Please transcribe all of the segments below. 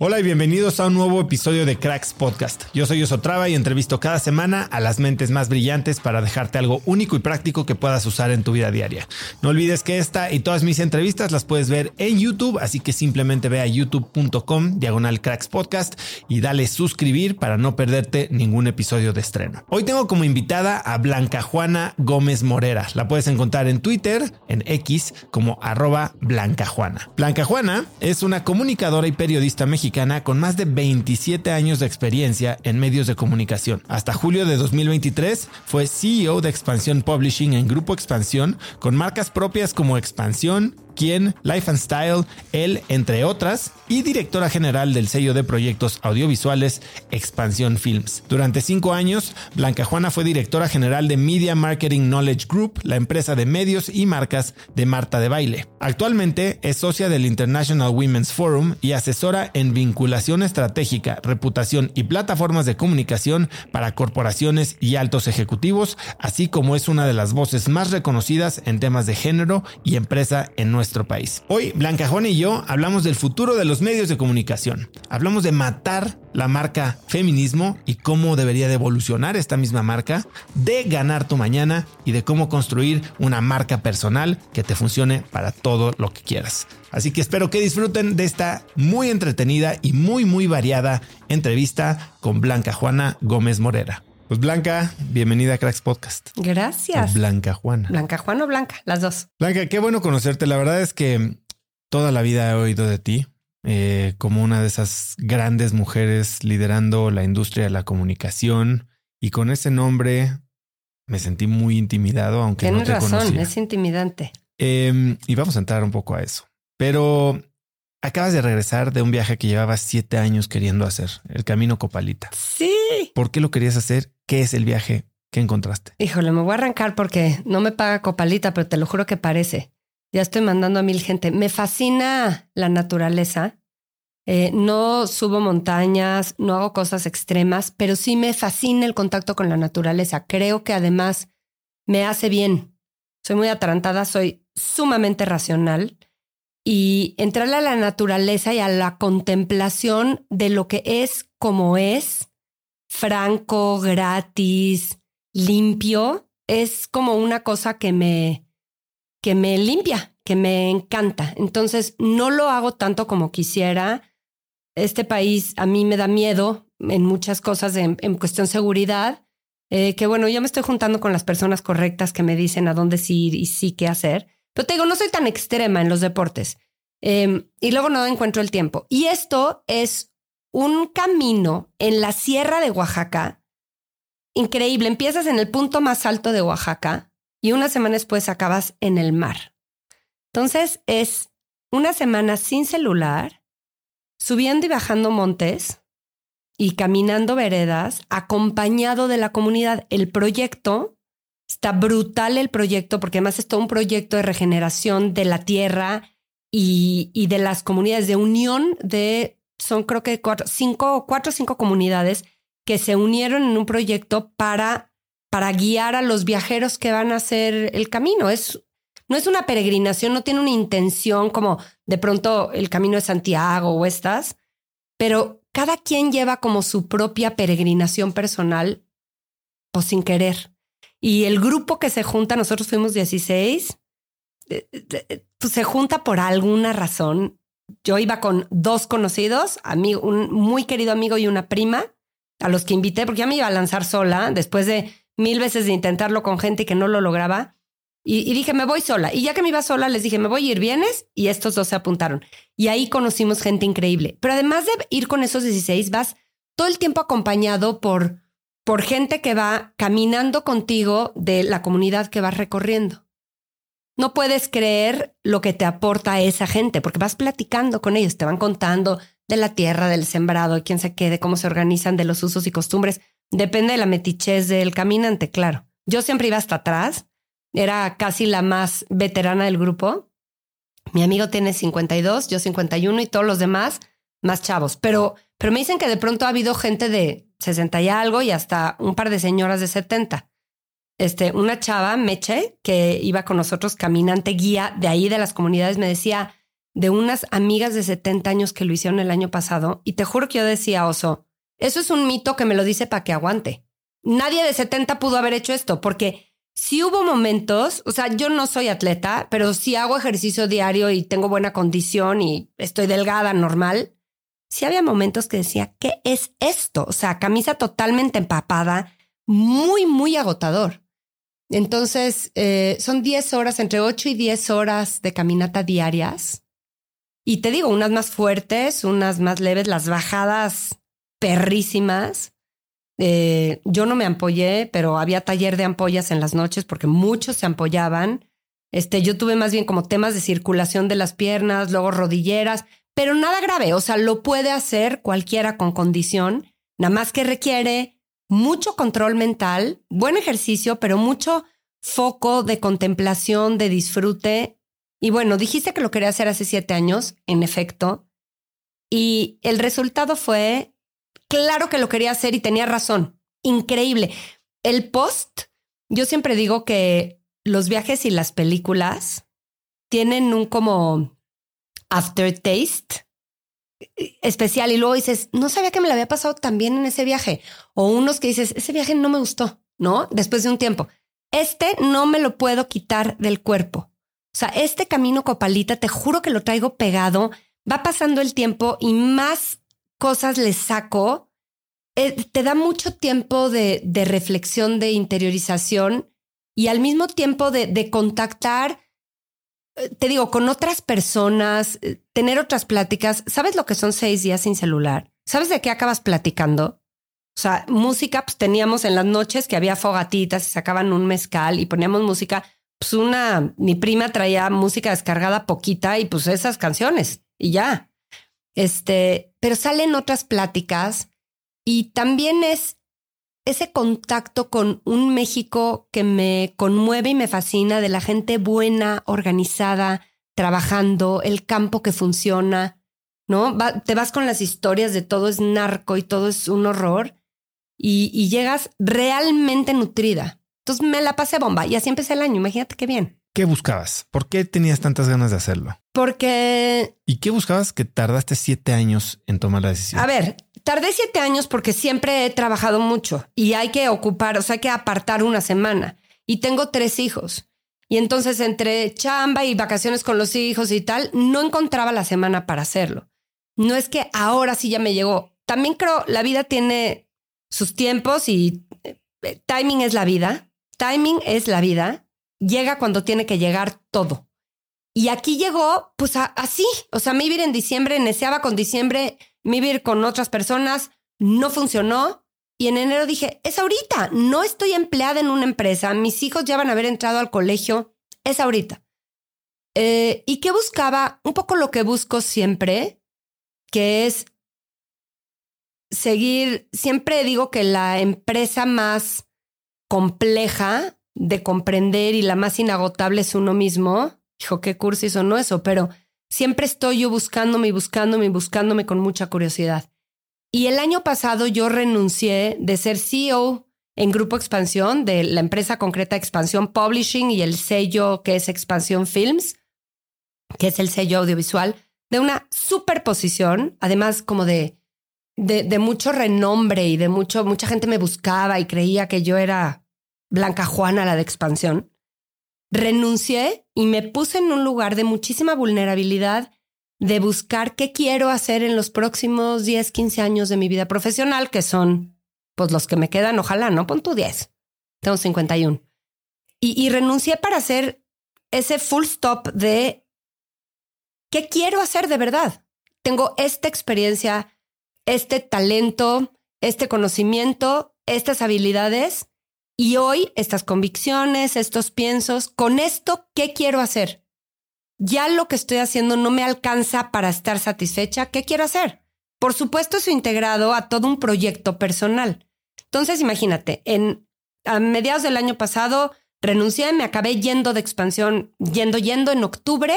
Hola y bienvenidos a un nuevo episodio de Cracks Podcast. Yo soy Osotrava y entrevisto cada semana a las mentes más brillantes para dejarte algo único y práctico que puedas usar en tu vida diaria. No olvides que esta y todas mis entrevistas las puedes ver en YouTube, así que simplemente ve a youtube.com diagonal Cracks Podcast y dale suscribir para no perderte ningún episodio de estreno. Hoy tengo como invitada a Blanca Juana Gómez Morera. La puedes encontrar en Twitter, en X, como arroba Blanca Juana. Blanca Juana es una comunicadora y periodista mexicana con más de 27 años de experiencia en medios de comunicación. Hasta julio de 2023 fue CEO de Expansión Publishing en Grupo Expansión con marcas propias como Expansión, quien, Life and Style, él, entre otras, y directora general del sello de proyectos audiovisuales Expansión Films. Durante cinco años, Blanca Juana fue directora general de Media Marketing Knowledge Group, la empresa de medios y marcas de Marta de Baile. Actualmente es socia del International Women's Forum y asesora en vinculación estratégica, reputación y plataformas de comunicación para corporaciones y altos ejecutivos, así como es una de las voces más reconocidas en temas de género y empresa en nuestra país. Hoy, y yo hablamos del futuro de los medios de comunicación. Hablamos de matar la marca feminismo y cómo debería de evolucionar esta misma marca, de ganar tu mañana y de cómo construir una marca personal que te funcione para todo lo que quieras. Así que espero que disfruten de esta muy entretenida y muy muy variada entrevista con Blanca Juana Gómez Morera. Pues Blanca, bienvenida a Cracks Podcast. Gracias. Blanca Juana. Blanca Juana o Blanca, las dos. Blanca, qué bueno conocerte. La verdad es que toda la vida he oído de ti eh, como una de esas grandes mujeres liderando la industria de la comunicación y con ese nombre me sentí muy intimidado, aunque Tienes no te razón, conocía. es intimidante. Eh, y vamos a entrar un poco a eso. Pero acabas de regresar de un viaje que llevabas siete años queriendo hacer, el Camino Copalita. Sí. ¿Por qué lo querías hacer? ¿Qué es el viaje? ¿Qué encontraste? Híjole, me voy a arrancar porque no me paga Copalita, pero te lo juro que parece. Ya estoy mandando a mil gente. Me fascina la naturaleza. Eh, no subo montañas, no hago cosas extremas, pero sí me fascina el contacto con la naturaleza. Creo que además me hace bien. Soy muy atarantada, soy sumamente racional y entrarle a la naturaleza y a la contemplación de lo que es como es, franco, gratis, limpio, es como una cosa que me, que me limpia, que me encanta. Entonces, no lo hago tanto como quisiera. Este país a mí me da miedo en muchas cosas en, en cuestión seguridad, eh, que bueno, yo me estoy juntando con las personas correctas que me dicen a dónde sí ir y sí qué hacer. Pero te digo, no soy tan extrema en los deportes. Eh, y luego no encuentro el tiempo. Y esto es un camino en la sierra de Oaxaca increíble. Empiezas en el punto más alto de Oaxaca y una semana después acabas en el mar. Entonces es una semana sin celular, subiendo y bajando montes y caminando veredas, acompañado de la comunidad. El proyecto está brutal, el proyecto, porque además es todo un proyecto de regeneración de la tierra y, de las comunidades, de unión de, son creo que cuatro, cinco, cuatro o cinco comunidades que se unieron en un proyecto para, para guiar a los viajeros que van a hacer el camino. Es, no es una peregrinación, no tiene una intención como de pronto el camino de Santiago o estas, pero cada quien lleva como su propia peregrinación personal o pues, sin querer. Y el grupo que se junta, nosotros fuimos 16, pues se junta por alguna razón. Yo iba con dos conocidos, amigo, un muy querido amigo y una prima, a los que invité, porque ya me iba a lanzar sola, después de mil veces de intentarlo con gente que no lo lograba. Y, dije, me voy sola. Y ya que me iba sola, les dije, me voy a ir, ¿vienes? Y estos dos se apuntaron. Y ahí conocimos gente increíble. Pero además de ir con esos 16, vas todo el tiempo acompañado por, por gente que va caminando contigo de la comunidad que vas recorriendo no puedes creer lo que te aporta esa gente, porque vas platicando con ellos, te van contando de la tierra, del sembrado, de quién se quede, cómo se organizan, de los usos y costumbres. Depende de la metichez del caminante, claro. Yo siempre iba hasta atrás, era casi la más veterana del grupo. Mi amigo tiene 52, yo 51 y todos los demás más chavos. Pero, pero me dicen que de pronto ha habido gente de 60 y algo y hasta un par de señoras de 70 este, una chava, Meche, que iba con nosotros, caminante guía de ahí de las comunidades, me decía de unas amigas de 70 años que lo hicieron el año pasado. Y te juro que yo decía, oso, eso es un mito que me lo dice para que aguante. Nadie de 70 pudo haber hecho esto, porque si hubo momentos, o sea, yo no soy atleta, pero si hago ejercicio diario y tengo buena condición y estoy delgada, normal. Sí había momentos que decía, ¿qué es esto? O sea, camisa totalmente empapada, muy, muy agotador. Entonces, eh, son 10 horas, entre 8 y 10 horas de caminata diarias. Y te digo, unas más fuertes, unas más leves, las bajadas perrísimas. Eh, yo no me ampollé, pero había taller de ampollas en las noches porque muchos se ampollaban. Este, yo tuve más bien como temas de circulación de las piernas, luego rodilleras, pero nada grave. O sea, lo puede hacer cualquiera con condición, nada más que requiere mucho control mental, buen ejercicio, pero mucho foco de contemplación, de disfrute. Y bueno, dijiste que lo quería hacer hace siete años, en efecto. Y el resultado fue, claro que lo quería hacer y tenía razón. Increíble. El post, yo siempre digo que los viajes y las películas tienen un como aftertaste especial y luego dices, no sabía que me la había pasado tan bien en ese viaje. O unos que dices, ese viaje no me gustó, ¿no? Después de un tiempo. Este no me lo puedo quitar del cuerpo. O sea, este camino copalita, te juro que lo traigo pegado. Va pasando el tiempo y más cosas le saco. Eh, te da mucho tiempo de, de, reflexión, de interiorización y al mismo tiempo de, de contactar te digo, con otras personas, eh, tener otras pláticas. ¿Sabes lo que son seis días sin celular? ¿Sabes de qué acabas platicando? O sea, música, pues teníamos en las noches que había fogatitas y sacaban un mezcal y poníamos música. Pues una, mi prima traía música descargada poquita y pues esas canciones y ya. Este, pero salen otras pláticas y también es ese contacto con un México que me conmueve y me fascina, de la gente buena, organizada, trabajando, el campo que funciona, ¿no? te vas con las historias de todo es narco y todo es un horror y, y llegas realmente nutrida. Entonces me la pasé bomba y así empecé el año, imagínate qué bien. ¿Qué buscabas? ¿Por qué tenías tantas ganas de hacerlo? Porque... ¿Y qué buscabas que tardaste siete años en tomar la decisión? A ver, Tardé siete años porque siempre he trabajado mucho y hay que ocupar, o sea, hay que apartar una semana. Y tengo tres hijos. Y entonces entre chamba y vacaciones con los hijos y tal, no encontraba la semana para hacerlo. No es que ahora sí ya me llegó. También creo la vida tiene sus tiempos y eh, timing es la vida. Timing es la vida. Llega cuando tiene que llegar todo. Y aquí llegó, pues así. O sea, me iba en diciembre, neceaba con diciembre, vivir con otras personas, no funcionó. y en enero dije, es ahorita, no estoy empleada en una empresa, mis hijos ya van a haber entrado al colegio, es ahorita. Eh, ¿Y qué buscaba? Un poco lo que busco siempre, que es seguir, siempre digo que la empresa más compleja de comprender y la más inagotable es uno mismo. Hijo, qué curso hizo no eso, pero siempre estoy yo buscándome y buscándome y buscándome con mucha curiosidad. Y el año pasado yo renuncié de ser CEO en Grupo Expansión, de la empresa concreta Expansión Publishing y el sello que es Expansión Films, que es el sello audiovisual, de una superposición, además como de, de, de, mucho renombre y de mucho, mucha gente me buscaba y creía que yo era Blanca Juana, la de Expansión. Renuncié y me puse en un lugar de muchísima vulnerabilidad de buscar qué quiero hacer en los próximos 10, 15 años de mi vida profesional, que son pues los que me quedan, ojalá, ¿no? Pon tu 10. Tengo 51. Y, y renuncié para hacer ese full stop de qué quiero hacer de verdad. Tengo esta experiencia, este talento, este conocimiento, estas habilidades y hoy estas convicciones, estos piensos, con esto, ¿qué quiero hacer? ya lo que estoy haciendo no me alcanza para estar satisfecha, ¿qué quiero hacer? Por supuesto, eso integrado a todo un proyecto personal. Entonces, imagínate, en a mediados del año pasado renuncié, me acabé yendo de expansión, yendo, yendo en octubre,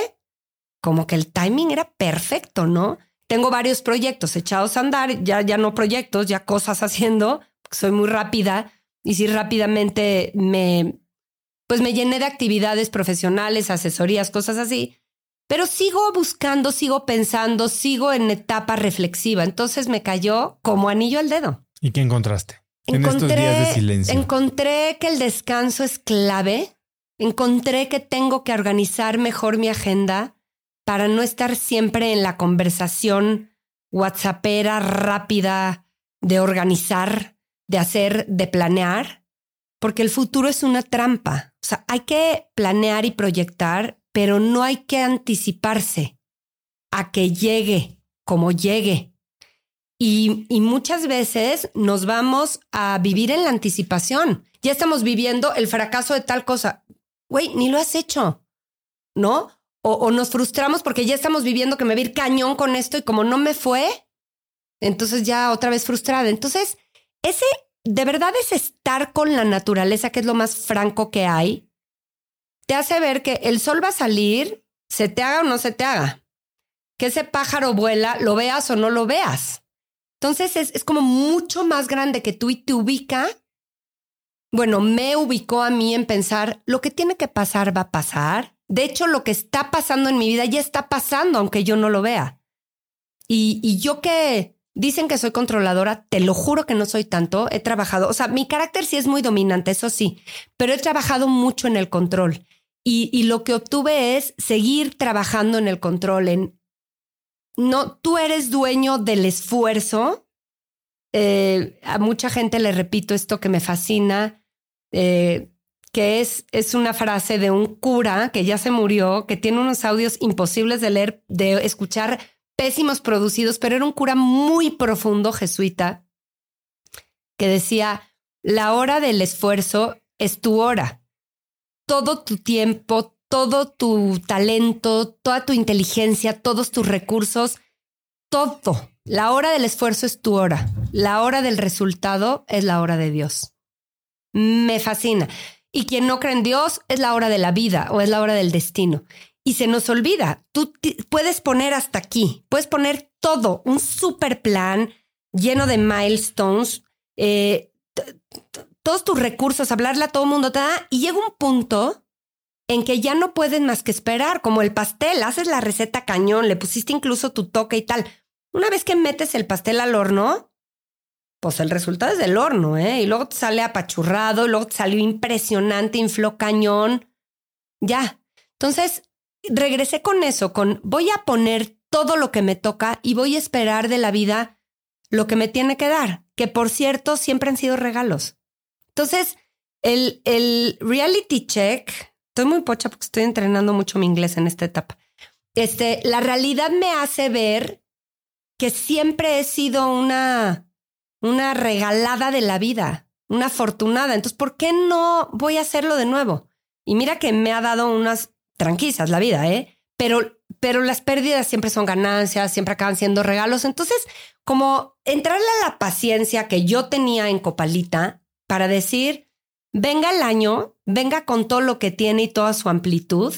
como que el timing era perfecto, ¿no? Tengo varios proyectos echados a andar, ya, ya no proyectos, ya cosas haciendo, soy muy rápida y si rápidamente me pues me llené de actividades profesionales, asesorías, cosas así, pero sigo buscando, sigo pensando, sigo en etapa reflexiva. Entonces me cayó como anillo al dedo. ¿Y qué encontraste? en estos días de silencio. Encontré que el descanso es clave. Encontré que tengo que organizar mejor mi agenda para no estar siempre en la conversación whatsappera rápida de organizar, de hacer, de planear, porque el futuro es una trampa. O sea, hay que planear y proyectar, pero no hay que anticiparse a que llegue como llegue. Y, y, muchas veces nos vamos a vivir en la anticipación. Ya estamos viviendo el fracaso de tal cosa. Güey, ni lo has hecho, ¿no? O, o nos frustramos porque ya estamos viviendo que me vi cañón con esto y como no me fue, entonces ya otra vez frustrada. Entonces, ese de verdad es estar con la naturaleza, que es lo más franco que hay, te hace ver que el sol va a salir, se te haga o no se te haga. Que ese pájaro vuela, lo veas o no lo veas. Entonces es, es como mucho más grande que tú y te ubica. Bueno, me ubicó a mí en pensar, lo que tiene que pasar va a pasar. De hecho, lo que está pasando en mi vida ya está pasando, aunque yo no lo vea. Y, y yo que Dicen que soy controladora, te lo juro que no soy tanto. He trabajado, o sea, mi carácter sí es muy dominante, eso sí, pero he trabajado mucho en el control. Y, lo que obtuve es seguir trabajando en el control, en no, tú eres dueño del esfuerzo. Eh, a mucha gente le repito esto que me fascina, eh, que es, es una frase de un cura que ya se murió, que tiene unos audios imposibles de leer, de escuchar pésimos producidos, pero era un cura muy profundo jesuita que decía, la hora del esfuerzo es tu hora. Todo tu tiempo, todo tu talento, toda tu inteligencia, todos tus recursos, todo. La hora del esfuerzo es tu hora. La hora del resultado es la hora de Dios. Me fascina. Y quien no cree en Dios es la hora de la vida o es la hora del destino y se nos olvida. Tú puedes poner hasta aquí, puedes poner todo, un super plan lleno de milestones, eh, todos tus recursos, hablarle a todo mundo, y llega un punto en que ya no puedes más que esperar, como el pastel, haces la receta cañón, le pusiste incluso tu toque y tal. Una vez que metes el pastel al horno, pues el resultado es del horno, ¿eh? Y luego te sale apachurrado, y luego te salió impresionante, infló cañón. Ya. Entonces, regresé con eso, con voy a poner todo lo que me toca y voy a esperar de la vida lo que me tiene que dar, que por cierto siempre han sido regalos. Entonces, el, el reality check, estoy muy pocha porque estoy entrenando mucho mi inglés en esta etapa. Este, la realidad me hace ver que siempre he sido una una regalada de la vida, una afortunada. Entonces, ¿por qué no voy a hacerlo de nuevo? Y mira que me ha dado unas tranquilizas la vida, ¿eh? Pero, pero las pérdidas siempre son ganancias, siempre acaban siendo regalos. Entonces, como entrarle a la paciencia que yo tenía en Copalita para decir, venga el año, venga con todo lo que tiene y toda su amplitud.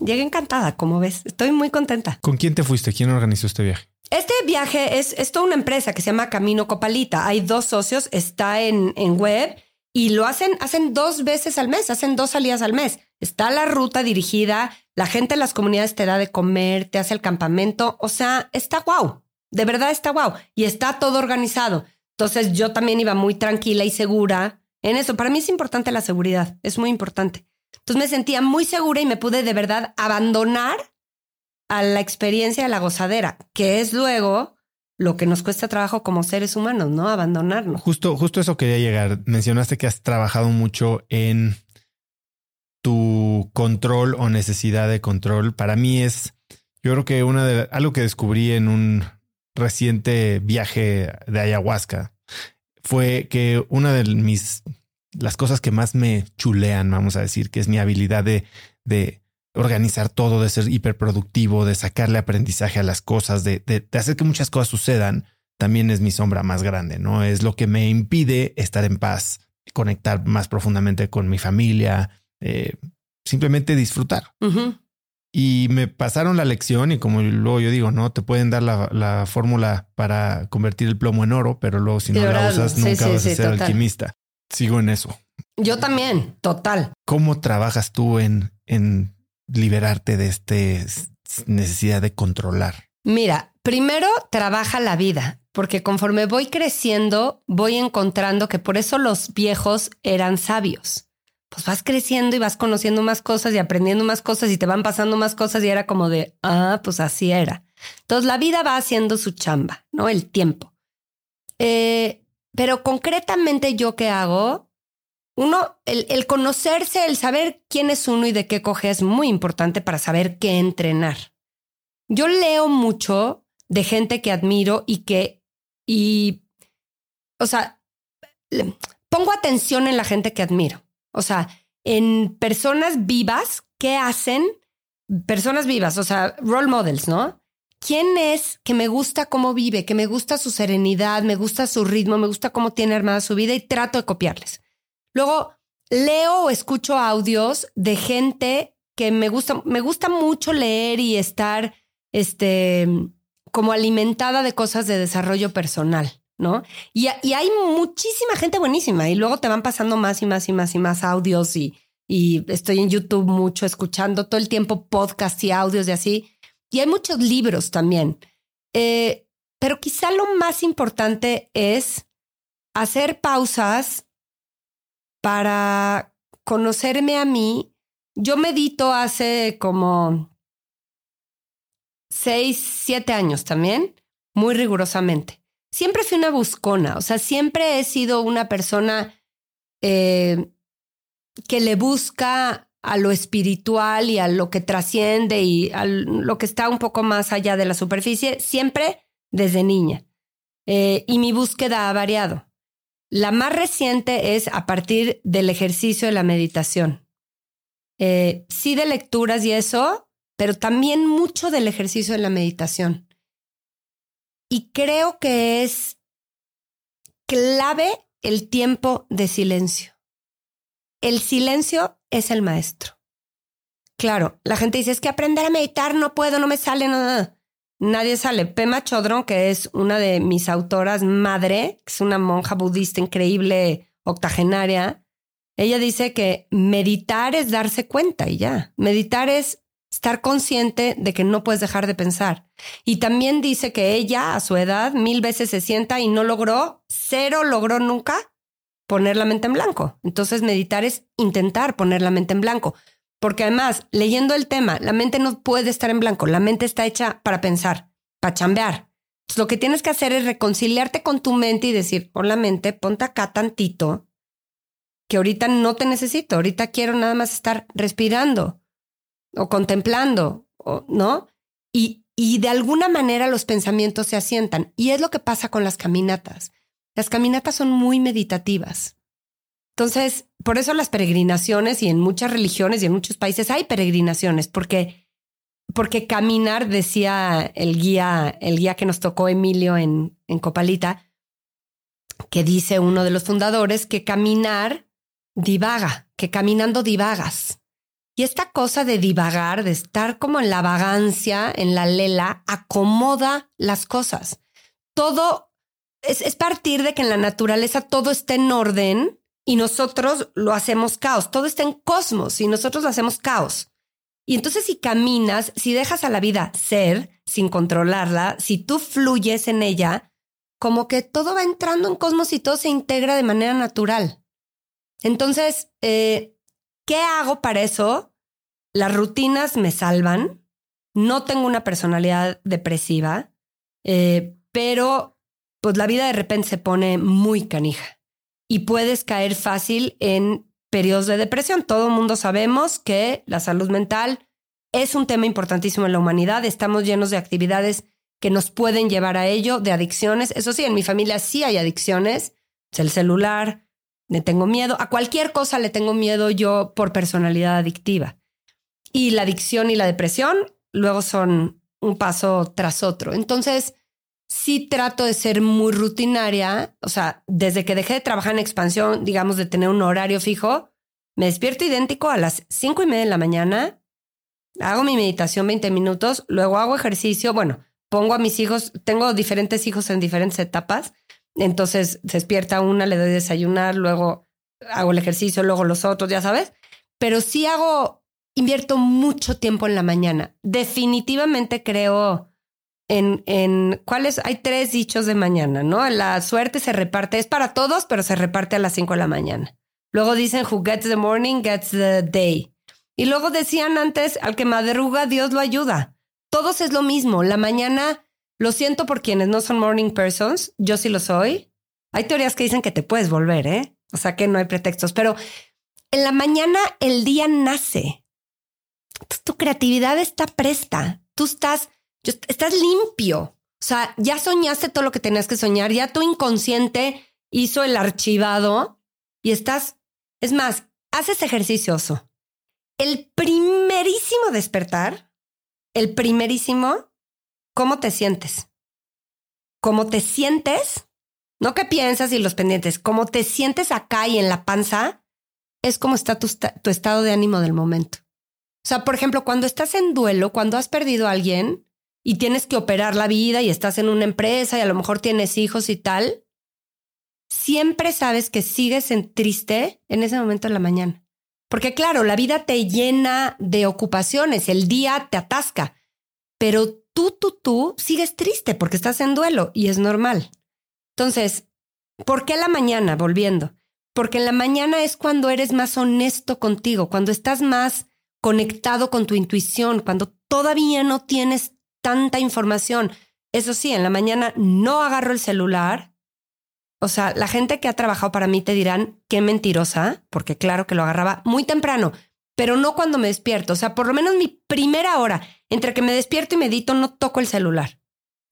Llegué encantada, como ves. Estoy muy contenta. ¿Con quién te fuiste? ¿Quién organizó este viaje? Este viaje es, es toda una empresa que se llama Camino Copalita. Hay dos socios, está en, en web y lo hacen, hacen dos veces al mes, hacen dos salidas al mes. Está la ruta dirigida, la gente en las comunidades te da de comer, te hace el campamento. O sea, está guau. De verdad está guau. Y está todo organizado. Entonces yo también iba muy tranquila y segura en eso. Para mí es importante la seguridad, es muy importante. Entonces me sentía muy segura y me pude de verdad abandonar a la experiencia de la gozadera, que es luego lo que nos cuesta trabajo como seres humanos, ¿no? Abandonarnos. Justo, justo eso quería llegar. Mencionaste que has trabajado mucho en tu control o necesidad de control. Para mí es, yo creo que una de algo que descubrí en un reciente viaje de ayahuasca fue que una de mis las cosas que más me chulean, vamos a decir, que es mi habilidad de, de organizar todo, de ser hiperproductivo, de sacarle aprendizaje a las cosas, de, de, hacer que muchas cosas sucedan, también es mi sombra más grande, ¿no? Es lo que me impide estar en paz, conectar más profundamente con mi familia, eh, simplemente disfrutar. Y me pasaron la lección y como luego yo digo, no, te pueden dar la, la fórmula para convertir el plomo en oro, pero luego si no la usas nunca vas a ser alquimista. Sigo en eso. Yo también, total. ¿Cómo trabajas tú en, en liberarte de esta necesidad de controlar? Mira, primero trabaja la vida, porque conforme voy creciendo, voy encontrando que por eso los viejos eran sabios. Pues vas creciendo y vas conociendo más cosas y aprendiendo más cosas y te van pasando más cosas y era como de, ah, pues así era. Entonces la vida va haciendo su chamba, ¿no? El tiempo. Eh, pero concretamente yo qué hago, uno, el, conocerse, el saber quién es uno y de qué coge es muy importante para saber qué entrenar. Yo leo mucho de gente que admiro y que, y, o sea, pongo atención en la gente que admiro. O sea, en personas vivas, ¿qué hacen? Personas vivas, o sea, role models, ¿no? ¿Quién es que me gusta cómo vive, que me gusta su serenidad, me gusta su ritmo, me gusta cómo tiene armada su vida y trato de copiarles? Luego, leo o escucho audios de gente que me gusta, me gusta mucho leer y estar, este, como alimentada de cosas de desarrollo personal, ¿no? Y, y hay muchísima gente buenísima y luego te van pasando más y más y más y más audios y, y estoy en YouTube mucho escuchando todo el tiempo podcasts y audios de así. Y hay muchos libros también. Eh, pero quizá lo más importante es hacer pausas para conocerme a mí. Yo medito hace como seis, siete años también, muy rigurosamente. Siempre fui una buscona, o sea, siempre he sido una persona eh, que le busca a lo espiritual y a lo que trasciende y a lo que está un poco más allá de la superficie, siempre desde niña. Eh, y mi búsqueda ha variado. La más reciente es a partir del ejercicio de la meditación. Eh, sí de lecturas y eso, pero también mucho del ejercicio de la meditación. Y creo que es clave el tiempo de silencio. El silencio es el maestro. Claro, la gente dice, es que aprender a meditar no puedo, no me sale, nada. Nadie sale. Pema Chodron, que es una de mis autoras madre, que es una monja budista increíble, octogenaria, ella dice que meditar es darse cuenta y ya. Meditar es estar consciente de que no puedes dejar de pensar. Y también dice que ella a su edad mil veces se sienta y no logró, cero logró nunca poner la mente en blanco. Entonces, meditar es intentar poner la mente en blanco. Porque además, leyendo el tema, la mente no puede estar en blanco. La mente está hecha para pensar, para chambear. lo que tienes que hacer es reconciliarte con tu mente y decir, por la mente, ponte acá tantito, que ahorita no te necesito. Ahorita quiero nada más estar respirando o contemplando, o, ¿no? Y, y de alguna manera los pensamientos se asientan. Y es lo que pasa con las caminatas. las caminatas son muy meditativas. Entonces, por eso las peregrinaciones y en muchas religiones y en muchos países hay peregrinaciones, porque, porque caminar, decía el guía, el guía que nos tocó Emilio en, en Copalita, que dice uno de los fundadores que caminar divaga, que caminando divagas. Y esta cosa de divagar, de estar como en la vagancia, en la lela, acomoda las cosas. Todo es, es partir de que en la naturaleza todo está en orden y nosotros lo hacemos caos. Todo está en cosmos y nosotros lo hacemos caos. Y entonces si caminas, si dejas a la vida ser sin controlarla, si tú fluyes en ella, como que todo va entrando en cosmos y todo se integra de manera natural. Entonces, eh, ¿qué hago para eso? Las rutinas me salvan. No tengo una personalidad depresiva, eh, pero pues la vida de repente se pone muy canija y puedes caer fácil en periodos de depresión. Todo el mundo sabemos que la salud mental es un tema importantísimo en la humanidad. Estamos llenos de actividades que nos pueden llevar a ello, de adicciones. Eso sí, en mi familia sí hay adicciones. Es el celular, le tengo miedo. A cualquier cosa le tengo miedo yo por personalidad adictiva. Y la adicción y la depresión luego son un paso tras otro. Entonces, sí trato de ser muy rutinaria. O sea, desde que dejé de trabajar en expansión, digamos, de tener un horario fijo, me despierto idéntico a las cinco y media de la mañana, hago mi meditación 20 minutos, luego hago ejercicio. Bueno, pongo a mis hijos, tengo diferentes hijos en diferentes etapas. Entonces despierta una, le doy desayunar, luego hago el ejercicio, luego los otros, ya sabes. Pero sí hago, invierto mucho tiempo en la mañana. Definitivamente creo en, en cuáles hay tres dichos de mañana, ¿no? La suerte se reparte, es para todos, pero se reparte a las cinco de la mañana. Luego dicen, who gets the morning gets the day. Y luego decían antes, al que madruga, Dios lo ayuda. Todos es lo mismo. La mañana, lo siento por quienes no son morning persons, yo sí lo soy. Hay teorías que dicen que te puedes volver, ¿eh? O sea que no hay pretextos, pero en la mañana el día nace. Tu creatividad está presta. Tú estás estás limpio. O sea, ya soñaste todo lo que tenías que soñar, ya tu inconsciente hizo el archivado y estás, es más, haces ejercicioso. El primerísimo despertar, el primerísimo, ¿cómo te sientes? ¿Cómo te sientes? No que piensas y los pendientes, cómo te sientes acá y en la panza, es como está tu, tu estado de ánimo del momento. O sea, por ejemplo, cuando estás en duelo, cuando has perdido a alguien, y tienes que operar la vida y estás en una empresa y a lo mejor tienes hijos y tal, siempre sabes que sigues en triste en ese momento de la mañana. Porque claro, la vida te llena de ocupaciones, el día te atasca, pero tú, tú, tú sigues triste porque estás en duelo y es normal. Entonces, ¿por qué la mañana? Volviendo. Porque en la mañana es cuando eres más honesto contigo, cuando estás más conectado con tu intuición, cuando todavía no tienes tanta información. Eso sí, en la mañana no agarro el celular. O sea, la gente que ha trabajado para mí te dirán qué mentirosa, porque claro que lo agarraba muy temprano, pero no cuando me despierto. O sea, por lo menos mi primera hora, entre que me despierto y medito, no toco el celular.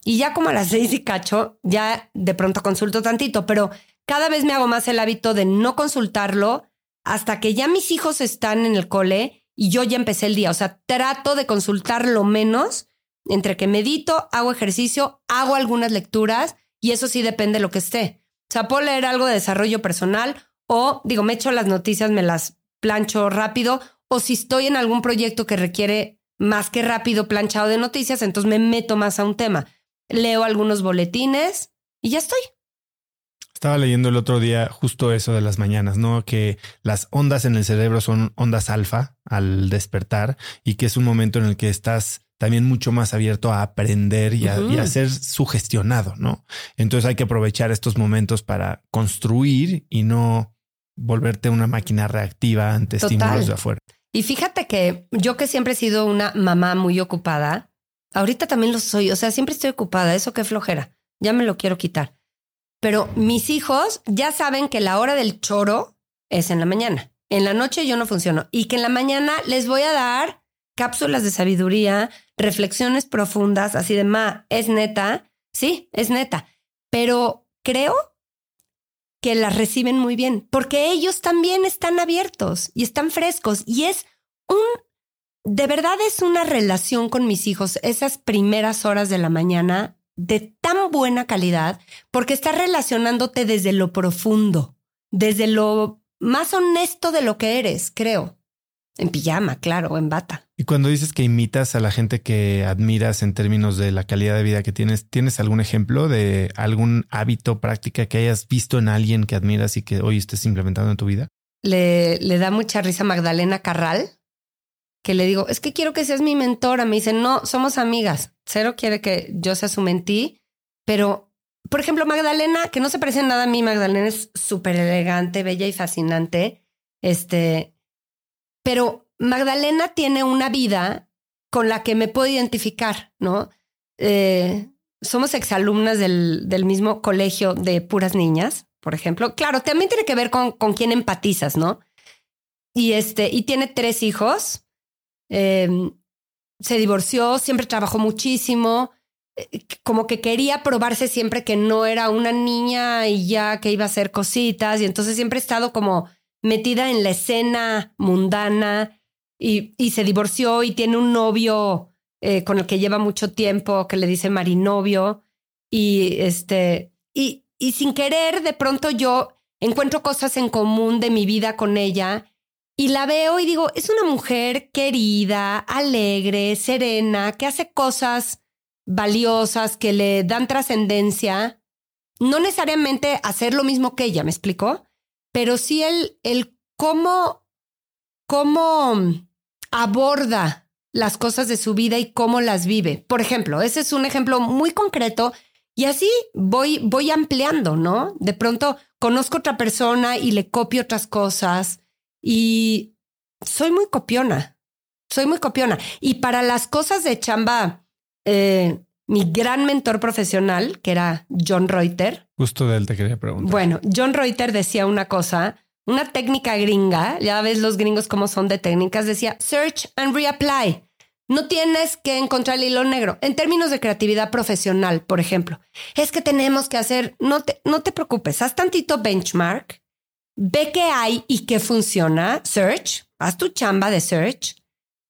Y ya como a las seis y cacho, ya de pronto consulto tantito, pero cada vez me hago más el hábito de no consultarlo hasta que ya mis hijos están en el cole y yo ya empecé el día. O sea, trato de consultar lo menos entre que medito, hago ejercicio, hago algunas lecturas y eso sí depende de lo que esté. O sea, puedo leer algo de desarrollo personal o digo, me echo las noticias, me las plancho rápido o si estoy en algún proyecto que requiere más que rápido planchado de noticias, entonces me meto más a un tema. Leo algunos boletines y ya estoy. Estaba leyendo el otro día justo eso de las mañanas, ¿no? Que las ondas en el cerebro son ondas alfa al despertar y que es un momento en el que estás también mucho más abierto a aprender y a, ser sugestionado, ¿no? Entonces hay que aprovechar estos momentos para construir y no volverte una máquina reactiva ante estímulos de afuera. Y fíjate que yo que siempre he sido una mamá muy ocupada, ahorita también lo soy, o sea, siempre estoy ocupada, eso qué flojera, ya me lo quiero quitar. Pero mis hijos ya saben que la hora del choro es en la mañana. En la noche yo no funciono y que en la mañana les voy a dar cápsulas de sabiduría, reflexiones profundas, así de, ma, es neta, sí, es neta, pero creo que las reciben muy bien, porque ellos también están abiertos y están frescos y es un, de verdad es una relación con mis hijos, esas primeras horas de la mañana de tan buena calidad, porque estás relacionándote desde lo profundo, desde lo más honesto de lo que eres, creo. En pijama, claro, en bata. Y cuando dices que imitas a la gente que admiras en términos de la calidad de vida que tienes, ¿tienes algún ejemplo de algún hábito, práctica que hayas visto en alguien que admiras y que hoy estés implementando en tu vida? Le, da mucha risa a Magdalena Carral, que le digo, es que quiero que seas mi mentora. Me dice, no, somos amigas. Cero quiere que yo sea su mentí, pero, por ejemplo, Magdalena, que no se parece nada a mí, Magdalena es súper elegante, bella y fascinante. Este, pero Magdalena tiene una vida con la que me puedo identificar, ¿no? Eh, somos exalumnas del, del mismo colegio de puras niñas, por ejemplo. Claro, también tiene que ver con, con quién empatizas, ¿no? Y este, y tiene tres hijos. Eh, se divorció, siempre trabajó muchísimo, eh, como que quería probarse siempre que no era una niña y ya que iba a hacer cositas, y entonces siempre ha estado como metida en la escena mundana y, y se divorció y tiene un novio eh, con el que lleva mucho tiempo que le dice marinovio y este y, y sin querer de pronto yo encuentro cosas en común de mi vida con ella y la veo y digo, es una mujer querida, alegre, serena, que hace cosas valiosas, que le dan trascendencia. No necesariamente hacer lo mismo que ella, ¿me explicó? pero sí el, el cómo, cómo aborda las cosas de su vida y cómo las vive. Por ejemplo, ese es un ejemplo muy concreto y así voy, voy ampliando, ¿no? De pronto conozco otra persona y le copio otras cosas y soy muy copiona, soy muy copiona. Y para las cosas de chamba, eh, mi gran mentor profesional, que era John Reuter. Justo de él te quería preguntar. Bueno, John Reuter decía una cosa, una técnica gringa, ya ves los gringos cómo son de técnicas, decía search and reapply. No tienes que encontrar el hilo negro. En términos de creatividad profesional, por ejemplo, es que tenemos que hacer, no te, no te preocupes, haz tantito benchmark, ve qué hay y qué funciona, search, haz tu chamba de search,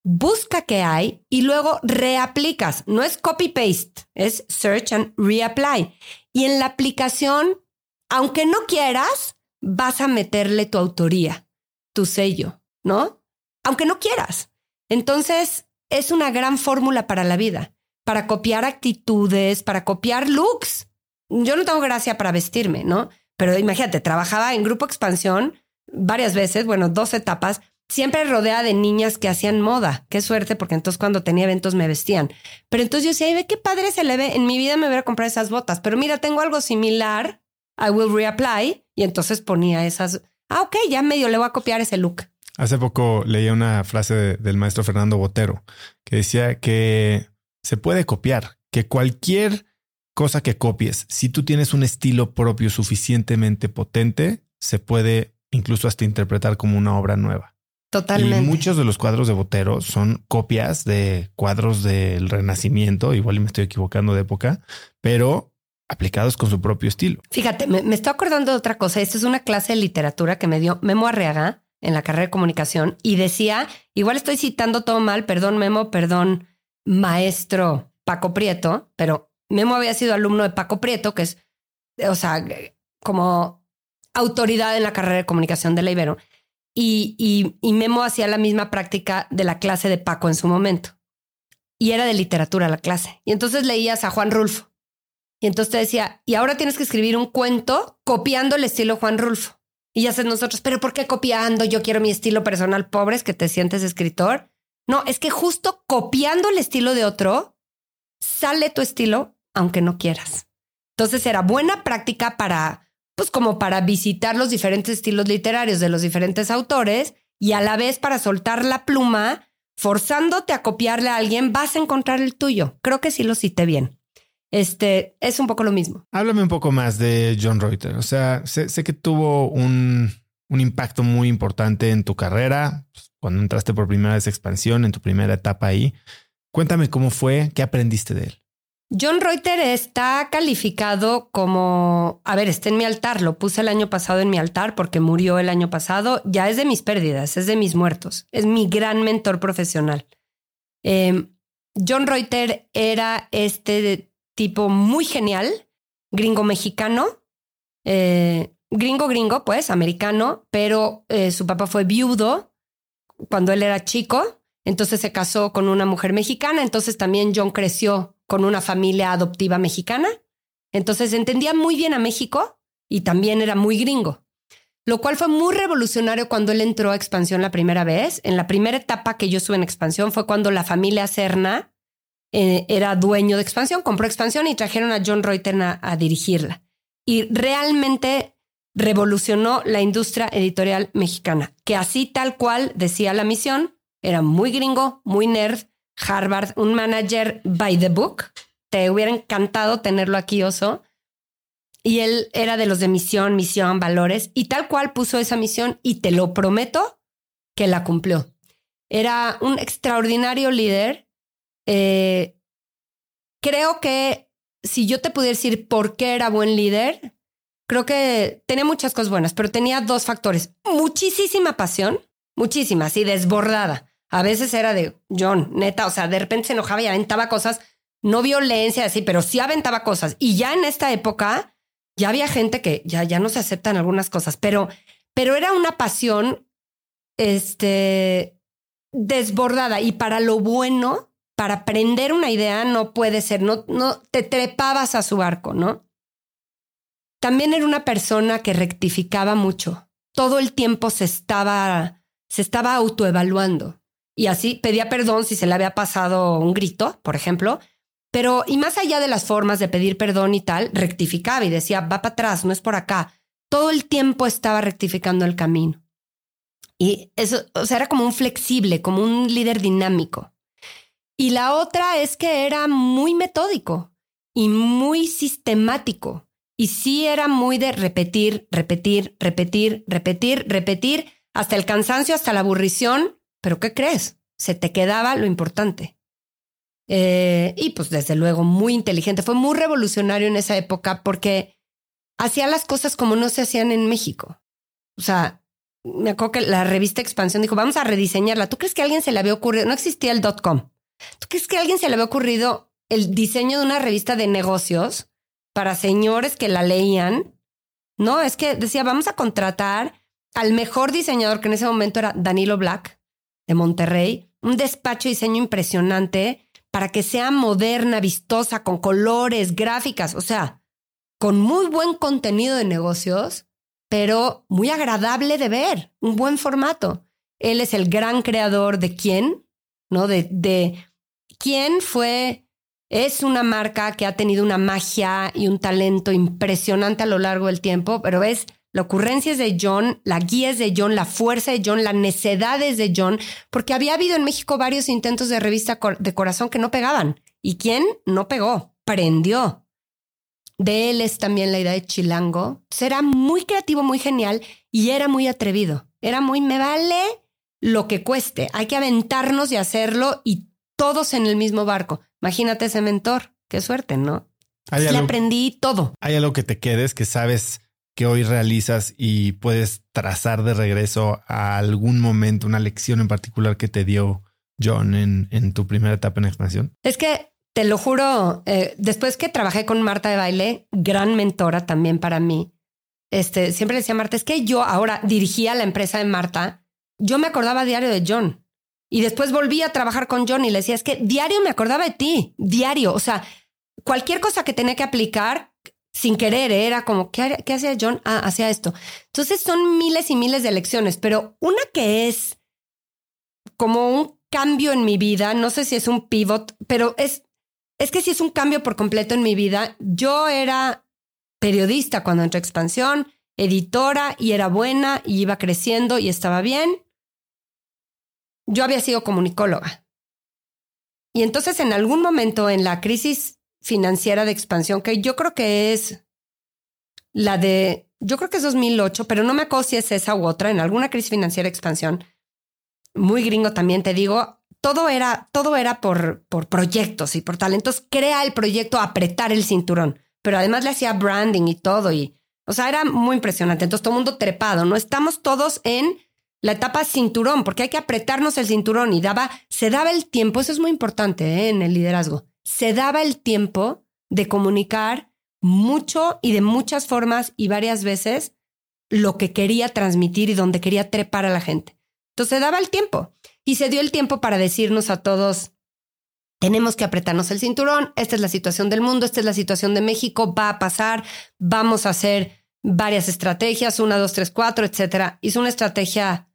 busca qué hay y luego reaplicas. No es copy-paste, es search and reapply. Y en la aplicación, aunque no quieras, vas a meterle tu autoría, tu sello, ¿no? Aunque no quieras. Entonces, es una gran fórmula para la vida, para copiar actitudes, para copiar looks. Yo no tengo gracia para vestirme, ¿no? Pero imagínate, trabajaba en Grupo Expansión varias veces, bueno, dos etapas, siempre rodeada de niñas que hacían moda. Qué suerte, porque entonces cuando tenía eventos me vestían. Pero entonces yo decía, qué padre se le ve. En mi vida me hubiera comprado esas botas, pero mira, tengo algo similar. I will reapply. Y entonces ponía esas. Ah, ok, ya medio le voy a copiar ese look. Hace poco leía una frase del maestro Fernando Botero que decía que se puede copiar, que cualquier cosa que copies, si tú tienes un estilo propio suficientemente potente, se puede incluso hasta interpretar como una obra nueva. Totalmente. Y muchos de los cuadros de Botero son copias de cuadros del Renacimiento, igual me estoy equivocando de época, pero aplicados con su propio estilo. Fíjate, me, estoy acordando de otra cosa. Esta es una clase de literatura que me dio Memo Arriaga en la carrera de comunicación y decía, igual estoy citando todo mal, perdón Memo, perdón maestro Paco Prieto, pero Memo había sido alumno de Paco Prieto, que es, o sea, como autoridad en la carrera de comunicación de la Ibero y, y, Memo hacía la misma práctica de la clase de Paco en su momento. Y era de literatura la clase. Y entonces leías a Juan Rulfo. Y entonces te decía, y ahora tienes que escribir un cuento copiando el estilo Juan Rulfo. Y ya sé nosotros, pero ¿por qué copiando? Yo quiero mi estilo personal, pobres, que te sientes escritor. No, es que justo copiando el estilo de otro, sale tu estilo, aunque no quieras. Entonces era buena práctica para pues como para visitar los diferentes estilos literarios de los diferentes autores y a la vez para soltar la pluma, forzándote a copiarle a alguien, vas a encontrar el tuyo. Creo que sí lo cité bien. Este es un poco lo mismo. Háblame un poco más de John Reuter. O sea, sé, que tuvo un, un, impacto muy importante en tu carrera pues, cuando entraste por primera vez a expansión, en tu primera etapa ahí. Cuéntame cómo fue, qué aprendiste de él. John Reuter está calificado como, a ver, está en mi altar, lo puse el año pasado en mi altar porque murió el año pasado, ya es de mis pérdidas, es de mis muertos, es mi gran mentor profesional. Em, John Reuter era este tipo muy genial, gringo mexicano, eh, gringo gringo, pues, americano, pero eh, su papá fue viudo cuando él era chico, entonces se casó con una mujer mexicana, entonces también John creció con una familia adoptiva mexicana, entonces entendía muy bien a México y también era muy gringo, lo cual fue muy revolucionario cuando él entró a expansión la primera vez. En la primera etapa que yo estuve en expansión fue cuando la familia Cerna eh, era dueño de expansión, compró expansión y trajeron a John Reuter a dirigirla. Y realmente revolucionó la industria editorial mexicana, que así tal cual decía la misión, era muy gringo, muy nerd, Harvard, un manager by the book. Te hubiera encantado tenerlo aquí, Oso. Y él era de los de misión, misión, valores, y tal cual puso esa misión y te lo prometo que la cumplió. Era un extraordinario líder. Eh, creo que si yo te pudiera decir por qué era buen líder, creo que tenía muchas cosas buenas, pero tenía dos factores. Muchísima pasión, muchísima, así desbordada. A veces era de John, neta, o sea, de repente se enojaba y aventaba cosas, no violencia así, pero sí aventaba cosas. Y ya en esta época ya había gente que ya, ya no se aceptan algunas cosas, pero, pero era una pasión este, desbordada y para lo bueno, para aprender una idea no puede ser, no, no te trepabas a su barco, ¿no? También era una persona que rectificaba mucho. Todo el tiempo se estaba, se estaba autoevaluando. Y así pedía perdón si se le había pasado un grito, por ejemplo. Pero, y más allá de las formas de pedir perdón y tal, rectificaba y decía, va para atrás, no es por acá. Todo el tiempo estaba rectificando el camino. Y eso, o sea, era como un flexible, como un líder dinámico. Y la otra es que era muy metódico y muy sistemático. Y sí era muy de repetir, repetir, repetir, repetir, repetir, hasta el cansancio, hasta la aburrición. Pero ¿qué crees? Se te quedaba lo importante. Eh, y pues desde luego muy inteligente. Fue muy revolucionario en esa época porque hacía las cosas como no se hacían en México. O sea, me acuerdo que la revista Expansión dijo, vamos a rediseñarla. ¿Tú crees que alguien se le había ocurrido? No existía el dot com. ¿Tú crees que a alguien se le había ocurrido el diseño de una revista de negocios para señores que la leían. No, es que decía, vamos a contratar al mejor diseñador, que en ese momento era Danilo Black, de Monterrey, un despacho de diseño impresionante para que sea moderna, vistosa, con colores, gráficas, o sea, con muy buen contenido de negocios, pero muy agradable de ver, un buen formato. Él es el gran creador de quién, ¿no? De, de quién fue es una marca que ha tenido una magia y un talento impresionante a lo largo del tiempo, pero ves, la ocurrencia es de John, la guía es de John, la fuerza de John, la necedad es de John, porque había habido en México varios intentos de revista de corazón que no pegaban. ¿Y quién? No pegó, prendió. De él es también la idea de Chilango. Será muy creativo, muy genial y era muy atrevido. Era muy, me vale lo que cueste. Hay que aventarnos y hacerlo y todos en el mismo barco. Imagínate ese mentor. Qué suerte, ¿no? Le aprendí todo. Hay algo que te quedes que sabes que hoy realizas y puedes trazar de regreso a algún momento, una lección en particular que te dio John en, en tu primera etapa en expansión? Es que te lo juro, eh, después que trabajé con Marta de Baile, gran mentora también para mí, este, siempre decía Marta, es que yo ahora dirigía la empresa de Marta, yo me acordaba diario de John. Y después volví a trabajar con John y le decía, es que diario me acordaba de ti, diario. O sea, cualquier cosa que tenía que aplicar sin querer, era como, ¿qué, ¿qué hacía John? Ah, hacía esto. Entonces son miles y miles de lecciones, pero una que es como un cambio en mi vida, no sé si es un pivot, pero es, es que si es un cambio por completo en mi vida. Yo era periodista cuando entré a Expansión, editora y era buena y iba creciendo y estaba bien yo había sido comunicóloga. Y entonces en algún momento en la crisis financiera de expansión, que yo creo que es la de, yo creo que es 2008, pero no me acuerdo si es esa u otra, en alguna crisis financiera de expansión, muy gringo también te digo, todo era, todo era por, por proyectos y por talentos. Crea el proyecto apretar el cinturón, pero además le hacía branding y todo. Y, o sea, era muy impresionante. Entonces, todo el mundo trepado, ¿no? Estamos todos en la etapa cinturón, porque hay que apretarnos el cinturón y daba, se daba el tiempo, eso es muy importante ¿eh? en el liderazgo, se daba el tiempo de comunicar mucho y de muchas formas y varias veces lo que quería transmitir y donde quería trepar a la gente. Entonces se daba el tiempo y se dio el tiempo para decirnos a todos, tenemos que apretarnos el cinturón, esta es la situación del mundo, esta es la situación de México, va a pasar, vamos a hacer varias estrategias, una, dos, tres, cuatro, etcétera. Hizo una estrategia,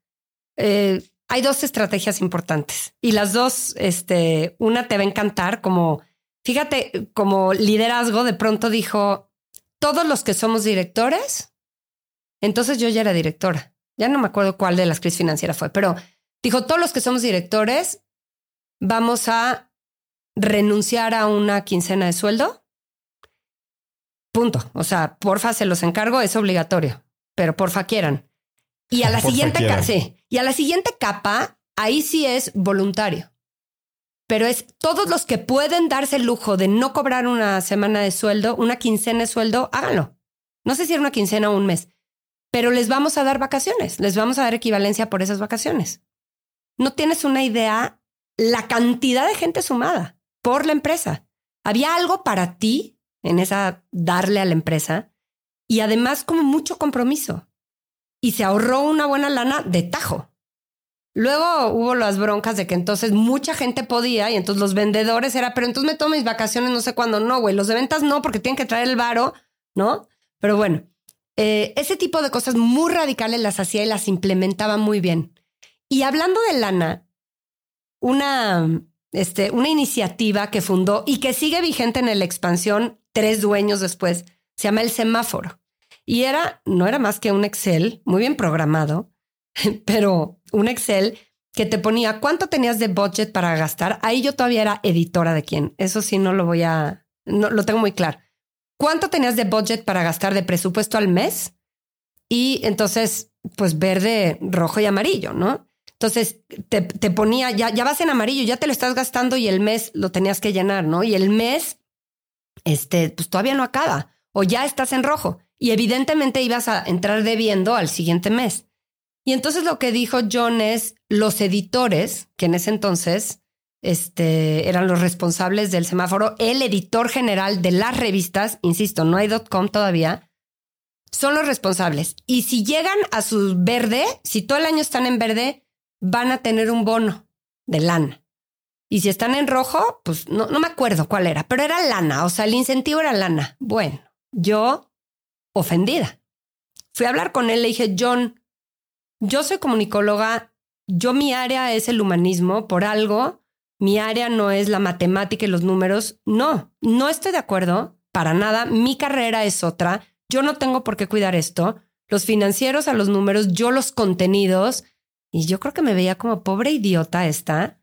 eh, hay dos estrategias importantes y las dos, este, una te va a encantar como, fíjate, como liderazgo, de pronto dijo, todos los que somos directores, entonces yo ya era directora ya no me acuerdo cuál de las crisis financieras fue, pero dijo, todos los que somos directores vamos a renunciar a una quincena de sueldo. Punto. O sea, porfa, se los encargo, es obligatorio, pero porfa quieran. Y a la siguiente capa, sí, y a la siguiente capa, ahí sí es voluntario. Pero es todos los que pueden darse el lujo de no cobrar una semana de sueldo, una quincena de sueldo, háganlo. No sé si era una quincena o un mes, pero les vamos a dar vacaciones, les vamos a dar equivalencia por esas vacaciones. No tienes una idea la cantidad de gente sumada por la empresa. Había algo para ti en esa darle a la empresa y además como mucho compromiso. Y se ahorró una buena lana de tajo. Luego hubo las broncas de que entonces mucha gente podía y entonces los vendedores era, pero entonces me tomo mis vacaciones no sé cuándo, no, güey, los de ventas no, porque tienen que traer el varo, ¿no? Pero bueno, eh, ese tipo de cosas muy radicales las hacía y las implementaba muy bien. Y hablando de lana, una, este, una iniciativa que fundó y que sigue vigente en la expansión tres dueños después, se llama el semáforo. Y era, no era más que un Excel muy bien programado, pero un Excel que te ponía cuánto tenías de budget para gastar. Ahí yo todavía era editora de quién. Eso sí, no lo voy a, no lo tengo muy claro cuánto tenías de budget para gastar de presupuesto al mes y entonces, pues verde, rojo y amarillo, ¿no? Entonces te, ponía, ya, ya vas en amarillo, ya te lo estás gastando y el mes lo tenías que llenar, ¿no? Y el mes, este, pues todavía no acaba o ya estás en rojo y evidentemente ibas a entrar debiendo al siguiente mes. Y entonces lo que dijo John es los editores, que en ese entonces este, eran los responsables del semáforo, el editor general de las revistas, insisto, no hay .com todavía, son los responsables. Y si llegan a su verde, si todo el año están en verde, van a tener un bono de lana. Y si están en rojo, pues no, no me acuerdo cuál era, pero era lana, o sea, el incentivo era lana. Bueno, yo ofendida. Fui a hablar con él, le dije, John, yo soy comunicóloga, yo mi área es el humanismo, por algo mi área no es la matemática y los números. No, no estoy de acuerdo para nada. Mi carrera es otra. Yo no tengo por qué cuidar esto. Los financieros a los números, yo los contenidos. Y yo creo que me veía como pobre idiota esta.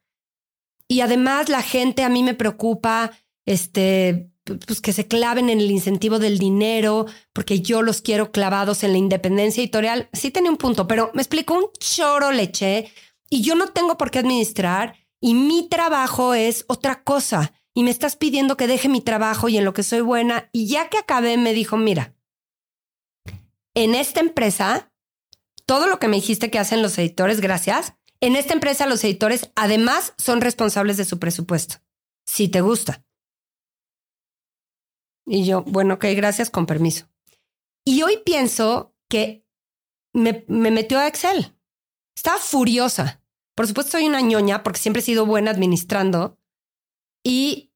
Y además la gente a mí me preocupa, este, pues que se claven en el incentivo del dinero, porque yo los quiero clavados en la independencia editorial. Sí tenía un punto, pero me explicó un choro leche y yo no tengo por qué administrar y mi trabajo es otra cosa y me estás pidiendo que deje mi trabajo y en lo que soy buena. Y ya que acabé, me dijo, mira, en esta empresa, todo lo que me dijiste que hacen los editores, gracias. En esta empresa los editores además son responsables de su presupuesto. Si te gusta. Y yo, bueno, ok, gracias, con permiso. Y hoy pienso que me, me metió a Excel. Estaba furiosa. Por supuesto, soy una ñoña porque siempre he sido buena administrando. Y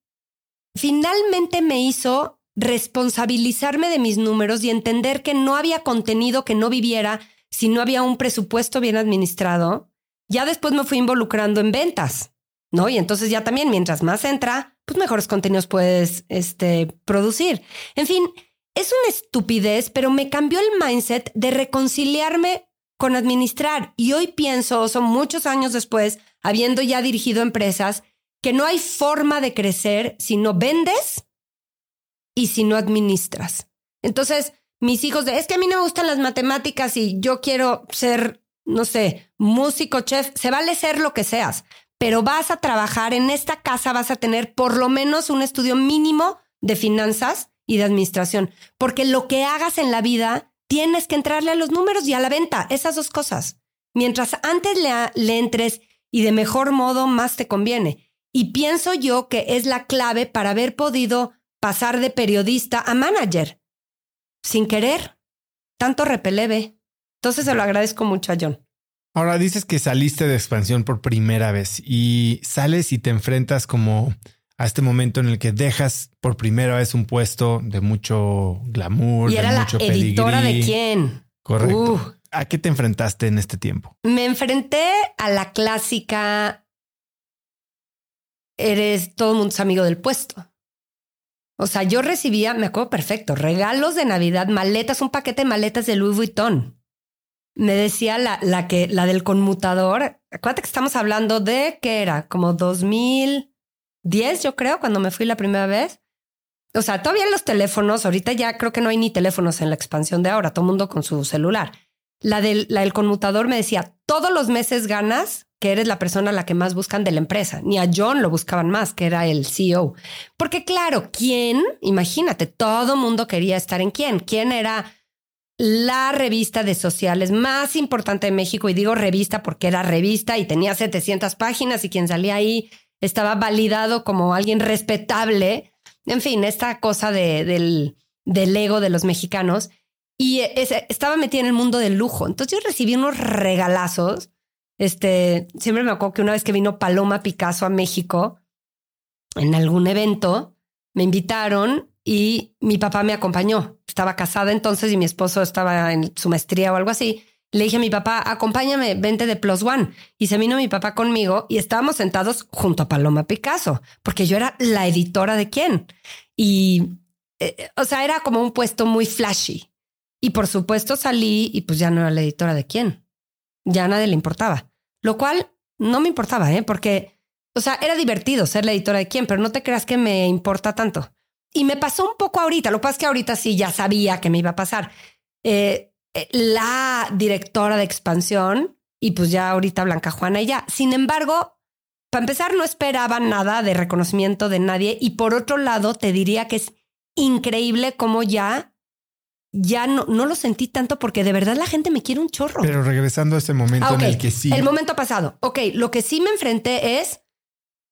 finalmente me hizo responsabilizarme de mis números y entender que no había contenido que no viviera si no había un presupuesto bien administrado. Ya después me fui involucrando en ventas, ¿no? Y entonces ya también, mientras más entra, pues mejores contenidos puedes este, producir. En fin, es una estupidez, pero me cambió el mindset de reconciliarme con administrar. Y hoy pienso, son muchos años después, habiendo ya dirigido empresas, que no hay forma de crecer si no vendes y si no administras. Entonces, mis hijos de, es que a mí no me gustan las matemáticas y yo quiero ser, no sé, músico, chef, se vale ser lo que seas, pero vas a trabajar en esta casa, vas a tener por lo menos un estudio mínimo de finanzas y de administración, porque lo que hagas en la vida tienes que entrarle a los números y a la venta, esas dos cosas. Mientras antes le, le entres y de mejor modo, más te conviene. Y pienso yo que es la clave para haber podido pasar de periodista a manager, sin querer. Tanto repeleve. Entonces se lo agradezco mucho a John. Ahora dices que saliste de expansión por primera vez y sales y te enfrentas como a este momento en el que dejas por primera vez un puesto de mucho glamour. Y era la editora de quién. Correcto. Uh. ¿A qué te enfrentaste en este tiempo? Me enfrenté a la clásica. Eres todo el mundo amigo del puesto. O sea, yo recibía, me acuerdo perfecto, regalos de Navidad, maletas, un paquete de maletas de Louis Vuitton me decía la, la, que, la del conmutador. Acuérdate que estamos hablando de que era como 2010, yo creo, cuando me fui la primera vez. O sea, todavía los teléfonos, ahorita ya creo que no hay ni teléfonos en la expansión de ahora, todo mundo con su celular. La del, la del conmutador me decía, todos los meses ganas que eres la persona a la que más buscan de la empresa. Ni a John lo buscaban más, que era el CEO. Porque claro, ¿quién? Imagínate, todo mundo quería estar en quién. ¿Quién era la revista de sociales más importante de México, y digo revista porque era revista y tenía 700 páginas y quien salía ahí estaba validado como alguien respetable. En fin, esta cosa de, del, del ego de los mexicanos. Y estaba metida en el mundo del lujo. Entonces yo recibí unos regalazos. Este, siempre me acuerdo que una vez que vino Paloma Picasso a México, en algún evento, me invitaron y mi papá me acompañó. Estaba casada entonces y mi esposo estaba en su maestría o algo así. Le dije a mi papá, acompáñame, vente de Plus One. Y se vino mi papá conmigo y estábamos sentados junto a Paloma Picasso, porque yo era la editora de quién. Y, eh, o sea, era como un puesto muy flashy. Y por supuesto salí y pues ya no era la editora de quién. Ya a nadie le importaba. Lo cual no me importaba, ¿eh? Porque, o sea, era divertido ser la editora de quién, pero no te creas que me importa tanto. Y me pasó un poco ahorita, lo que pasa es que ahorita sí ya sabía que me iba a pasar. Eh, eh, la directora de expansión y pues ya ahorita Blanca Juana y ya. Sin embargo, para empezar, no esperaba nada de reconocimiento de nadie y por otro lado, te diría que es increíble cómo ya ya no, no lo sentí tanto porque de verdad la gente me quiere un chorro. Pero regresando a ese momento ah, en el que sí. El momento pasado. Ok, lo que sí me enfrenté es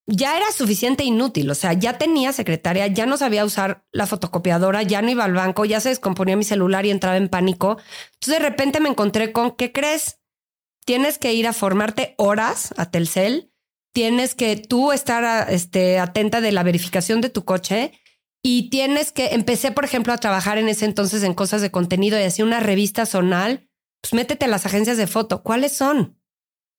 ya era suficiente inútil. O sea, ya tenía secretaria, ya no sabía usar la fotocopiadora, ya no iba al banco, ya se descomponía mi celular y entraba en pánico. Entonces de repente me encontré con, ¿qué crees? Tienes que ir a formarte horas a Telcel, tienes que tú estar este, atenta de la verificación de tu coche y tienes que, empecé por ejemplo a trabajar en ese entonces en cosas de contenido y hacía una revista zonal, pues métete a las agencias de foto. ¿Cuáles son?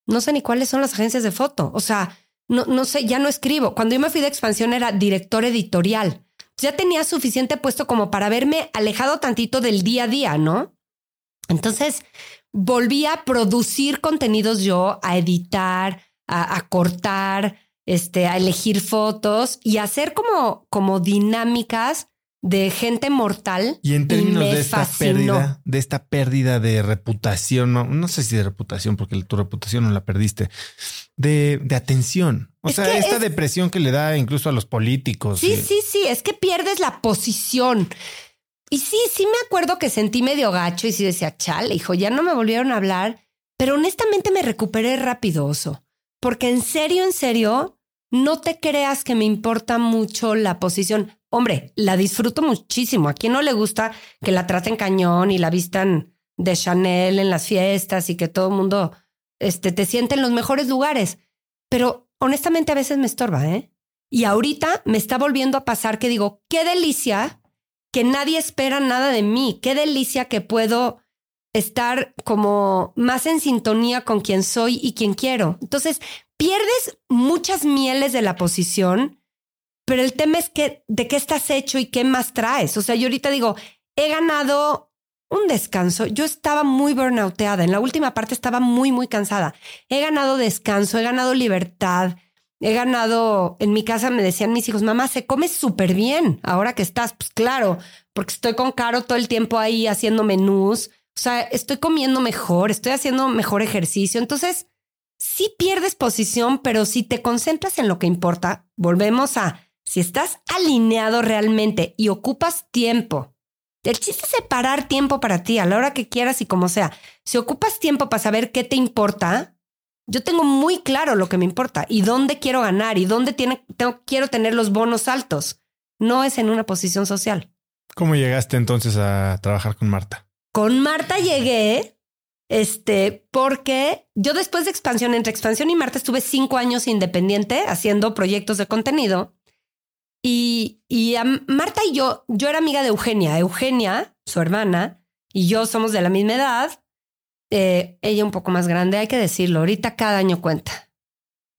No sé ni cuáles son las agencias de foto. O sea, no, no sé, ya no escribo. Cuando yo me fui de expansión era director editorial. Ya tenía suficiente puesto como para verme alejado tantito del día a día, ¿no? Entonces volví a producir contenidos yo, a editar, a, a cortar, este, a elegir fotos y hacer como, como dinámicas de gente mortal. Y en términos de esta pérdida, de esta pérdida de reputación, no, sé si de reputación, porque tu reputación no la perdiste, de, de atención. O sea, esta depresión que le da incluso a los políticos. Sí, sí, sí, es que pierdes la posición. Y sí, sí me acuerdo que sentí medio gacho y sí decía, chale, hijo, ya no me volvieron a hablar, pero honestamente me recuperé rápido, oso. Porque en serio, en serio, no te creas que me importa mucho la posición hombre, la disfruto muchísimo. ¿A quién no le gusta que la traten cañón y la vistan de Chanel en las fiestas y que todo el mundo este, te siente en los mejores lugares? Pero honestamente a veces me estorba, ¿eh? Y ahorita me está volviendo a pasar que digo, qué delicia que nadie espera nada de mí, qué delicia que puedo estar como más en sintonía con quien soy y quien quiero. Entonces, pierdes muchas mieles de la posición pero el tema es que de qué estás hecho y qué más traes. O sea, yo ahorita digo, he ganado un descanso. Yo estaba muy burnouteada. En la última parte estaba muy, muy cansada. He ganado descanso, he ganado libertad. He ganado, en mi casa me decían mis hijos, mamá, se come súper bien ahora que estás. Pues claro, porque estoy con Caro todo el tiempo ahí haciendo menús. O sea, estoy comiendo mejor, estoy haciendo mejor ejercicio. Entonces, sí pierdes posición, pero si te concentras en lo que importa, volvemos a, si estás alineado realmente y ocupas tiempo, el chiste es separar tiempo para ti a la hora que quieras y como sea. Si ocupas tiempo para saber qué te importa, yo tengo muy claro lo que me importa y dónde quiero ganar y dónde tiene, tengo, quiero tener los bonos altos. No es en una posición social. ¿Cómo llegaste entonces a trabajar con Marta? Con Marta llegué, este, porque yo después de expansión, entre expansión y Marta, estuve cinco años independiente haciendo proyectos de contenido y, y a Marta y yo, yo era amiga de Eugenia. Eugenia, su hermana, y yo somos de la misma edad. Eh, ella un poco más grande, hay que decirlo. Ahorita cada año cuenta.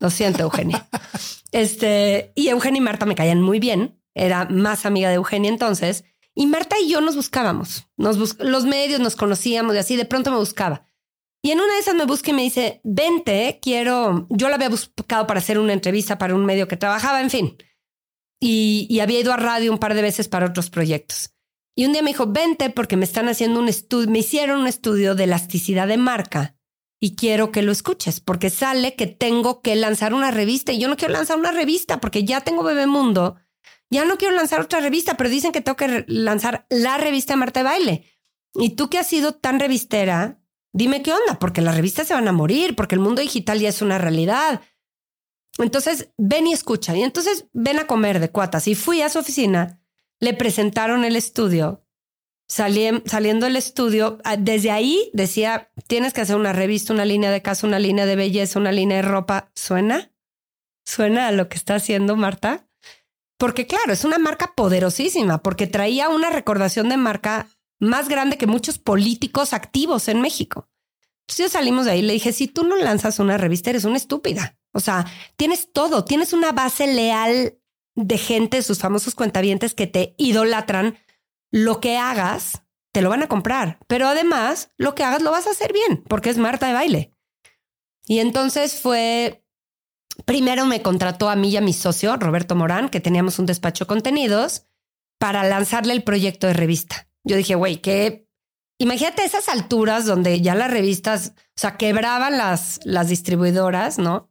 Lo siento, Eugenia. este, y Eugenia y Marta me caían muy bien. Era más amiga de Eugenia entonces. Y Marta y yo nos buscábamos. Nos los medios nos conocíamos y así de pronto me buscaba. Y en una de esas me busca y me dice, vente, quiero, yo la había buscado para hacer una entrevista para un medio que trabajaba, en fin y, había ido a radio un par de veces para otros proyectos. Y un día me dijo, vente porque me están haciendo un estudio, me hicieron un estudio de elasticidad de marca y quiero que lo escuches porque sale que tengo que lanzar una revista y yo no quiero lanzar una revista porque ya tengo Bebemundo, ya no quiero lanzar otra revista, pero dicen que tengo que lanzar la revista Marta de Baile. Y tú que has sido tan revistera, dime qué onda, porque las revistas se van a morir, porque el mundo digital ya es una realidad. Entonces, ven y escucha. Y entonces, ven a comer de cuatas. Y fui a su oficina, le presentaron el estudio. Salí, saliendo del estudio, ah, desde ahí decía, tienes que hacer una revista, una línea de casa, una línea de belleza, una línea de ropa. ¿Suena? ¿Suena a lo que está haciendo Marta? Porque claro, es una marca poderosísima, porque traía una recordación de marca más grande que muchos políticos activos en México. Entonces salimos de ahí y le dije, si tú no lanzas una revista, eres una estúpida. O sea, tienes todo, tienes una base leal de gente, sus famosos cuentavientes que te idolatran. Lo que hagas, te lo van a comprar, pero además lo que hagas lo vas a hacer bien, porque es Marta de baile. Y entonces fue, primero me contrató a mí y a mi socio, Roberto Morán, que teníamos un despacho de contenidos, para lanzarle el proyecto de revista. Yo dije, güey, que imagínate esas alturas donde ya las revistas, o sea, quebraban las, las distribuidoras, ¿no?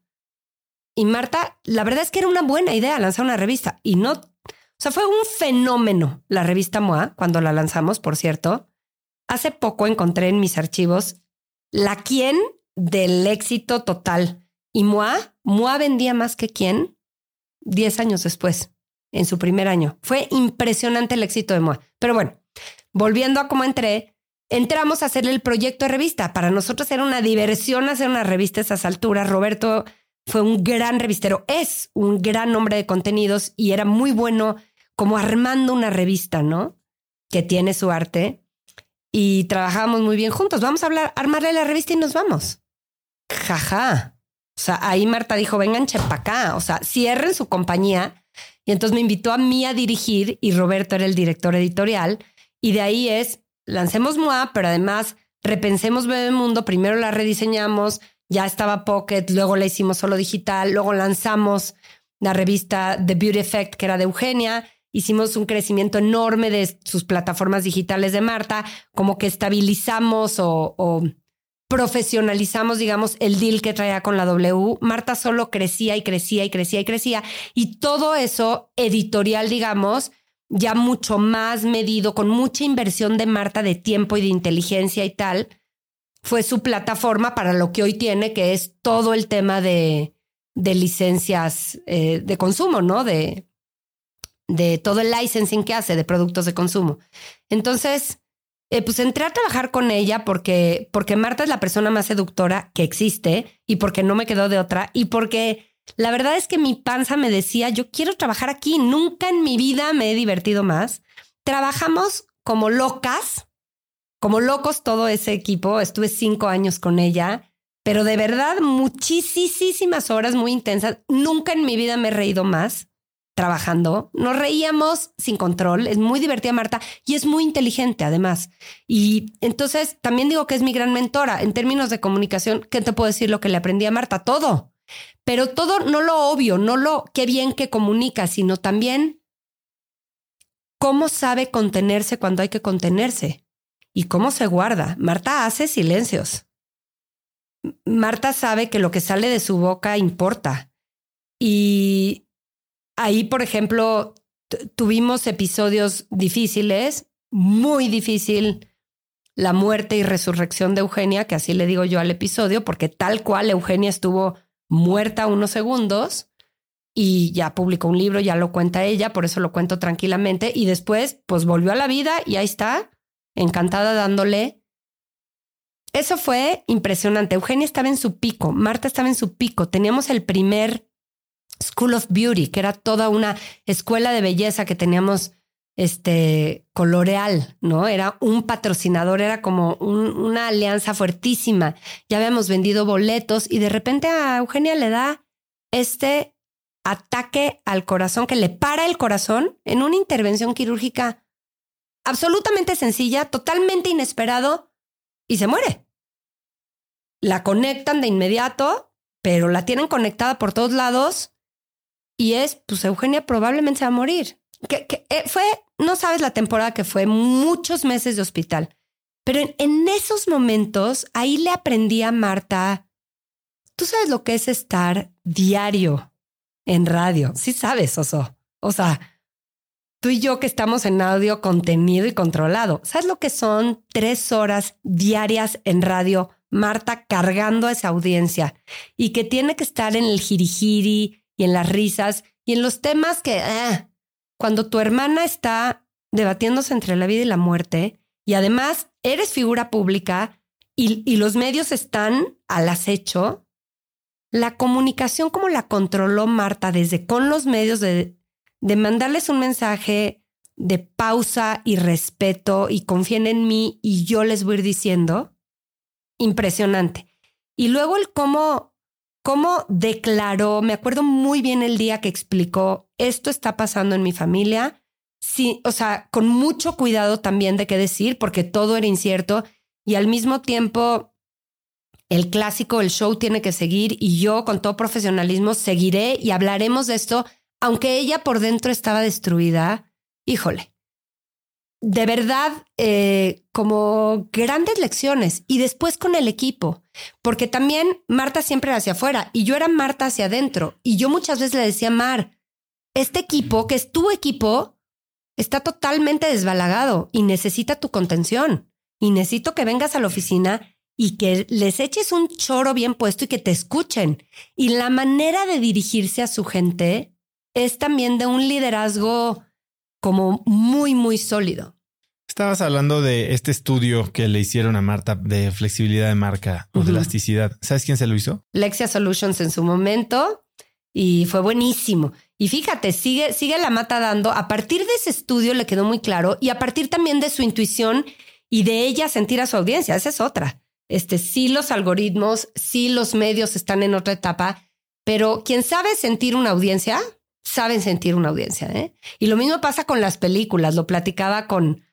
Y Marta, la verdad es que era una buena idea lanzar una revista y no, o sea, fue un fenómeno la revista MOA cuando la lanzamos, por cierto. Hace poco encontré en mis archivos la quién del éxito total. Y MOA, MOA vendía más que quién 10 años después, en su primer año. Fue impresionante el éxito de MOA. Pero bueno, volviendo a cómo entré, entramos a hacerle el proyecto de revista. Para nosotros era una diversión hacer una revista a esas alturas. Roberto fue un gran revistero, es un gran hombre de contenidos y era muy bueno como armando una revista, ¿no? Que tiene su arte y trabajábamos muy bien juntos. Vamos a hablar, armarle la revista y nos vamos. Jaja. O sea, ahí Marta dijo, vengan para acá, o sea, cierren su compañía. Y entonces me invitó a mí a dirigir y Roberto era el director editorial. Y de ahí es, lancemos MOA, pero además repensemos Bebemundo, primero la rediseñamos, ya estaba Pocket, luego la hicimos solo digital, luego lanzamos la revista The Beauty Effect, que era de Eugenia, hicimos un crecimiento enorme de sus plataformas digitales de Marta, como que estabilizamos o, profesionalizamos, digamos, el deal que traía con la W. Marta solo crecía y crecía y crecía y crecía. Y todo eso editorial, digamos, ya mucho más medido, con mucha inversión de Marta de tiempo y de inteligencia y tal, fue su plataforma para lo que hoy tiene, que es todo el tema de, de licencias eh, de consumo, ¿no? De, de todo el licensing que hace de productos de consumo. Entonces, eh, pues entré a trabajar con ella porque, porque Marta es la persona más seductora que existe y porque no me quedó de otra y porque la verdad es que mi panza me decía, yo quiero trabajar aquí, nunca en mi vida me he divertido más. Trabajamos como locas como locos todo ese equipo. Estuve cinco años con ella, pero de verdad muchísimas horas muy intensas. Nunca en mi vida me he reído más trabajando. Nos reíamos sin control. Es muy divertida Marta y es muy inteligente además. Y entonces también digo que es mi gran mentora en términos de comunicación. ¿Qué te puedo decir lo que le aprendí a Marta? Todo. Pero todo, no lo obvio, no lo qué bien que comunica, sino también cómo sabe contenerse cuando hay que contenerse. ¿Y cómo se guarda? Marta hace silencios. Marta sabe que lo que sale de su boca importa. Y ahí, por ejemplo, tuvimos episodios difíciles, muy difícil la muerte y resurrección de Eugenia, que así le digo yo al episodio, porque tal cual Eugenia estuvo muerta unos segundos y ya publicó un libro, ya lo cuenta ella, por eso lo cuento tranquilamente, y después pues volvió a la vida y ahí está, encantada dándole. Eso fue impresionante. Eugenia estaba en su pico, Marta estaba en su pico, teníamos el primer School of Beauty, que era toda una escuela de belleza que teníamos este Coloreal, ¿no? Era un patrocinador, era como una alianza fuertísima. Ya habíamos vendido boletos y de repente a Eugenia le da este ataque al corazón que le para el corazón en una intervención quirúrgica absolutamente sencilla, totalmente inesperado y se muere. La conectan de inmediato, pero la tienen conectada por todos lados y es, pues Eugenia probablemente se va a morir. Que, eh, fue no sabes la temporada que fue, muchos meses de hospital. Pero en, esos momentos, ahí le aprendí a Marta, tú sabes lo que es estar diario en radio. Sí sabes, Oso. O sea, tú y yo que estamos en audio contenido y controlado. ¿Sabes lo que son tres horas diarias en radio? Marta cargando a esa audiencia y que tiene que estar en el jirijiri y en las risas y en los temas que ah, cuando tu hermana está debatiéndose entre la vida y la muerte y además eres figura pública y, los medios están al acecho, la comunicación como la controló Marta desde con los medios de, de mandarles un mensaje de pausa y respeto y confíen en mí y yo les voy a ir diciendo, impresionante. Y luego el cómo cómo declaró, me acuerdo muy bien el día que explicó, esto está pasando en mi familia, sí, o sea, con mucho cuidado también de qué decir, porque todo era incierto y al mismo tiempo el clásico, el show tiene que seguir y yo con todo profesionalismo seguiré y hablaremos de esto, aunque ella por dentro estaba destruida. Híjole, de verdad eh, como grandes lecciones y después con el equipo, porque también Marta siempre era hacia afuera y yo era Marta hacia adentro y yo muchas veces le decía, Mar, este equipo, que es tu equipo, está totalmente desbalagado y necesita tu contención y necesito que vengas a la oficina y que les eches un choro bien puesto y que te escuchen. Y la manera de dirigirse a su gente es también de un liderazgo como muy, muy sólido. Estabas hablando de este estudio que le hicieron a Marta de flexibilidad de marca o de elasticidad. ¿Sabes quién se lo hizo? Lexia Solutions en su momento y fue buenísimo. Y fíjate, sigue, sigue la mata dando. A partir de ese estudio le quedó muy claro y a partir también de su intuición y de ella sentir a su audiencia. Esa es otra. Este, sí, los algoritmos, sí, los medios están en otra etapa, pero quien sabe sentir una audiencia, saben sentir una audiencia. ¿eh? Y lo mismo pasa con las películas. Lo platicaba con,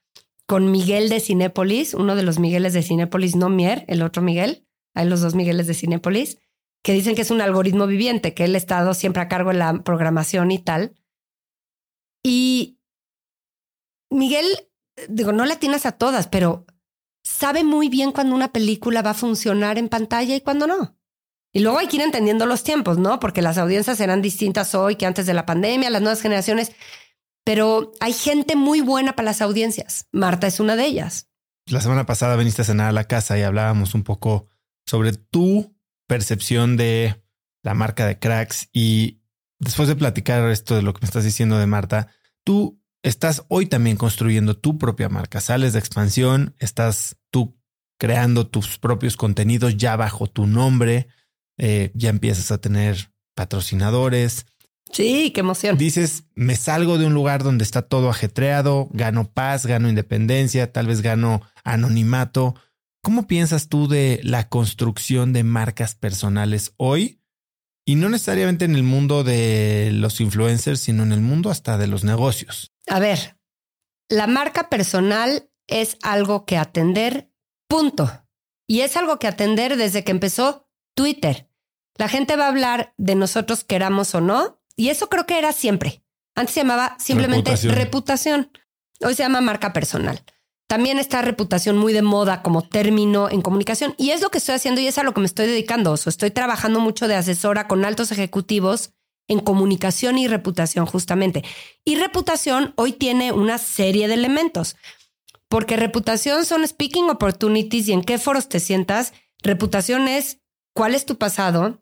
con Miguel de Cinépolis, uno de los Migueles de Cinépolis, no Mier, el otro Miguel. Hay los dos Migueles de Cinépolis, que dicen que es un algoritmo viviente, que él ha estado siempre a cargo de la programación y tal. Y Miguel, digo, no le atinas a todas, pero sabe muy bien cuando una película va a funcionar en pantalla y cuando no. Y luego hay que ir entendiendo los tiempos, ¿no? Porque las audiencias serán distintas hoy que antes de la pandemia, las nuevas generaciones. Pero hay gente muy buena para las audiencias. Marta es una de ellas. La semana pasada viniste a cenar a la casa y hablábamos un poco sobre tu percepción de la marca de cracks y después de platicar esto de lo que me estás diciendo de Marta, tú estás hoy también construyendo tu propia marca, sales de expansión, estás tú creando tus propios contenidos ya bajo tu nombre, eh, ya empiezas a tener patrocinadores. Sí, qué emoción. Dices, me salgo de un lugar donde está todo ajetreado, gano paz, gano independencia, tal vez gano anonimato. ¿Cómo piensas tú de la construcción de marcas personales hoy? Y no necesariamente en el mundo de los influencers, sino en el mundo hasta de los negocios. A ver, la marca personal es algo que atender, punto. Y es algo que atender desde que empezó Twitter. La gente va a hablar de nosotros queramos o no, y eso creo que era siempre. Antes se llamaba simplemente reputación. Hoy se llama marca personal. también está reputación muy de moda como término en comunicación. Y es lo que estoy haciendo y es a lo que me estoy dedicando. O estoy trabajando mucho de asesora con altos ejecutivos en comunicación y reputación justamente. Y reputación hoy tiene una serie de elementos, porque reputación son speaking opportunities y en qué foros te sientas. Reputación es cuál es tu pasado,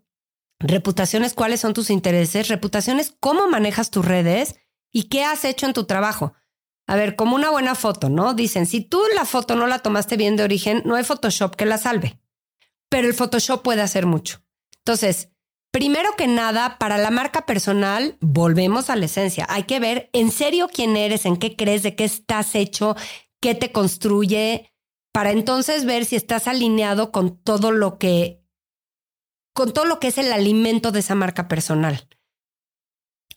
reputación es cuáles son tus intereses, reputación es cómo manejas tus redes y qué has hecho en tu trabajo. A ver, como una buena foto, ¿no? Dicen, si tú la foto no la tomaste bien de origen, no hay Photoshop que la salve, pero el Photoshop puede hacer mucho. Entonces, primero que nada, para la marca personal, volvemos a la esencia. Hay que ver en serio quién eres, en qué crees, de qué estás hecho, qué te construye, para entonces ver si estás alineado con todo lo que, con todo lo que es el alimento de esa marca personal.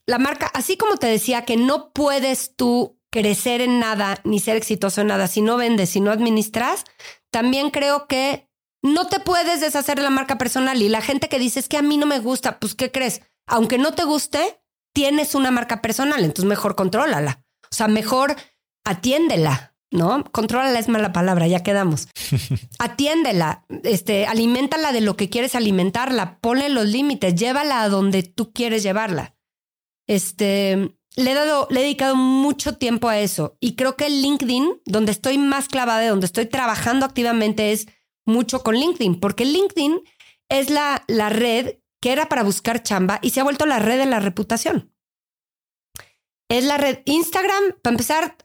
La marca, así como te decía que no puedes tú crecer en nada ni ser exitoso en nada si no vendes, si no administras, también creo que no te puedes deshacer de la marca personal y la gente que dice es que a mí no me gusta, pues ¿qué crees? Aunque no te guste, tienes una marca personal, entonces mejor contrólala. O sea, mejor atiéndela, ¿no? Contrólala es mala palabra, ya quedamos. Atiéndela, este, aliméntala de lo que quieres alimentarla, ponle los límites, llévala a donde tú quieres llevarla. Este, le he dado, le he dedicado mucho tiempo a eso y creo que LinkedIn, donde estoy más clavada, de donde estoy trabajando activamente es mucho con LinkedIn, porque LinkedIn es la, la red que era para buscar chamba y se ha vuelto la red de la reputación. Es la red Instagram, para empezar,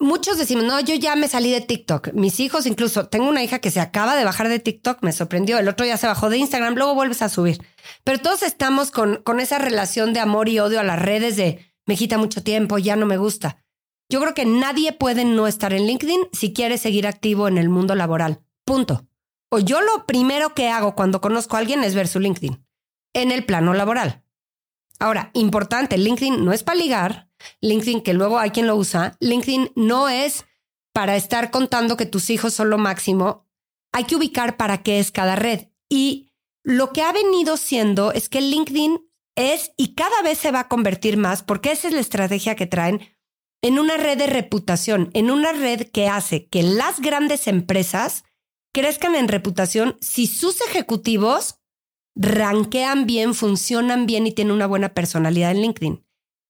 muchos decimos, no, yo ya me salí de TikTok. Mis hijos, incluso, tengo una hija que se acaba de bajar de TikTok, me sorprendió. El otro ya se bajó de Instagram, luego vuelves a subir. Pero todos estamos con, con esa relación de amor y odio a las redes de me quita mucho tiempo, ya no me gusta. Yo creo que nadie puede no estar en LinkedIn si quiere seguir activo en el mundo laboral. Punto. O yo lo primero que hago cuando conozco a alguien es ver su LinkedIn en el plano laboral. Ahora, importante, LinkedIn no es para ligar, LinkedIn que luego hay quien lo usa, LinkedIn no es para estar contando que tus hijos son lo máximo, hay que ubicar para qué es cada red. Y lo que ha venido siendo es que LinkedIn es y cada vez se va a convertir más, porque esa es la estrategia que traen, en una red de reputación, en una red que hace que las grandes empresas crezcan en reputación si sus ejecutivos ranquean bien, funcionan bien y tienen una buena personalidad en LinkedIn.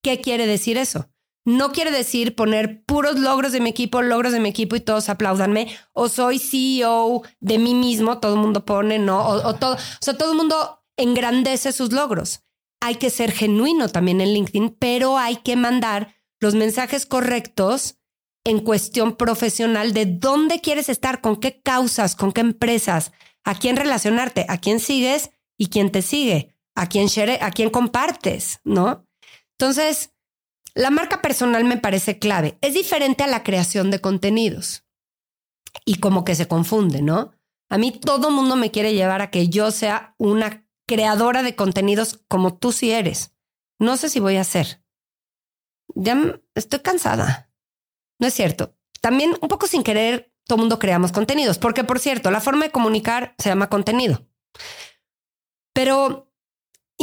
¿Qué quiere decir eso? No quiere decir poner puros logros de mi equipo, logros de mi equipo y todos aplaudanme, o soy CEO de mí mismo, todo el mundo pone, no, o, todo, o sea, todo el mundo engrandece sus logros hay que ser genuino también en LinkedIn, pero hay que mandar los mensajes correctos en cuestión profesional de dónde quieres estar, con qué causas, con qué empresas, a quién relacionarte, a quién sigues y quién te sigue, a quién, a quién compartes, ¿no? Entonces, la marca personal me parece clave. Es diferente a la creación de contenidos y como que se confunde, ¿no? A mí todo mundo me quiere llevar a que yo sea una creadora de contenidos como tú sí eres. No sé si voy a hacer. Ya estoy cansada. No es cierto. También un poco sin querer, todo mundo creamos contenidos, porque por cierto, la forma de comunicar se llama contenido. Pero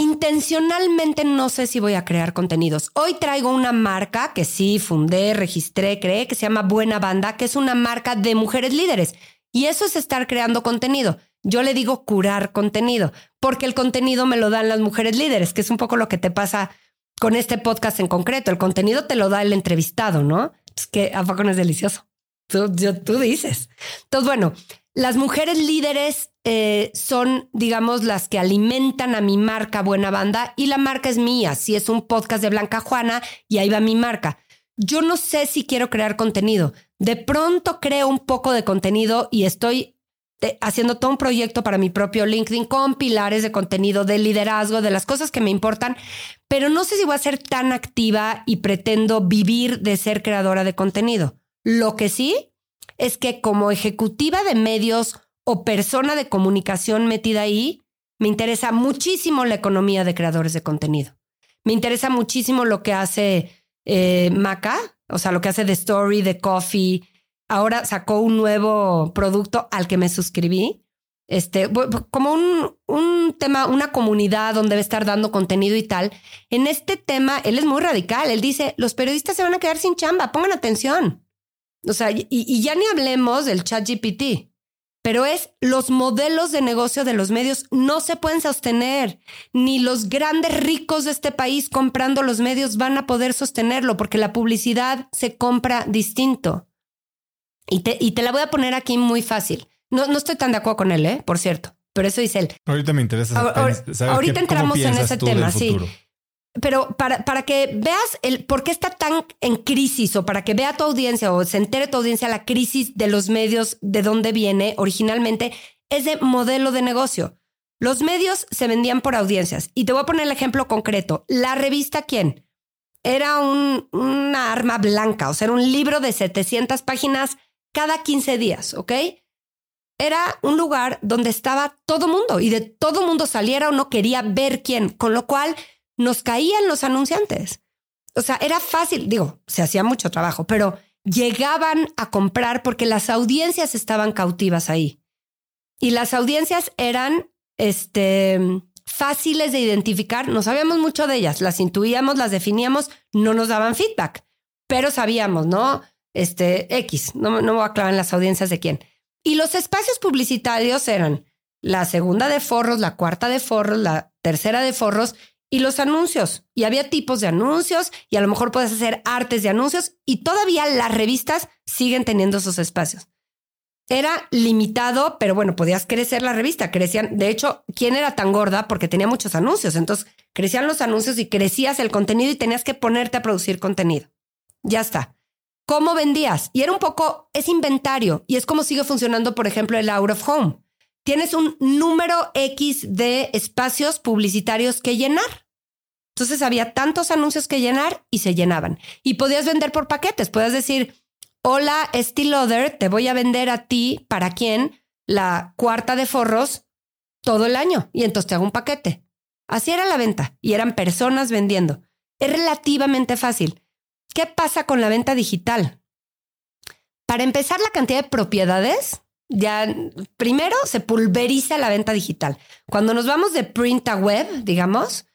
intencionalmente no sé si voy a crear contenidos. Hoy traigo una marca que sí fundé, registré, creé, que se llama Buena Banda, que es una marca de mujeres líderes. Y eso es estar creando contenido. Yo le digo curar contenido, porque el contenido me lo dan las mujeres líderes, que es un poco lo que te pasa con este podcast en concreto. El contenido te lo da el entrevistado, ¿no? Es que a poco es delicioso. Tú, tú dices. Entonces, bueno, las mujeres líderes eh, son, digamos, las que alimentan a mi marca Buena Banda y la marca es mía. Si es un podcast de Blanca Juana y ahí va mi marca. Yo no sé si quiero crear contenido. De pronto creo un poco de contenido y estoy haciendo todo un proyecto para mi propio LinkedIn con pilares de contenido, de liderazgo, de las cosas que me importan, pero no sé si voy a ser tan activa y pretendo vivir de ser creadora de contenido. Lo que sí es que como ejecutiva de medios o persona de comunicación metida ahí, me interesa muchísimo la economía de creadores de contenido. Me interesa muchísimo lo que hace eh, Maca, o sea, lo que hace The Story, The Coffee, ahora sacó un nuevo producto al que me suscribí. Este, como un, un tema, una comunidad donde debe estar dando contenido y tal. En este tema, él es muy radical. Él dice, los periodistas se van a quedar sin chamba, pongan atención. O sea, y, y ya ni hablemos del chat GPT pero es los modelos de negocio de los medios no se pueden sostener, ni los grandes ricos de este país comprando los medios van a poder sostenerlo porque la publicidad se compra distinto. Y te, y te la voy a poner aquí muy fácil. No, no estoy tan de acuerdo con él, ¿eh? por cierto, pero eso dice él. Ahorita me interesa. Saber ahorita entramos en ese tema, sí. Pero para, para que veas el por qué está tan en crisis o para que vea tu audiencia o se entere tu audiencia la crisis de los medios, de dónde viene originalmente, es de modelo de negocio. Los medios se vendían por audiencias. Y te voy a poner el ejemplo concreto. La revista ¿Quién? Era un, una arma blanca, o sea, un libro de 700 páginas cada 15 días, ¿ok? Era un lugar donde estaba todo mundo y de todo mundo saliera o no quería ver quién, con lo cual nos caían los anunciantes. O sea, era fácil, digo, se hacía mucho trabajo, pero llegaban a comprar porque las audiencias estaban cautivas ahí. Y las audiencias eran este, fáciles de identificar, no sabíamos mucho de ellas, las intuíamos, las definíamos, no nos daban feedback, pero sabíamos, ¿no? Este, X, no, no voy a aclarar las audiencias de quién. Y los espacios publicitarios eran la segunda de forros, la cuarta de forros, la tercera de forros, y los anuncios. Y había tipos de anuncios y a lo mejor puedes hacer artes de anuncios y todavía las revistas siguen teniendo esos espacios. Era limitado, pero bueno, podías crecer la revista. Crecían, de hecho, ¿quién era tan gorda? Porque tenía muchos anuncios. Entonces, crecían los anuncios y crecías el contenido y tenías que ponerte a producir contenido. Ya está. ¿Cómo vendías? Y era un poco, es inventario y es como sigue funcionando, por ejemplo, el Out of Home tienes un número X de espacios publicitarios que llenar. Entonces había tantos anuncios que llenar y se llenaban. Y podías vender por paquetes. Podías decir, hola, Other, te voy a vender a ti, ¿para quién? La cuarta de forros todo el año. Y entonces te hago un paquete. Así era la venta. Y eran personas vendiendo. Es relativamente fácil. ¿Qué pasa con la venta digital? Para empezar, la cantidad de propiedades ya primero se pulveriza la venta digital. Cuando nos vamos de print a web, digamos,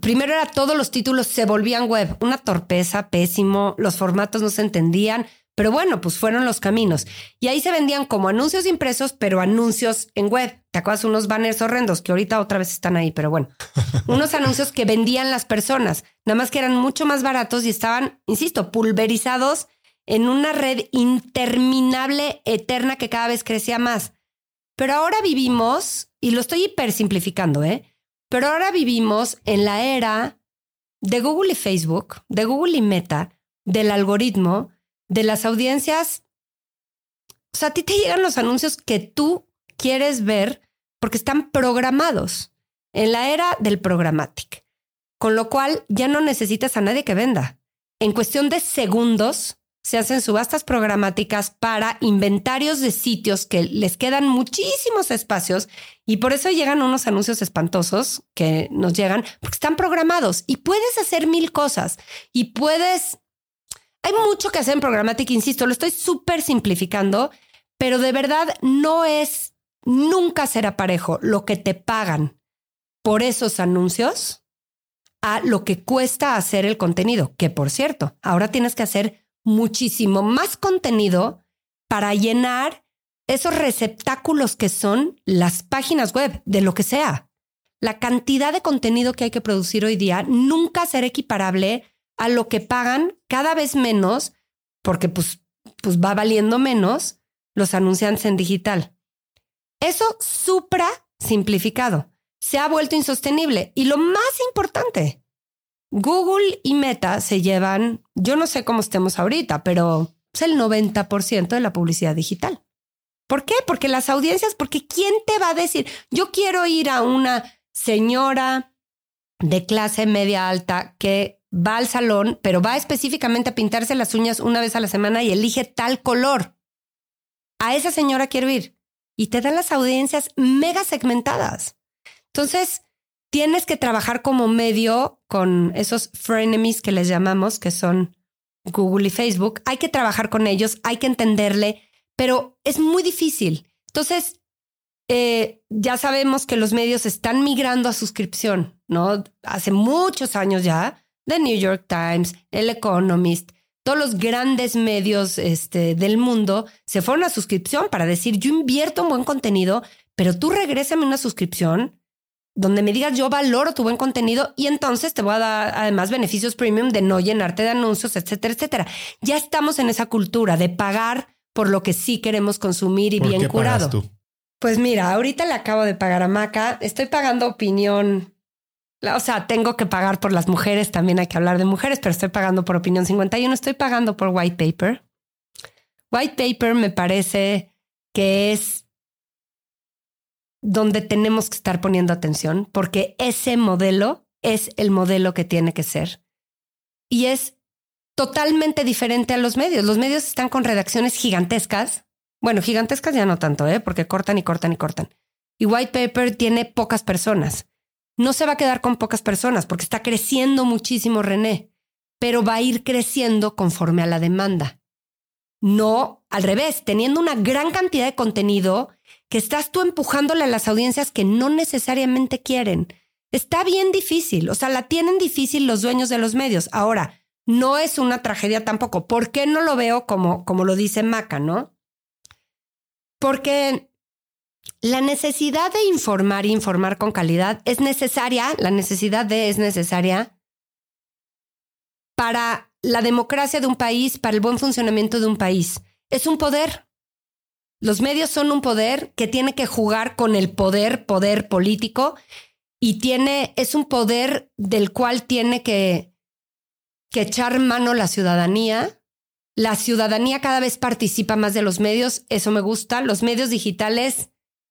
primero era todos los títulos se volvían web, una torpeza, pésimo, los formatos no se entendían, pero bueno, pues fueron los caminos. Y ahí se vendían como anuncios impresos, pero anuncios en web. ¿Te acuerdas? Unos banners horrendos que ahorita otra vez están ahí, pero bueno, unos anuncios que vendían las personas, nada más que eran mucho más baratos y estaban, insisto, pulverizados en una red interminable, eterna, que cada vez crecía más. Pero ahora vivimos, y lo estoy hipersimplificando, ¿eh? Pero ahora vivimos en la era de Google y Facebook, de Google y Meta, del algoritmo, de las audiencias. O sea, a ti te llegan los anuncios que tú quieres ver porque están programados en la era del programmatic. Con lo cual ya no necesitas a nadie que venda. En cuestión de segundos, se hacen subastas programáticas para inventarios de sitios que les quedan muchísimos espacios y por eso llegan unos anuncios espantosos que nos llegan porque están programados y puedes hacer mil cosas y puedes... Hay mucho que hacer en programática, insisto, lo estoy súper simplificando, pero de verdad no es, nunca será parejo lo que te pagan por esos anuncios a lo que cuesta hacer el contenido, que por cierto, ahora tienes que hacer muchísimo más contenido para llenar esos receptáculos que son las páginas web de lo que sea. La cantidad de contenido que hay que producir hoy día nunca será equiparable a lo que pagan cada vez menos, porque pues, pues va valiendo menos los anunciantes en digital. Eso supra simplificado. Se ha vuelto insostenible. Y lo más importante, Google y Meta se llevan, yo no sé cómo estemos ahorita, pero es el 90% de la publicidad digital. ¿Por qué? Porque las audiencias, porque ¿quién te va a decir? Yo quiero ir a una señora de clase media alta que va al salón, pero va específicamente a pintarse las uñas una vez a la semana y elige tal color. A esa señora quiero ir. Y te dan las audiencias mega segmentadas. Entonces, tienes que trabajar como medio con esos frenemies que les llamamos, que son Google y Facebook. Hay que trabajar con ellos, hay que entenderle, pero es muy difícil. Entonces, eh, ya sabemos que los medios están migrando a suscripción, ¿no? Hace muchos años ya, The New York Times, El Economist, todos los grandes medios este, del mundo se fueron a suscripción para decir, yo invierto en buen contenido, pero tú regrésame una suscripción donde me digas yo valoro tu buen contenido y entonces te voy a dar además beneficios premium de no llenarte de anuncios, etcétera, etcétera. Ya estamos en esa cultura de pagar por lo que sí queremos consumir y bien curado. Tú? Pues mira, ahorita le acabo de pagar a Maca, estoy pagando opinión o sea, tengo que pagar por las mujeres, también hay que hablar de mujeres, pero estoy pagando por Opinión 51, estoy pagando por White Paper. White Paper me parece que es donde tenemos que estar poniendo atención, porque ese modelo es el modelo que tiene que ser. Y es totalmente diferente a los medios. Los medios están con redacciones gigantescas. Bueno, gigantescas ya no tanto, ¿eh? porque cortan y cortan y cortan. Y White Paper tiene pocas personas no se va a quedar con pocas personas porque está creciendo muchísimo René, pero va a ir creciendo conforme a la demanda. No, al revés, teniendo una gran cantidad de contenido que estás tú empujándole a las audiencias que no necesariamente quieren. Está bien difícil, o sea, la tienen difícil los dueños de los medios. Ahora, no es una tragedia tampoco. ¿Por qué no lo veo como, como lo dice Maca, no? Porque la necesidad de informar e informar con calidad es necesaria, la necesidad de es necesaria para la democracia de un país, para el buen funcionamiento de un país. Es un poder. Los medios son un poder que tiene que jugar con el poder, poder político, y tiene, es un poder del cual tiene que, que echar mano la ciudadanía. La ciudadanía cada vez participa más de los medios, eso me gusta. Los medios digitales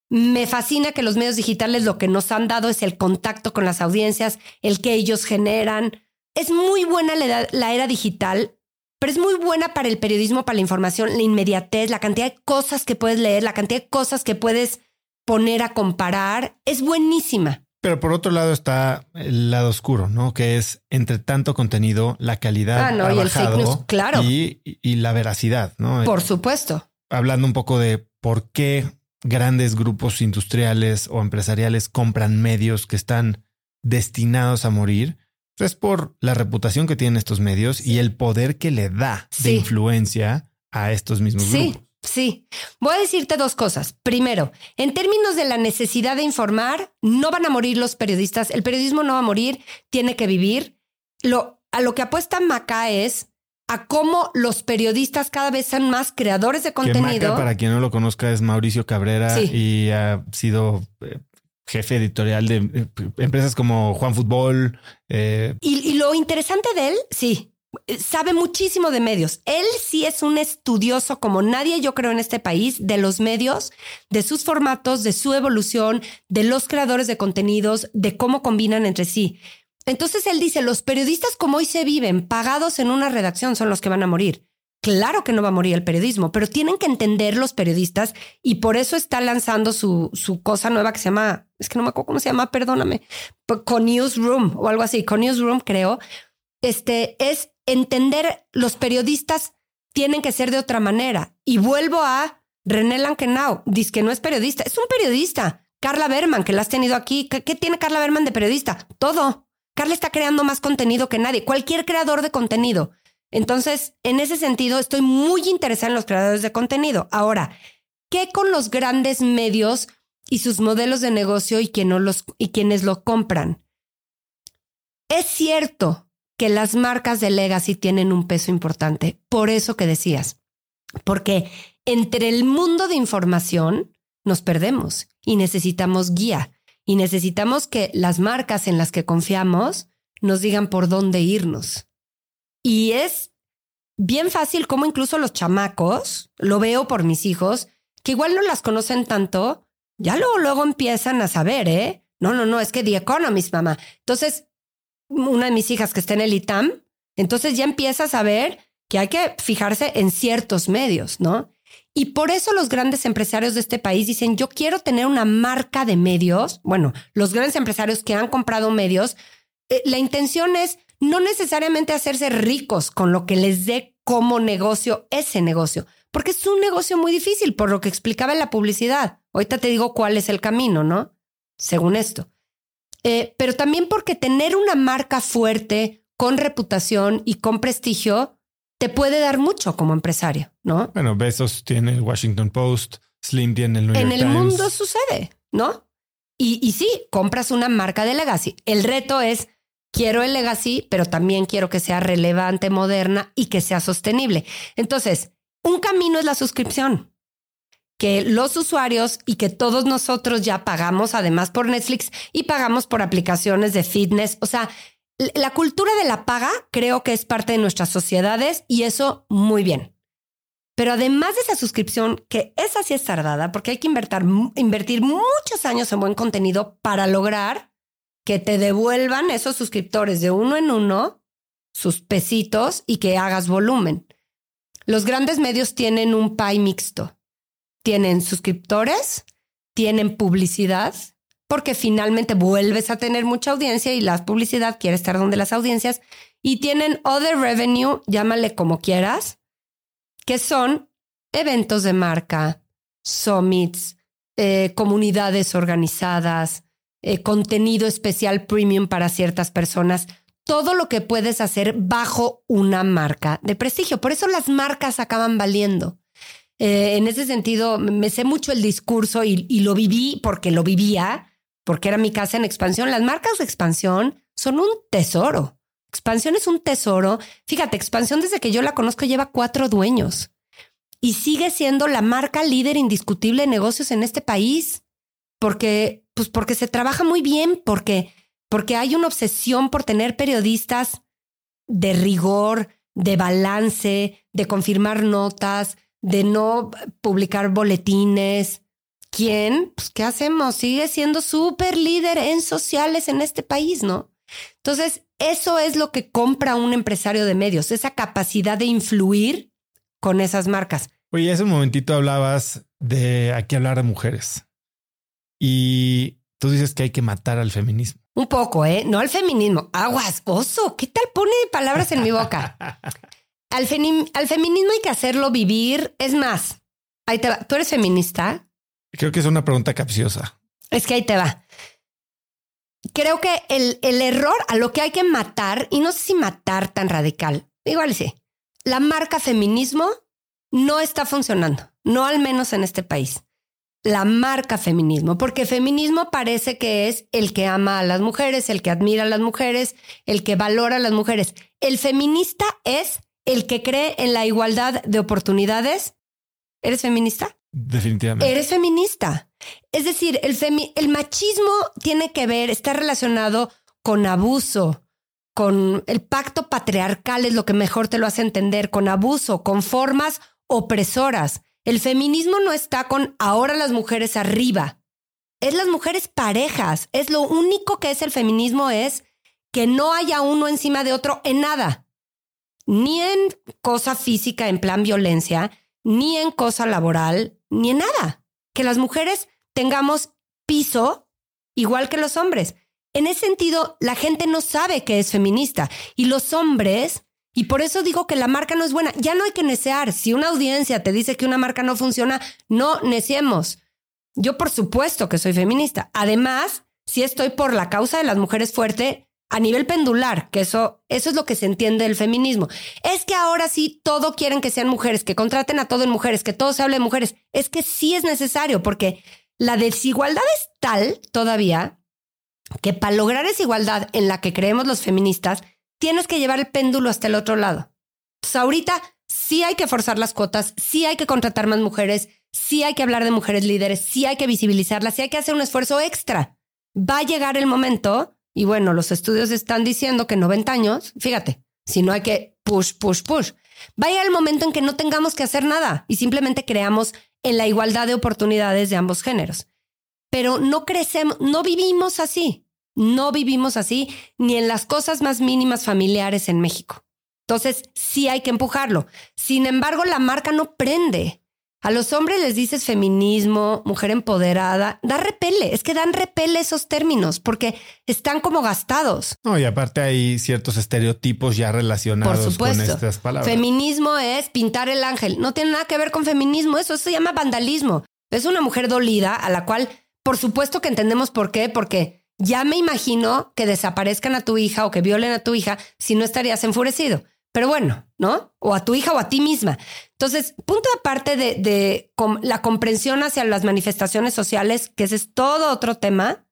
me fascina que los medios digitales lo que nos han dado es el contacto con las audiencias, el que ellos generan. Es muy buena la, era digital, pero es muy buena para el periodismo, para la información, la inmediatez, la cantidad de cosas que puedes leer, la cantidad de cosas que puedes poner a comparar. Es buenísima. Pero por otro lado está el lado oscuro, ¿no? Que es entre tanto contenido, la calidad ah, ha bajado claro. y, y, la veracidad, ¿no? Por supuesto. Hablando un poco de por qué grandes grupos industriales o empresariales compran medios que están destinados a morir, es por la reputación que tienen estos medios y el poder que le da de influencia a estos mismos grupos. Sí, voy a decirte dos cosas. Primero, en términos de la necesidad de informar, no van a morir los periodistas. El periodismo no va a morir, tiene que vivir. Lo, a lo que apuesta Maca es a cómo los periodistas cada vez son más creadores de contenido. para quien no lo conozca, es Mauricio Cabrera y ha sido eh, jefe editorial de eh, empresas como Juan Fútbol. Eh. Y, lo interesante de él, sí, sabe muchísimo de medios. Él sí es un estudioso como nadie, yo creo, en este país, de los medios, de sus formatos, de su evolución, de los creadores de contenidos, de cómo combinan entre sí. Entonces él dice, los periodistas como hoy se viven, pagados en una redacción, son los que van a morir. Claro que no va a morir el periodismo, pero tienen que entender los periodistas y por eso está lanzando su, su cosa nueva que se llama, es que no me acuerdo cómo se llama, perdóname, con Newsroom o algo así, con Newsroom creo, este es entender los periodistas tienen que ser de otra manera. Y vuelvo a René Lankenau, dice que no es periodista, es un periodista. Carla Berman, que la has tenido aquí, ¿qué, qué tiene Carla Berman de periodista? Todo. Carla está creando más contenido que nadie, cualquier creador de contenido. Entonces, en ese sentido, estoy muy interesada en los creadores de contenido. Ahora, ¿qué con los grandes medios y sus modelos de negocio y, los, y quienes lo compran? Es cierto que las marcas de legacy tienen un peso importante, por eso que decías, porque entre el mundo de información nos perdemos y necesitamos guía. Y necesitamos que las marcas en las que confiamos nos digan por dónde irnos. Y es bien fácil como incluso los chamacos, lo veo por mis hijos, que igual no las conocen tanto, ya luego, luego empiezan a saber, ¿eh? No, no, no, es que The Economist, mamá. Entonces, una de mis hijas que está en el ITAM, entonces ya empieza a saber que hay que fijarse en ciertos medios, ¿no? Y por eso los grandes empresarios de este país dicen, yo quiero tener una marca de medios. Bueno, los grandes empresarios que han comprado medios, eh, la intención es no necesariamente hacerse ricos con lo que les dé como negocio ese negocio, porque es un negocio muy difícil, por lo que explicaba en la publicidad. Ahorita te digo cuál es el camino, ¿no? Según esto. Eh, pero también porque tener una marca fuerte, con reputación y con prestigio, te puede dar mucho como empresario, ¿no? Bueno, Besos tiene el Washington Post, Slim tiene el New York En el Times. mundo sucede, ¿no? Y, y sí, compras una marca de legacy. El reto es, quiero el legacy, pero también quiero que sea relevante, moderna y que sea sostenible. Entonces, un camino es la suscripción. Que los usuarios y que todos nosotros ya pagamos además por Netflix y pagamos por aplicaciones de fitness. O sea, la cultura de la paga creo que es parte de nuestras sociedades y eso muy bien. Pero además de esa suscripción, que esa sí es tardada, porque hay que invertir, invertir muchos años en buen contenido para lograr que te devuelvan esos suscriptores de uno en uno sus pesitos y que hagas volumen. Los grandes medios tienen un pie mixto. Tienen suscriptores, tienen publicidad, porque finalmente vuelves a tener mucha audiencia y la publicidad quiere estar donde las audiencias, y tienen other revenue, llámale como quieras, que son eventos de marca, summits, eh, comunidades organizadas, eh, contenido especial premium para ciertas personas, todo lo que puedes hacer bajo una marca de prestigio. Por eso las marcas acaban valiendo. Eh, en ese sentido, me sé mucho el discurso y, y lo viví porque lo vivía, porque era mi casa en expansión. Las marcas de expansión son un tesoro. Expansión es un tesoro. Fíjate, Expansión desde que yo la conozco lleva cuatro dueños y sigue siendo la marca líder indiscutible de negocios en este país porque, pues porque se trabaja muy bien, porque, porque hay una obsesión por tener periodistas de rigor, de balance, de confirmar notas, de no publicar boletines. ¿Quién? Pues, ¿qué hacemos? Sigue siendo súper líder en sociales en este país, ¿no? Entonces, eso es lo que compra un empresario de medios, esa capacidad de influir con esas marcas. Oye, hace un momentito hablabas de aquí hablar de mujeres y tú dices que hay que matar al feminismo. Un poco, ¿eh? No al feminismo. Aguas, oso. ¿Qué tal pone palabras en mi boca? Al, al feminismo hay que hacerlo vivir. Es más, ahí te va. ¿Tú eres feminista? Creo que es una pregunta capciosa. Es que ahí te va. Creo que el, el error a lo que hay que matar, y no sé si matar tan radical, igual sí, la marca feminismo no está funcionando, no al menos en este país. La marca feminismo, porque feminismo parece que es el que ama a las mujeres, el que admira a las mujeres, el que valora a las mujeres. El feminista es el que cree en la igualdad de oportunidades. ¿Eres feminista? Definitivamente. Eres feminista. Es decir, el, femi- el machismo tiene que ver, está relacionado con abuso, con el pacto patriarcal, es lo que mejor te lo hace entender, con abuso, con formas opresoras. El feminismo no está con ahora las mujeres arriba, es las mujeres parejas. Es lo único que es el feminismo es que no haya uno encima de otro en nada, ni en cosa física, en plan violencia, ni en cosa laboral, ni en nada. Que las mujeres tengamos piso igual que los hombres. En ese sentido, la gente no sabe que es feminista y los hombres, y por eso digo que la marca no es buena, ya no hay que necear. Si una audiencia te dice que una marca no funciona, no neciemos. Yo por supuesto que soy feminista. Además, si estoy por la causa de las mujeres fuerte a nivel pendular, que eso, eso es lo que se entiende del feminismo. Es que ahora sí todo quieren que sean mujeres, que contraten a todo en mujeres, que todo se hable de mujeres. Es que sí es necesario porque la desigualdad es tal todavía que para lograr esa igualdad en la que creemos los feministas, tienes que llevar el péndulo hasta el otro lado. Entonces ahorita sí hay que forzar las cuotas, sí hay que contratar más mujeres, sí hay que hablar de mujeres líderes, sí hay que visibilizarlas, sí hay que hacer un esfuerzo extra. Va a llegar el momento, y bueno, los estudios están diciendo que 90 años, fíjate, si no hay que push, push, push, va a llegar el momento en que no tengamos que hacer nada y simplemente creamos en la igualdad de oportunidades de ambos géneros. Pero no crecemos, no vivimos así, no vivimos así ni en las cosas más mínimas familiares en México. Entonces, sí hay que empujarlo. Sin embargo, la marca no prende. A los hombres les dices feminismo, mujer empoderada, da repele. Es que dan repele esos términos porque están como gastados. No, y aparte hay ciertos estereotipos ya relacionados Por supuesto. con estas palabras. Feminismo es pintar el ángel. No tiene nada que ver con feminismo. Eso se llama vandalismo. Es una mujer dolida a la cual, por supuesto que entendemos por qué, porque ya me imagino que desaparezcan a tu hija o que violen a tu hija si no estarías enfurecido. pero bueno, ¿no? O a tu hija o a ti misma. Entonces, punto aparte de, de la comprensión hacia las manifestaciones sociales, que ese es todo otro tema,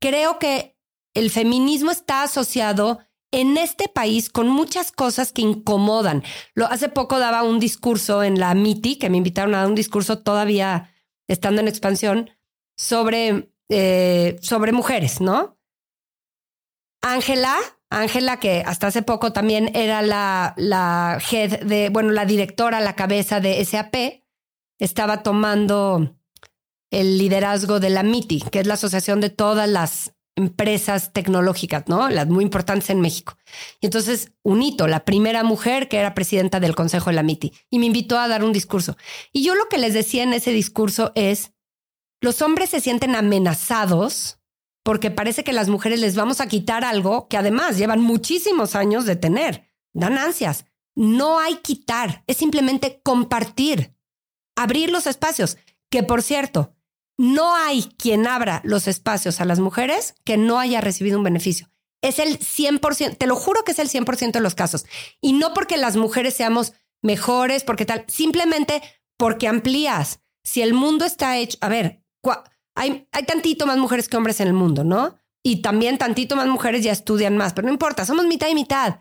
creo que el feminismo está asociado en este país con muchas cosas que incomodan. Lo, hace poco daba un discurso en la MITI, que me invitaron a dar un discurso todavía estando en expansión, sobre, eh, sobre mujeres, ¿no? Ángela, Ángela, que hasta hace poco también era la, la head de, bueno, la directora, la cabeza de SAP, estaba tomando el liderazgo de la MITI, que es la asociación de todas las empresas tecnológicas, ¿no? Las muy importantes en México. Y entonces, un hito, la primera mujer que era presidenta del Consejo de la MITI, y me invitó a dar un discurso. Y yo lo que les decía en ese discurso es, los hombres se sienten amenazados porque parece que las mujeres les vamos a quitar algo que además llevan muchísimos años de tener. Dan ansias. No hay quitar, es simplemente compartir, abrir los espacios. Que por cierto, no hay quien abra los espacios a las mujeres que no haya recibido un beneficio. Es el 100%, te lo juro que es el 100% de los casos. Y no porque las mujeres seamos mejores, porque tal, simplemente porque amplías. Si el mundo está hecho, a ver, hay, tantito más mujeres que hombres en el mundo, ¿no? Y también tantito más mujeres ya estudian más, pero no importa, somos mitad y mitad.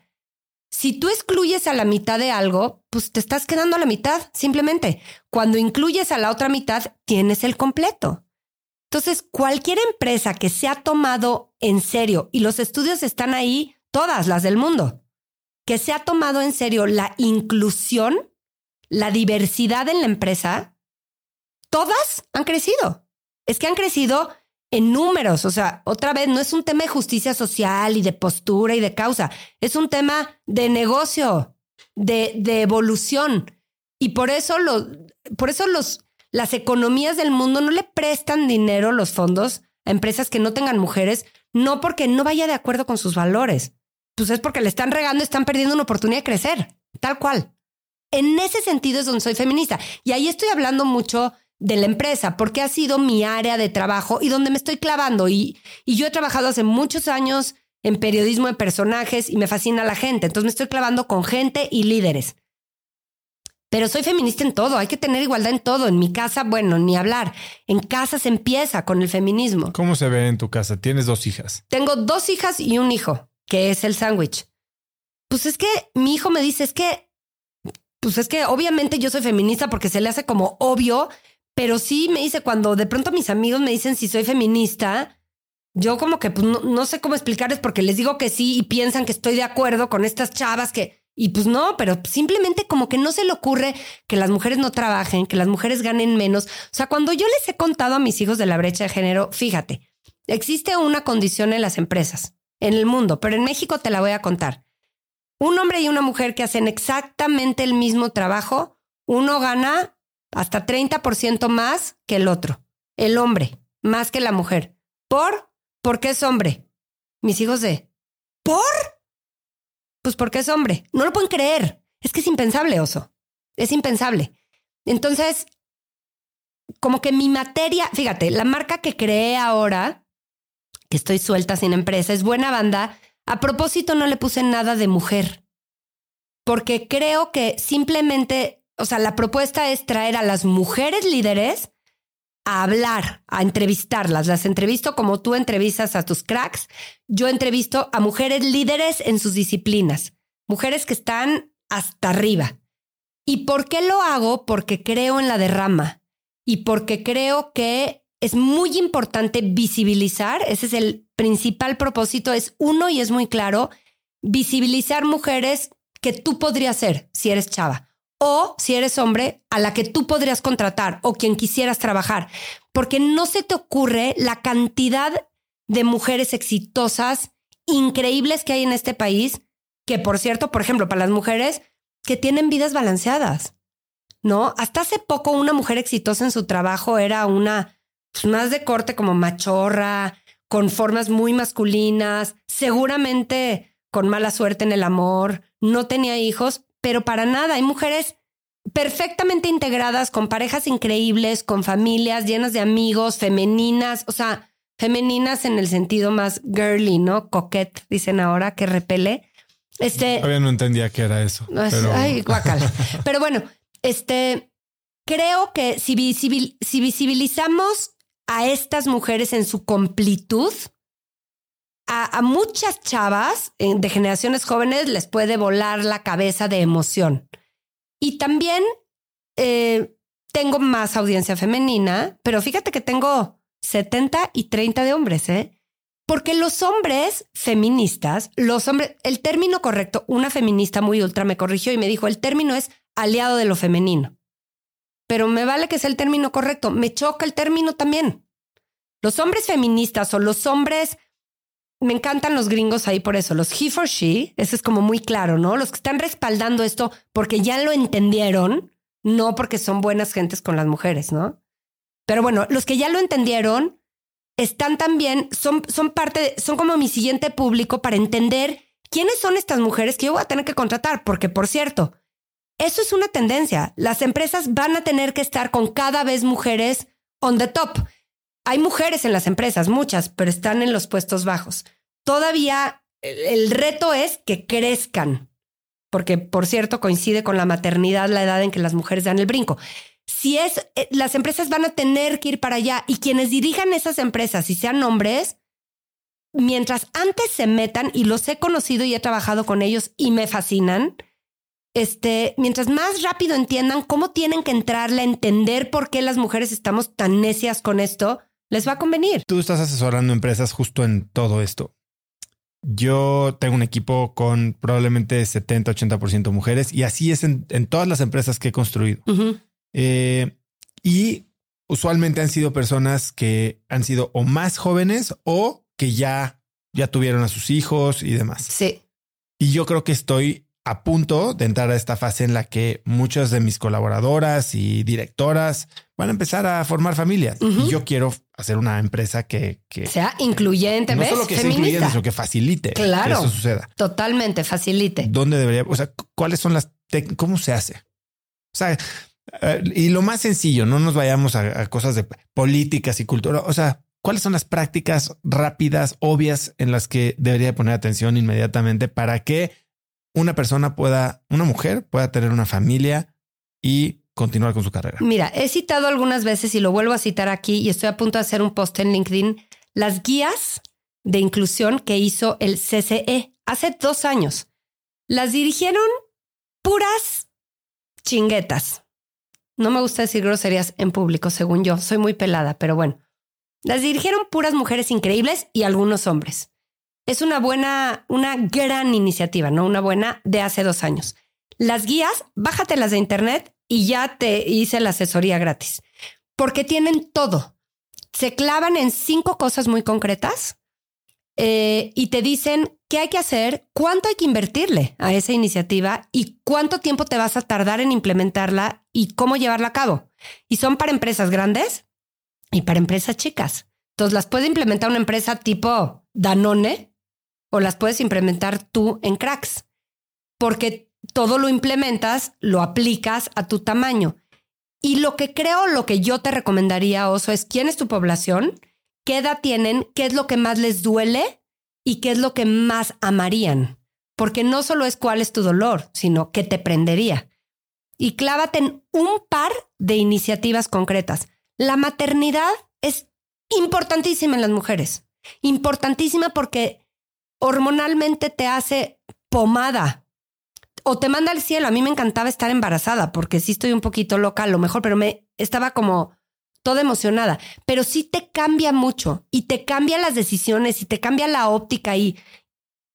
Si tú excluyes a la mitad de algo, pues te estás quedando a la mitad, simplemente. Cuando incluyes a la otra mitad, tienes el completo. Entonces, cualquier empresa que se ha tomado en serio, y los estudios están ahí, todas las del mundo, que se ha tomado en serio la inclusión, la diversidad en la empresa, todas han crecido. Es que han crecido en números. O sea, otra vez, no es un tema de justicia social y de postura y de causa, es un tema de negocio, de, de evolución. Y por eso, lo, por eso los, las economías del mundo no le prestan dinero, los fondos, a empresas que no tengan mujeres, no porque no vaya de acuerdo con sus valores. Pues es porque le están regando, están perdiendo una oportunidad de crecer, tal cual. En ese sentido es donde soy feminista. Y ahí estoy hablando mucho de la empresa, porque ha sido mi área de trabajo y donde me estoy clavando. Y, y yo he trabajado hace muchos años en periodismo de personajes y me fascina la gente. Entonces me estoy clavando con gente y líderes. Pero soy feminista en todo, hay que tener igualdad en todo. En mi casa, bueno, ni hablar. En casa se empieza con el feminismo. ¿Cómo se ve en tu casa? Tienes dos hijas. Tengo dos hijas y un hijo, que es el sándwich. Pues es que mi hijo me dice, es que, pues es que obviamente yo soy feminista porque se le hace como obvio pero sí me dice, cuando de pronto mis amigos me dicen si soy feminista, yo como que pues, no, sé cómo explicarles porque les digo que sí y piensan que estoy de acuerdo con estas chavas que... Y pues no, pero simplemente como que no se le ocurre que las mujeres no trabajen, que las mujeres ganen menos. O sea, cuando yo les he contado a mis hijos de la brecha de género, fíjate, existe una condición en las empresas, en el mundo, pero en México te la voy a contar. Un hombre y una mujer que hacen exactamente el mismo trabajo, uno gana hasta 30% más que el otro. El hombre, más que la mujer. ¿Por? Porque es hombre. Mis hijos de, ¿por? Pues porque es hombre. No lo pueden creer. Es que es impensable, oso. Es impensable. Entonces, como que mi materia, fíjate, la marca que creé ahora, que estoy suelta sin empresa, es buena banda. A propósito, no le puse nada de mujer. Porque creo que simplemente o sea, la propuesta es traer a las mujeres líderes a hablar, a entrevistarlas. Las entrevisto como tú entrevistas a tus cracks. Yo entrevisto a mujeres líderes en sus disciplinas, mujeres que están hasta arriba. ¿Y por qué lo hago? Porque creo en la derrama y porque creo que es muy importante visibilizar, ese es el principal propósito, es uno y es muy claro, visibilizar mujeres que tú podrías ser si eres chava o si eres hombre, a la que tú podrías contratar o quien quisieras trabajar, porque no se te ocurre la cantidad de mujeres exitosas, increíbles que hay en este país, que por cierto, por ejemplo, para las mujeres que tienen vidas balanceadas, ¿no? Hasta hace poco una mujer exitosa en su trabajo era una pues, más de corte como machorra, con formas muy masculinas, seguramente con mala suerte en el amor, no tenía hijos, pero para nada. Hay mujeres perfectamente integradas, con parejas increíbles, con familias llenas de amigos, femeninas, o sea, femeninas en el sentido más girly, ¿no? Coquette, dicen ahora, que repele. Este, Todavía no entendía qué era eso. Ay, Pero... Ay, guacala. Pero bueno, este creo que si, visibil- si visibilizamos a estas mujeres en su completud, a, muchas chavas eh, de generaciones jóvenes les puede volar la cabeza de emoción. Y también eh, tengo más audiencia femenina, pero fíjate que tengo 70 y 30 de hombres, ¿eh? Porque los hombres feministas, los hombres, el término correcto, una feminista muy ultra me corrigió y me dijo, el término es aliado de lo femenino. Pero me vale que sea el término correcto, me choca el término también. Los hombres feministas o los hombres, me encantan los gringos ahí por eso, los he for she, eso es como muy claro, ¿no? Los que están respaldando esto porque ya lo entendieron, no porque son buenas gentes con las mujeres, ¿no? Pero bueno, los que ya lo entendieron están también, son, son parte, de- son como mi siguiente público para entender quiénes son estas mujeres que yo voy a tener que contratar, porque por cierto, eso es una tendencia. Las empresas van a tener que estar con cada vez mujeres on the top. Hay mujeres en las empresas, muchas, pero están en los puestos bajos. Todavía el, reto es que crezcan, porque por cierto coincide con la maternidad la edad en que las mujeres dan el brinco. Si es, eh, las empresas van a tener que ir para allá y quienes dirijan esas empresas y sean hombres, mientras antes se metan, y los he conocido y he trabajado con ellos y me fascinan, este, mientras más rápido entiendan cómo tienen que entrarle a entender por qué las mujeres estamos tan necias con esto, les va a convenir. Tú estás asesorando empresas justo en todo esto. Yo tengo un equipo con probablemente 70, 80% mujeres y así es en, en todas las empresas que he construido. Eh, y usualmente han sido personas que han sido o más jóvenes o que ya, ya tuvieron a sus hijos y demás. Sí. Y yo creo que estoy a punto de entrar a esta fase en la que muchas de mis colaboradoras y directoras van a empezar a formar familias. Y yo quiero hacer una empresa que, que Sea incluyente, no ¿ves? solo que sea Feminista. incluyente, sino que facilite Claro. que eso suceda. Totalmente, facilite. ¿Dónde debería? O sea, ¿cuáles son las ¿Cómo se hace? O sea, eh, y lo más sencillo, no nos vayamos a, a cosas de políticas y cultura. O sea, ¿cuáles son las prácticas rápidas, obvias, en las que debería poner atención inmediatamente para que una persona pueda, una mujer pueda tener una familia y continuar con su carrera? Mira, he citado algunas veces y lo vuelvo a citar aquí y estoy a punto de hacer un post en LinkedIn, las guías de inclusión que hizo el CCE hace dos años. Las dirigieron puras chinguetas. No me gusta decir groserías en público, según yo. Soy muy pelada, pero bueno. Las dirigieron puras mujeres increíbles y algunos hombres. Es una buena, una gran iniciativa, ¿no? Una buena de hace dos años. Las guías, bájatelas de internet y ya te hice la asesoría gratis. Porque tienen todo. Se clavan en cinco cosas muy concretas eh, y te dicen qué hay que hacer, cuánto hay que invertirle a esa iniciativa y cuánto tiempo te vas a tardar en implementarla y cómo llevarla a cabo. Y son para empresas grandes y para empresas chicas. Entonces las puede implementar una empresa tipo Danone o las puedes implementar tú en Cracks, porque todo lo implementas, lo aplicas a tu tamaño. Y lo que creo, lo que yo te recomendaría, Oso, es quién es tu población, qué edad tienen, qué es lo que más les duele y qué es lo que más amarían. Porque no solo es cuál es tu dolor, sino qué te prendería. Y clávate en un par de iniciativas concretas. La maternidad es importantísima en las mujeres. Importantísima porque hormonalmente te hace pomada o te manda al cielo. A mí me encantaba estar embarazada porque sí estoy un poquito loca a lo mejor, pero me estaba como toda emocionada. Pero sí te cambia mucho y te cambia las decisiones y te cambia la óptica y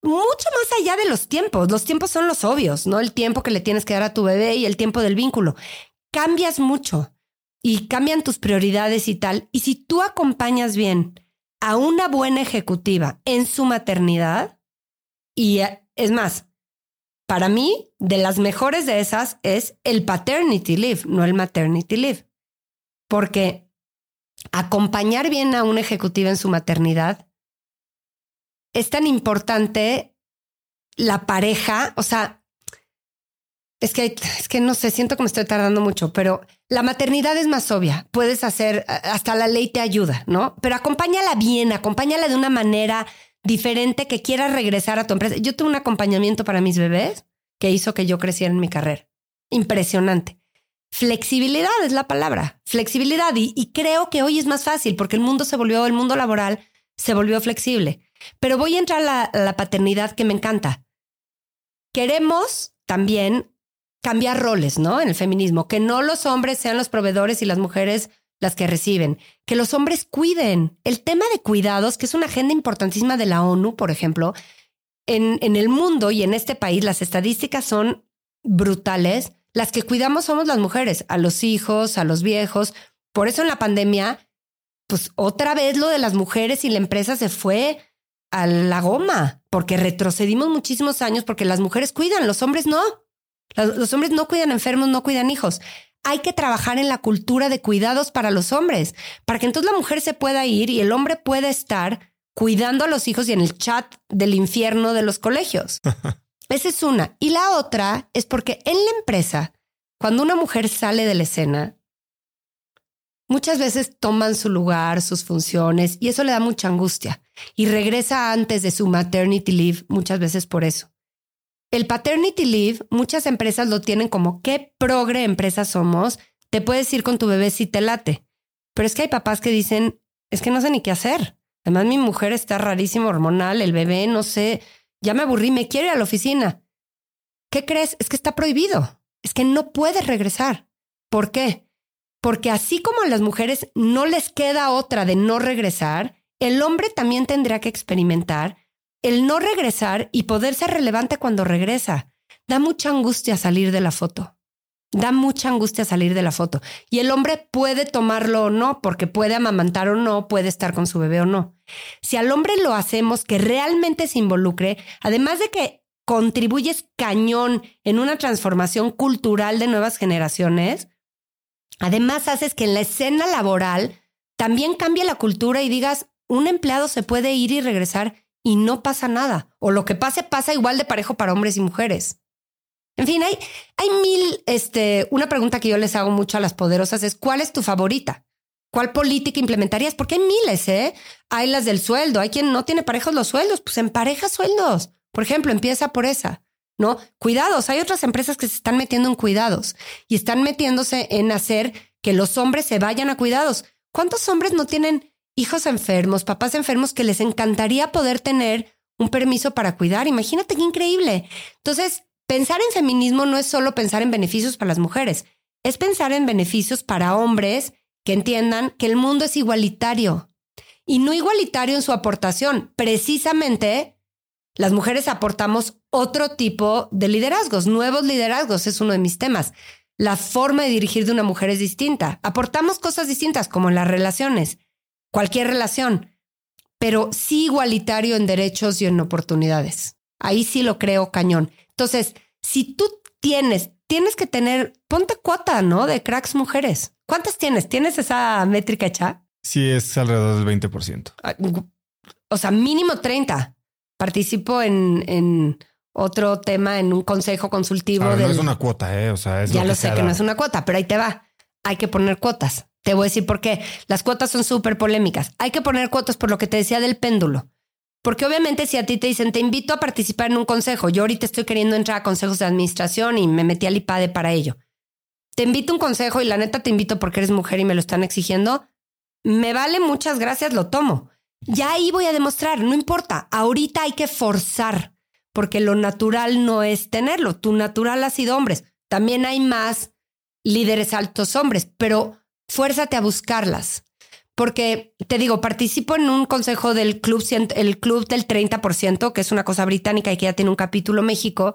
mucho más allá de los tiempos. Los tiempos son los obvios, ¿no? El tiempo que le tienes que dar a tu bebé y el tiempo del vínculo. Cambias mucho y cambian tus prioridades y tal. Y si tú acompañas bien a una buena ejecutiva en su maternidad, y eh, es más, para mí, de las mejores de esas es el paternity leave, no el maternity leave. Porque acompañar bien a una ejecutiva en su maternidad es tan importante la pareja, o sea, es que, es que no sé, siento que me estoy tardando mucho, pero la maternidad es más obvia. Puedes hacer, hasta la ley te ayuda, ¿no? Pero acompáñala bien, acompáñala de una manera diferente que quieras regresar a tu empresa. Yo tuve un acompañamiento para mis bebés que hizo que yo creciera en mi carrera. Impresionante. Flexibilidad es la palabra, flexibilidad. Y, creo que hoy es más fácil porque el mundo se volvió, el mundo laboral se volvió flexible. Pero voy a entrar a la paternidad que me encanta. Queremos también cambiar roles, ¿no? En el feminismo, que no los hombres sean los proveedores y las mujeres las que reciben, que los hombres cuiden. El tema de cuidados, que es una agenda importantísima de la ONU, por ejemplo, en, en el mundo y en este país las estadísticas son brutales. Las que cuidamos somos las mujeres, a los hijos, a los viejos. Por eso en la pandemia, pues otra vez lo de las mujeres y la empresa se fue a la goma, porque retrocedimos muchísimos años porque las mujeres cuidan, los hombres no. Los hombres no cuidan enfermos, no cuidan hijos. Hay que trabajar en la cultura de cuidados para los hombres, para que entonces la mujer se pueda ir y el hombre pueda estar cuidando a los hijos y en el chat del infierno de los colegios. Esa es una. Y la otra es porque en la empresa, cuando una mujer sale de la escena, muchas veces toman su lugar, sus funciones, y eso le da mucha angustia. Y regresa antes de su maternity leave, muchas veces por eso. El paternity leave, muchas empresas lo tienen como qué progre empresa somos, te puedes ir con tu bebé si te late. Pero es que hay papás que dicen, es que no sé ni qué hacer. Además, mi mujer está rarísimo hormonal, el bebé, no sé, ya me aburrí, me quiere ir a la oficina. ¿Qué crees? Es que está prohibido. Es que no puedes regresar. ¿Por qué? Porque así como a las mujeres no les queda otra de no regresar, el hombre también tendrá que experimentar el no regresar y poder ser relevante cuando regresa. Da mucha angustia salir de la foto. Da mucha angustia salir de la foto. Y el hombre puede tomarlo o no, porque puede amamantar o no, puede estar con su bebé o no. Si al hombre lo hacemos que realmente se involucre, además de que contribuyes cañón en una transformación cultural de nuevas generaciones, además haces que en la escena laboral también cambie la cultura y digas, un empleado se puede ir y regresar y no pasa nada. O lo que pase pasa igual de parejo para hombres y mujeres. En fin, hay, hay mil, este, una pregunta que yo les hago mucho a las poderosas es, ¿cuál es tu favorita? ¿Cuál política implementarías? Porque hay miles, ¿eh? Hay las del sueldo, hay quien no tiene parejos los sueldos, pues empareja sueldos. Por ejemplo, empieza por esa, ¿no? Cuidados, hay otras empresas que se están metiendo en cuidados y están metiéndose en hacer que los hombres se vayan a cuidados. ¿Cuántos hombres no tienen hijos enfermos, papás enfermos que les encantaría poder tener un permiso para cuidar. Imagínate qué increíble. Entonces, pensar en feminismo no es solo pensar en beneficios para las mujeres, es pensar en beneficios para hombres que entiendan que el mundo es igualitario y no igualitario en su aportación. Precisamente, las mujeres aportamos otro tipo de liderazgos, nuevos liderazgos, es uno de mis temas. La forma de dirigir de una mujer es distinta. Aportamos cosas distintas como en las relaciones cualquier relación, pero sí igualitario en derechos y en oportunidades. Ahí sí lo creo cañón. Entonces, si tú tienes, tienes que tener, ponte cuota, ¿no? De cracks mujeres. ¿Cuántas tienes? ¿Tienes esa métrica hecha? Sí, es alrededor del 20%. Ah, o sea, mínimo 30. Participo en, en otro tema, en un consejo consultivo. no es una cuota, ¿eh? O sea, es ya lo, sé que no es una cuota, pero ahí te va. Hay que poner cuotas. Te voy a decir por qué. Las cuotas son súper polémicas. Hay que poner cuotas por lo que te decía del péndulo. Porque obviamente si a ti te dicen, te invito a participar en un consejo, yo ahorita estoy queriendo entrar a consejos de administración y me metí al IPADE para ello. Te invito a un consejo y la neta te invito porque eres mujer y me lo están exigiendo. Me vale, muchas gracias, lo tomo. Ya ahí voy a demostrar, no importa. Ahorita hay que forzar, porque lo natural no es tenerlo. Tu natural ha sido hombres. También hay más líderes altos hombres, pero fuérzate a buscarlas. Porque te digo, participo en un consejo del club, el club del 30%, que es una cosa británica y que ya tiene un capítulo México,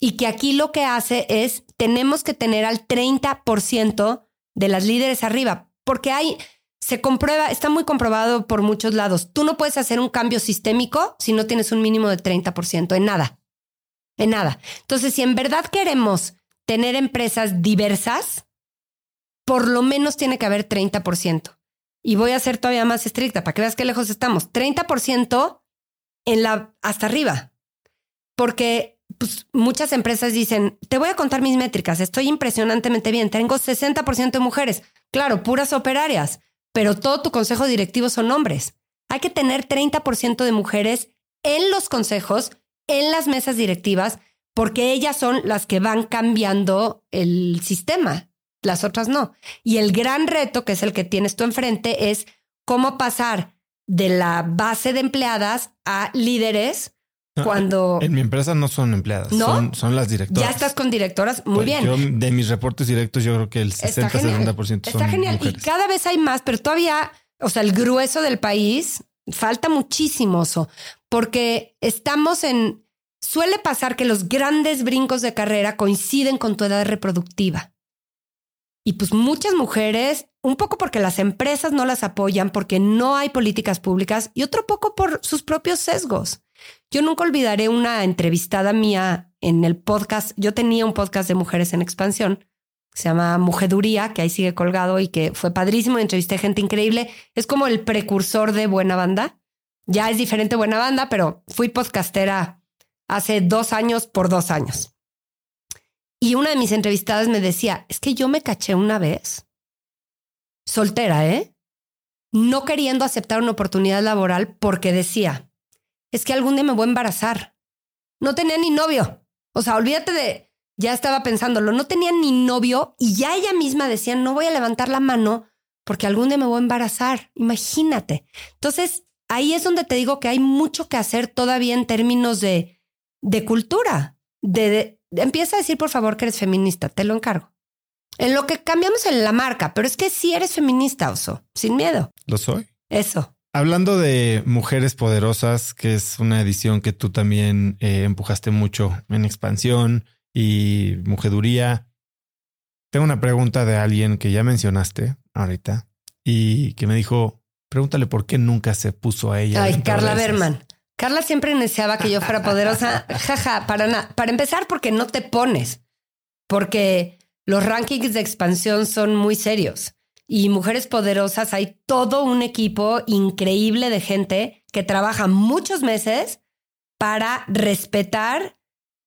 y que aquí lo que hace es, tenemos que tener al 30% de las líderes arriba, porque hay, se comprueba, está muy comprobado por muchos lados, tú no puedes hacer un cambio sistémico si no tienes un mínimo de 30%, en nada, en nada. Entonces, si en verdad queremos tener empresas diversas, por lo menos tiene que haber 30%. Y voy a ser todavía más estricta para que veas qué lejos estamos. 30% en la, hasta arriba. Porque pues, muchas empresas dicen, te voy a contar mis métricas, estoy impresionantemente bien, tengo 60% de mujeres. Claro, puras operarias, pero todo tu consejo directivo son hombres. Hay que tener 30% de mujeres en los consejos, en las mesas directivas, porque ellas son las que van cambiando el sistema, las otras no. Y el gran reto, que es el que tienes tú enfrente, es cómo pasar de la base de empleadas a líderes cuando... En mi empresa no son empleadas, ¿No? son, las directoras. Ya estás con directoras, muy pues bien. de mis reportes directos yo creo que el 60-70% son Está genial y cada vez hay más, pero todavía, o sea, el grueso del país falta muchísimo, porque estamos en... Suele pasar que los grandes brincos de carrera coinciden con tu edad reproductiva. Y pues muchas mujeres, un poco porque las empresas no las apoyan, porque no hay políticas públicas y otro poco por sus propios sesgos. Yo nunca olvidaré una entrevistada mía en el podcast. Yo tenía un podcast de mujeres en expansión. Se llama Mujeduría, que ahí sigue colgado y que fue padrísimo. Entrevisté gente increíble. Es como el precursor de Buena Banda. Ya es diferente Buena Banda, pero fui podcastera hace dos años por dos años. Y una de mis entrevistadas me decía, es que yo me caché una vez, soltera, ¿eh? No queriendo aceptar una oportunidad laboral porque decía, es que algún día me voy a embarazar. No tenía ni novio. O sea, olvídate de, ya estaba pensándolo, no tenía ni novio y ya ella misma decía, no voy a levantar la mano porque algún día me voy a embarazar. Imagínate. Entonces, ahí es donde te digo que hay mucho que hacer todavía en términos de, de cultura, de, empieza a decir por favor que eres feminista, te lo encargo. En lo que cambiamos en la marca, pero es que sí eres feminista, Oso, sin miedo. Lo soy. Eso. Hablando de Mujeres Poderosas, que es una edición que tú también eh, empujaste mucho en expansión y mujeduría, tengo una pregunta de alguien que ya mencionaste ahorita y que me dijo, pregúntale por qué nunca se puso a ella. Ay, Carla Berman. Carla siempre deseaba que yo fuera poderosa. Jaja, para nada. Para empezar, porque no te pones. Porque los rankings de expansión son muy serios. Y Mujeres Poderosas, hay todo un equipo increíble de gente que trabaja muchos meses para respetar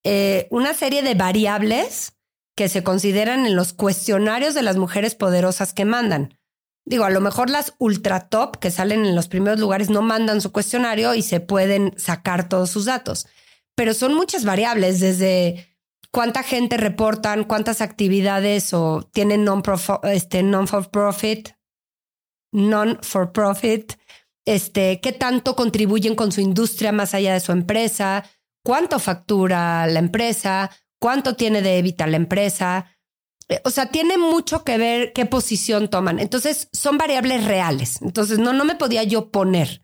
eh, una serie de variables que se consideran en los cuestionarios de las mujeres poderosas que mandan. Digo, a lo mejor las ultra top que salen en los primeros lugares no mandan su cuestionario y se pueden sacar todos sus datos. Pero son muchas variables, desde cuánta gente reportan, cuántas actividades o tienen este, non-for profit, non for profit, este, qué tanto contribuyen con su industria más allá de su empresa, cuánto factura la empresa, cuánto tiene de evita la empresa, o sea, tiene mucho que ver qué posición toman. Entonces, son variables reales. Entonces, no, no me podía yo poner.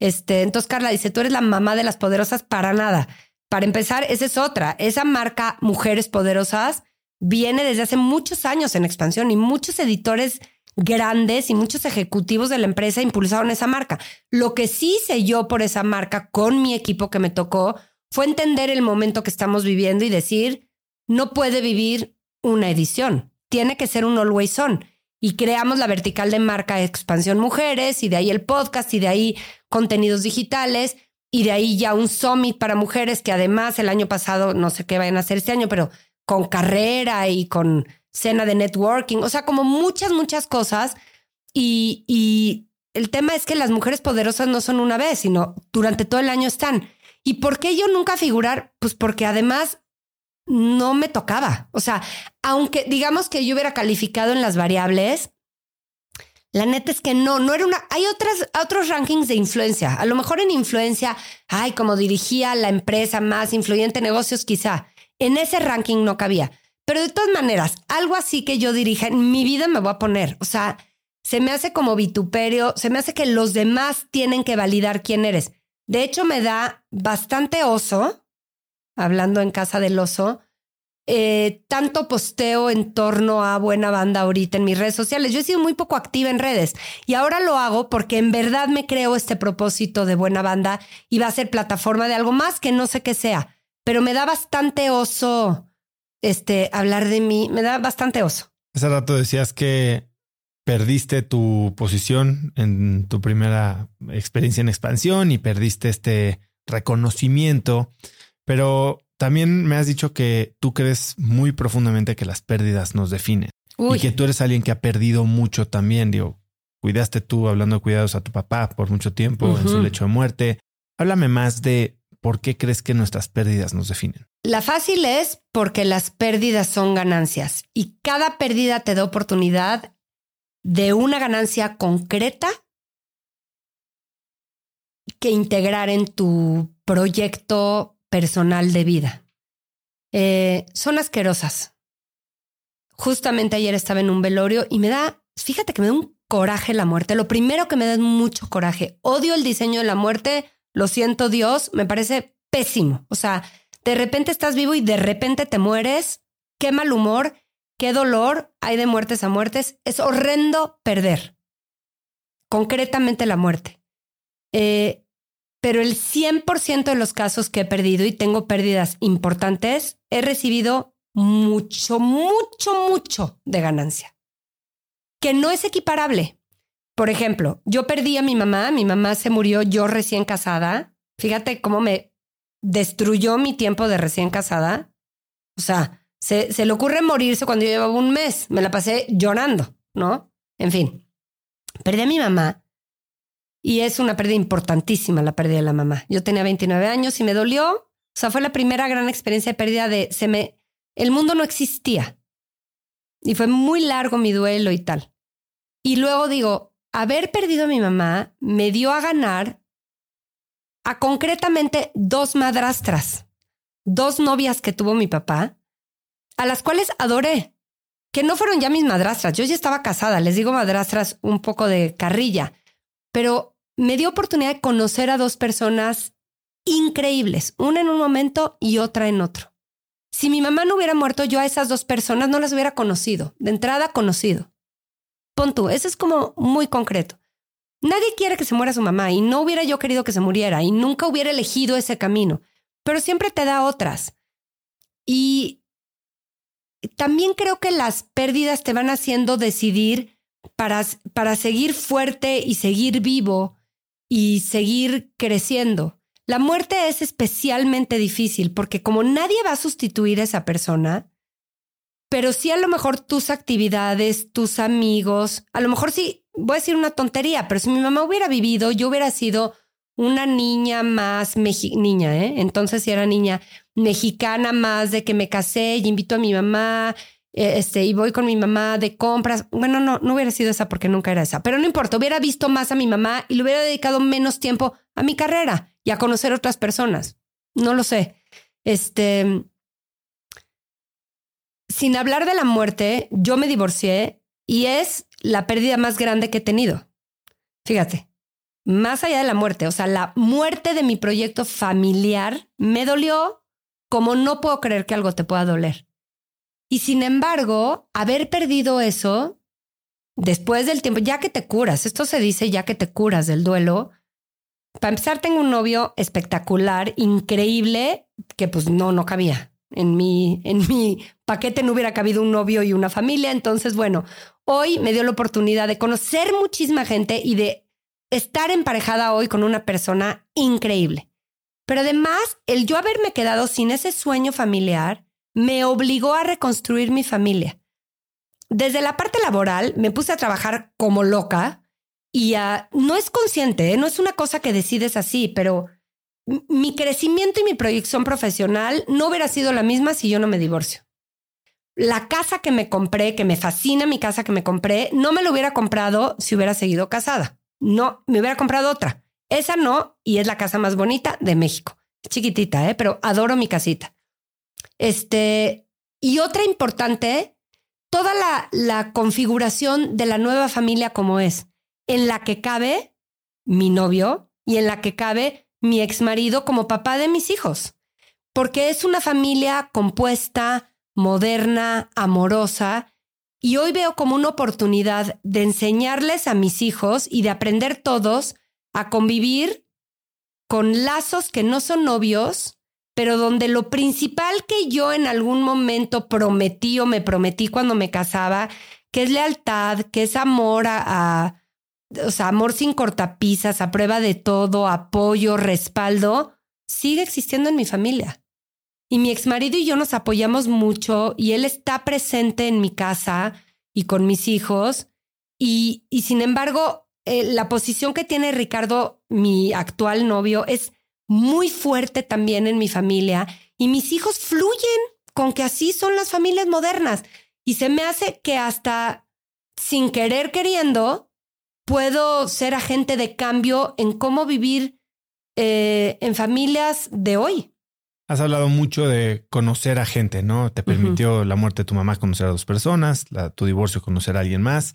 Este, entonces, Carla dice, tú eres la mamá de las poderosas para nada. Para empezar, esa es otra. Esa marca Mujeres Poderosas viene desde hace muchos años en expansión y muchos editores grandes y muchos ejecutivos de la empresa impulsaron esa marca. Lo que sí hice yo por esa marca con mi equipo que me tocó fue entender el momento que estamos viviendo y decir, no puede vivir una edición, tiene que ser un always on. Y creamos la vertical de marca Expansión Mujeres y de ahí el podcast y de ahí contenidos digitales y de ahí ya un summit para mujeres que además el año pasado, no sé qué vayan a hacer este año, pero con carrera y con cena de networking, o sea, como muchas, muchas cosas. Y, y el tema es que las mujeres poderosas no son una vez, sino durante todo el año están. ¿Y por qué yo nunca figurar? Pues porque además no me tocaba. O sea, aunque digamos que yo hubiera calificado en las variables, la neta es que no, no era una. Hay otros rankings de influencia. A lo mejor en influencia, ay, como dirigía la empresa más influyente en negocios, quizá. En ese ranking no cabía. Pero de todas maneras, algo así que yo dirija en mi vida me voy a poner. O sea, se me hace como vituperio, se me hace que los demás tienen que validar quién eres. De hecho, me da bastante oso hablando en casa del oso, eh, tanto posteo en torno a Buena Banda ahorita en mis redes sociales. Yo he sido muy poco activa en redes y ahora lo hago porque en verdad me creo este propósito de Buena Banda y va a ser plataforma de algo más que no sé qué sea, pero me da bastante oso este, hablar de mí, me da bastante oso. Hace rato decías que perdiste tu posición en tu primera experiencia en expansión y perdiste este reconocimiento. Pero también me has dicho que tú crees muy profundamente que las pérdidas nos definen y que tú eres alguien que ha perdido mucho también. Digo, cuidaste tú, hablando de cuidados a tu papá por mucho tiempo en su lecho de muerte. Háblame más de por qué crees que nuestras pérdidas nos definen. La fácil es porque las pérdidas son ganancias y cada pérdida te da oportunidad de una ganancia concreta que integrar en tu proyecto personal de vida. Eh, son asquerosas. Justamente ayer estaba en un velorio y me da, fíjate que me da un coraje la muerte. Lo primero que me da es mucho coraje. Odio el diseño de la muerte, lo siento Dios, me parece pésimo. O sea, de repente estás vivo y de repente te mueres. Qué mal humor, qué dolor hay de muertes a muertes. Es horrendo perder. Concretamente la muerte. Eh, pero el 100% de los casos que he perdido y tengo pérdidas importantes, he recibido mucho, mucho, mucho de ganancia. Que no es equiparable. Por ejemplo, yo perdí a mi mamá, mi mamá se murió yo recién casada. Fíjate cómo me destruyó mi tiempo de recién casada. O sea, se, le ocurre morirse cuando yo llevaba un mes. Me la pasé llorando, ¿no? En fin, perdí a mi mamá y es una pérdida importantísima la pérdida de la mamá. Yo tenía 29 años y me dolió. O sea, fue la primera gran experiencia de pérdida de se me el mundo no existía. Y fue muy largo mi duelo y tal. Y luego digo, haber perdido a mi mamá me dio a ganar a concretamente dos madrastras, dos novias que tuvo mi papá, a las cuales adoré, que no fueron ya mis madrastras, yo ya estaba casada, les digo madrastras un poco de carrilla, pero me dio oportunidad de conocer a dos personas increíbles, una en un momento y otra en otro. Si mi mamá no hubiera muerto, yo a esas dos personas no las hubiera conocido, de entrada conocido. Pon tú, eso es como muy concreto. Nadie quiere que se muera su mamá y no hubiera yo querido que se muriera y nunca hubiera elegido ese camino, pero siempre te da otras. Y también creo que las pérdidas te van haciendo decidir para, para seguir fuerte y seguir vivo y seguir creciendo. La muerte es especialmente difícil porque como nadie va a sustituir a esa persona, pero sí a lo mejor tus actividades, tus amigos, a lo mejor sí, voy a decir una tontería, pero si mi mamá hubiera vivido, yo hubiera sido una niña más niña, ¿eh? Entonces si era niña mexicana más de que me casé y invito a mi mamá, este, y voy con mi mamá de compras. Bueno, no, no hubiera sido esa porque nunca era esa, pero no importa, hubiera visto más a mi mamá y le hubiera dedicado menos tiempo a mi carrera y a conocer otras personas. No lo sé. Este, sin hablar de la muerte, yo me divorcié y es la pérdida más grande que he tenido. Fíjate, más allá de la muerte, o sea, la muerte de mi proyecto familiar me dolió como no puedo creer que algo te pueda doler. Y sin embargo, haber perdido eso después del tiempo, ya que te curas, esto se dice ya que te curas del duelo. Para empezar, tengo un novio espectacular, increíble, que pues no, no cabía en mi, en mi paquete no hubiera cabido un novio y una familia. Entonces, bueno, hoy me dio la oportunidad de conocer muchísima gente y de estar emparejada hoy con una persona increíble. Pero además, el yo haberme quedado sin ese sueño familiar me obligó a reconstruir mi familia. Desde la parte laboral me puse a trabajar como loca y no es consciente, ¿eh? no es una cosa que decides así, pero mi crecimiento y mi proyección profesional no hubiera sido la misma si yo no me divorcio. La casa que me compré, que me fascina mi casa que me compré, no me lo hubiera comprado si hubiera seguido casada. No, me hubiera comprado otra. Esa no, y es la casa más bonita de México. Chiquitita, ¿eh? pero adoro mi casita. Este, y otra importante, toda la, la configuración de la nueva familia como es, en la que cabe mi novio y en la que cabe mi ex marido como papá de mis hijos, porque es una familia compuesta, moderna, amorosa, y hoy veo como una oportunidad de enseñarles a mis hijos y de aprender todos a convivir con lazos que no son novios, pero donde lo principal que yo en algún momento prometí o me prometí cuando me casaba, que es lealtad, que es amor a, o sea, amor sin cortapisas, a prueba de todo, apoyo, respaldo, sigue existiendo en mi familia. Y mi ex marido y yo nos apoyamos mucho y él está presente en mi casa y con mis hijos. Y, y sin embargo, eh, la posición que tiene Ricardo, mi actual novio, es muy fuerte también en mi familia y mis hijos fluyen con que así son las familias modernas. Y se me hace que hasta sin querer queriendo, puedo ser agente de cambio en cómo vivir eh, en familias de hoy. Has hablado mucho de conocer a gente, ¿no? Te permitió la muerte de tu mamá conocer a dos personas, la, tu divorcio conocer a alguien más.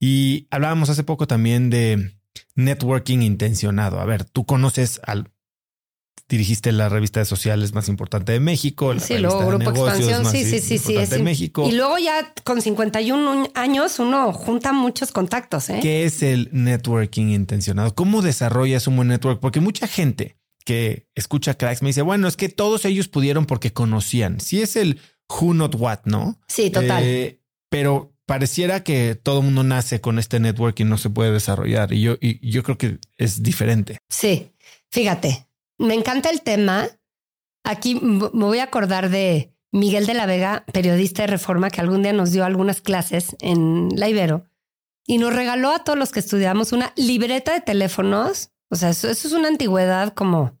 Y hablábamos hace poco también de networking intencionado. A ver, tú conoces al dirigiste la revista de sociales más importante de México, la sí, luego Grupo Expansión, sí, sí, sí, sí, de México. Y luego ya con 51 años uno junta muchos contactos. ¿eh? ¿Qué es el networking intencionado? ¿Cómo desarrollas un buen network? Porque mucha gente que escucha cracks me dice, bueno, es que todos ellos pudieron porque conocían. Si es el who not what, ¿no? Sí, total. Eh, pero pareciera que todo el mundo nace con este networking, no se puede desarrollar. Y yo, y yo creo que es diferente. Sí, fíjate, me encanta el tema. Aquí me voy a acordar de Miguel de la Vega, periodista de Reforma, que algún día nos dio algunas clases en la Ibero y nos regaló a todos los que estudiamos una libreta de teléfonos. O sea, eso, es una antigüedad como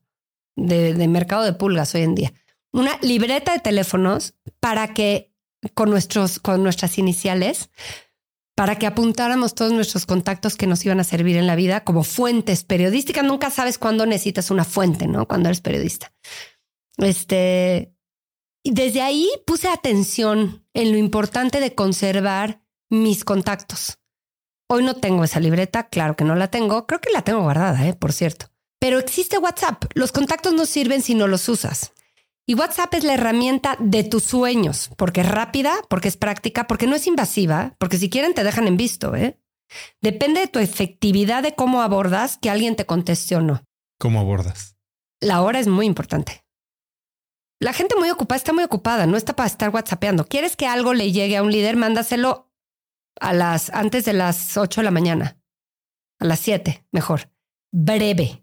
de, de, mercado de pulgas hoy en día. Una libreta de teléfonos para que con nuestros, con nuestras iniciales para que apuntáramos todos nuestros contactos que nos iban a servir en la vida como fuentes periodísticas. Nunca sabes cuándo necesitas una fuente, ¿no? Cuando eres periodista. Este, y desde ahí puse atención en lo importante de conservar mis contactos. Hoy no tengo esa libreta, claro que no la tengo, creo que la tengo guardada, ¿eh? por cierto. Pero existe WhatsApp. Los contactos no sirven si no los usas. Y WhatsApp es la herramienta de tus sueños, porque es rápida, porque es práctica, porque no es invasiva, porque si quieren te dejan en visto, ¿eh? Depende de tu efectividad de cómo abordas que alguien te conteste o no. ¿Cómo abordas? La hora es muy importante. La gente muy ocupada está muy ocupada, no está para estar WhatsAppeando. ¿Quieres que algo le llegue a un líder? Mándaselo a las antes de las 8 de la mañana. A las 7, mejor. Breve.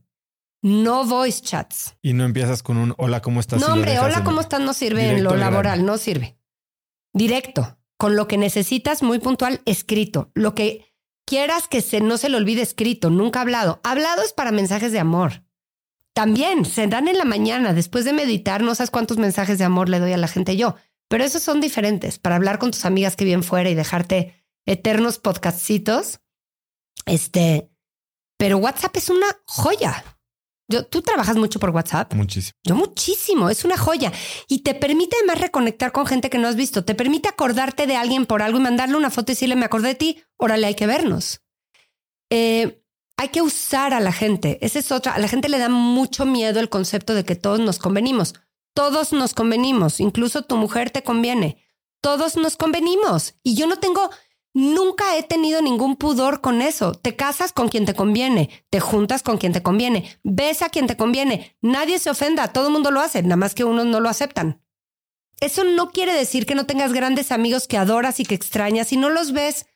No voice chats. Y no empiezas con un hola, ¿cómo estás? No, hombre, hola, ¿cómo estás? No sirve en lo laboral, no sirve. Directo, con lo que necesitas, muy puntual, escrito. Lo que quieras que se, no se le olvide escrito, nunca hablado. Hablado es para mensajes de amor. También se dan en la mañana, después de meditar, no sabes cuántos mensajes de amor le doy a la gente yo, pero esos son diferentes para hablar con tus amigas que viven fuera y dejarte eternos podcastcitos. Este, pero WhatsApp es una joya. Yo, tú trabajas mucho por WhatsApp. Muchísimo. Yo muchísimo. Es una joya. Y te permite además reconectar con gente que no has visto. Te permite acordarte de alguien por algo y mandarle una foto y decirle, me acordé de ti, órale, hay que vernos. Eh, hay que usar a la gente. Esa es otra. A la gente le da mucho miedo el concepto de que todos nos convenimos. Todos nos convenimos. Incluso tu mujer te conviene. Todos nos convenimos. Y yo no tengo Nunca he tenido ningún pudor con eso. Te casas con quien te conviene, te juntas con quien te conviene, ves a quien te conviene. Nadie se ofenda, todo el mundo lo hace, nada más que unos no lo aceptan. Eso no quiere decir que no tengas grandes amigos que adoras y que extrañas y no los ves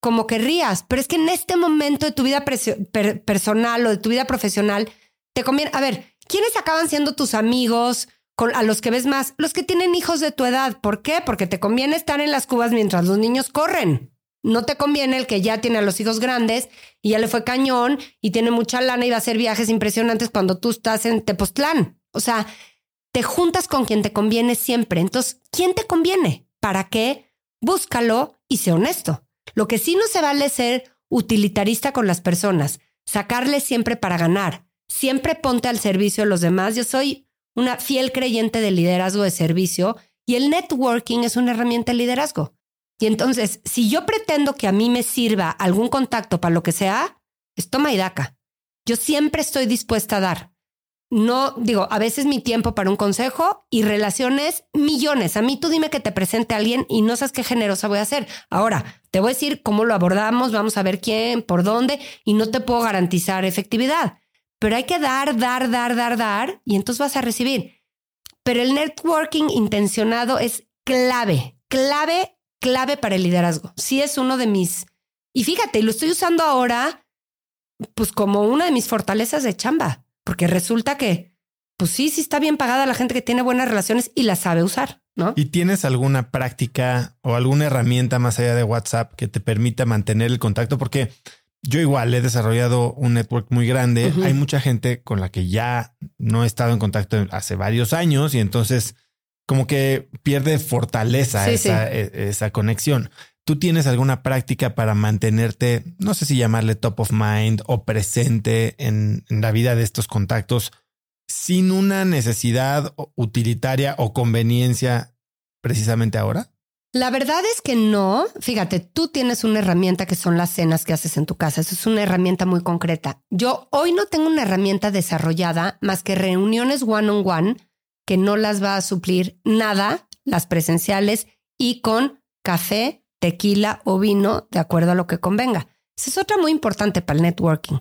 como querrías, pero es que en este momento de tu vida personal o de tu vida profesional te conviene. A ver, ¿quiénes acaban siendo tus amigos? A los que ves más, los que tienen hijos de tu edad. ¿Por qué? Porque te conviene estar en las cubas mientras los niños corren. No te conviene el que ya tiene a los hijos grandes y ya le fue cañón y tiene mucha lana y va a hacer viajes impresionantes cuando tú estás en Tepoztlán. O sea, te juntas con quien te conviene siempre. Entonces, ¿quién te conviene? ¿Para qué? Búscalo y sé honesto. Lo que sí no se vale es ser utilitarista con las personas, sacarle siempre para ganar. Siempre ponte al servicio de los demás. Yo soy una fiel creyente del liderazgo de servicio y el networking es una herramienta de liderazgo. Y entonces, si yo pretendo que a mí me sirva algún contacto para lo que sea, es toma y daca. Yo siempre estoy dispuesta a dar. No digo, a veces mi tiempo para un consejo y relaciones millones. A mí tú dime que te presente a alguien y no sabes qué generosa voy a ser. Ahora, te voy a decir cómo lo abordamos, vamos a ver quién, por dónde, y no te puedo garantizar efectividad pero hay que dar, dar, dar, dar, dar y entonces vas a recibir. Pero el networking intencionado es clave, clave, clave para el liderazgo. Sí es uno de mis... Y fíjate, lo estoy usando ahora pues como una de mis fortalezas de chamba, porque resulta que, pues sí, sí está bien pagada la gente que tiene buenas relaciones y la sabe usar. ¿no? ¿Y tienes alguna práctica o alguna herramienta más allá de WhatsApp que te permita mantener el contacto? Porque yo igual he desarrollado un network muy grande. Hay mucha gente con la que ya no he estado en contacto hace varios años y entonces como que pierde fortaleza esa, e, esa conexión. ¿Tú tienes alguna práctica para mantenerte, no sé si llamarle top of mind o presente en, la vida de estos contactos sin una necesidad utilitaria o conveniencia precisamente ahora? La verdad es que no. Fíjate, tú tienes una herramienta que son las cenas que haces en tu casa. Eso es una herramienta muy concreta. Yo hoy no tengo una herramienta desarrollada más que reuniones one on one que no las va a suplir nada, las presenciales y con café tequila o vino, de acuerdo a lo que convenga. Esa es otra muy importante para el networking.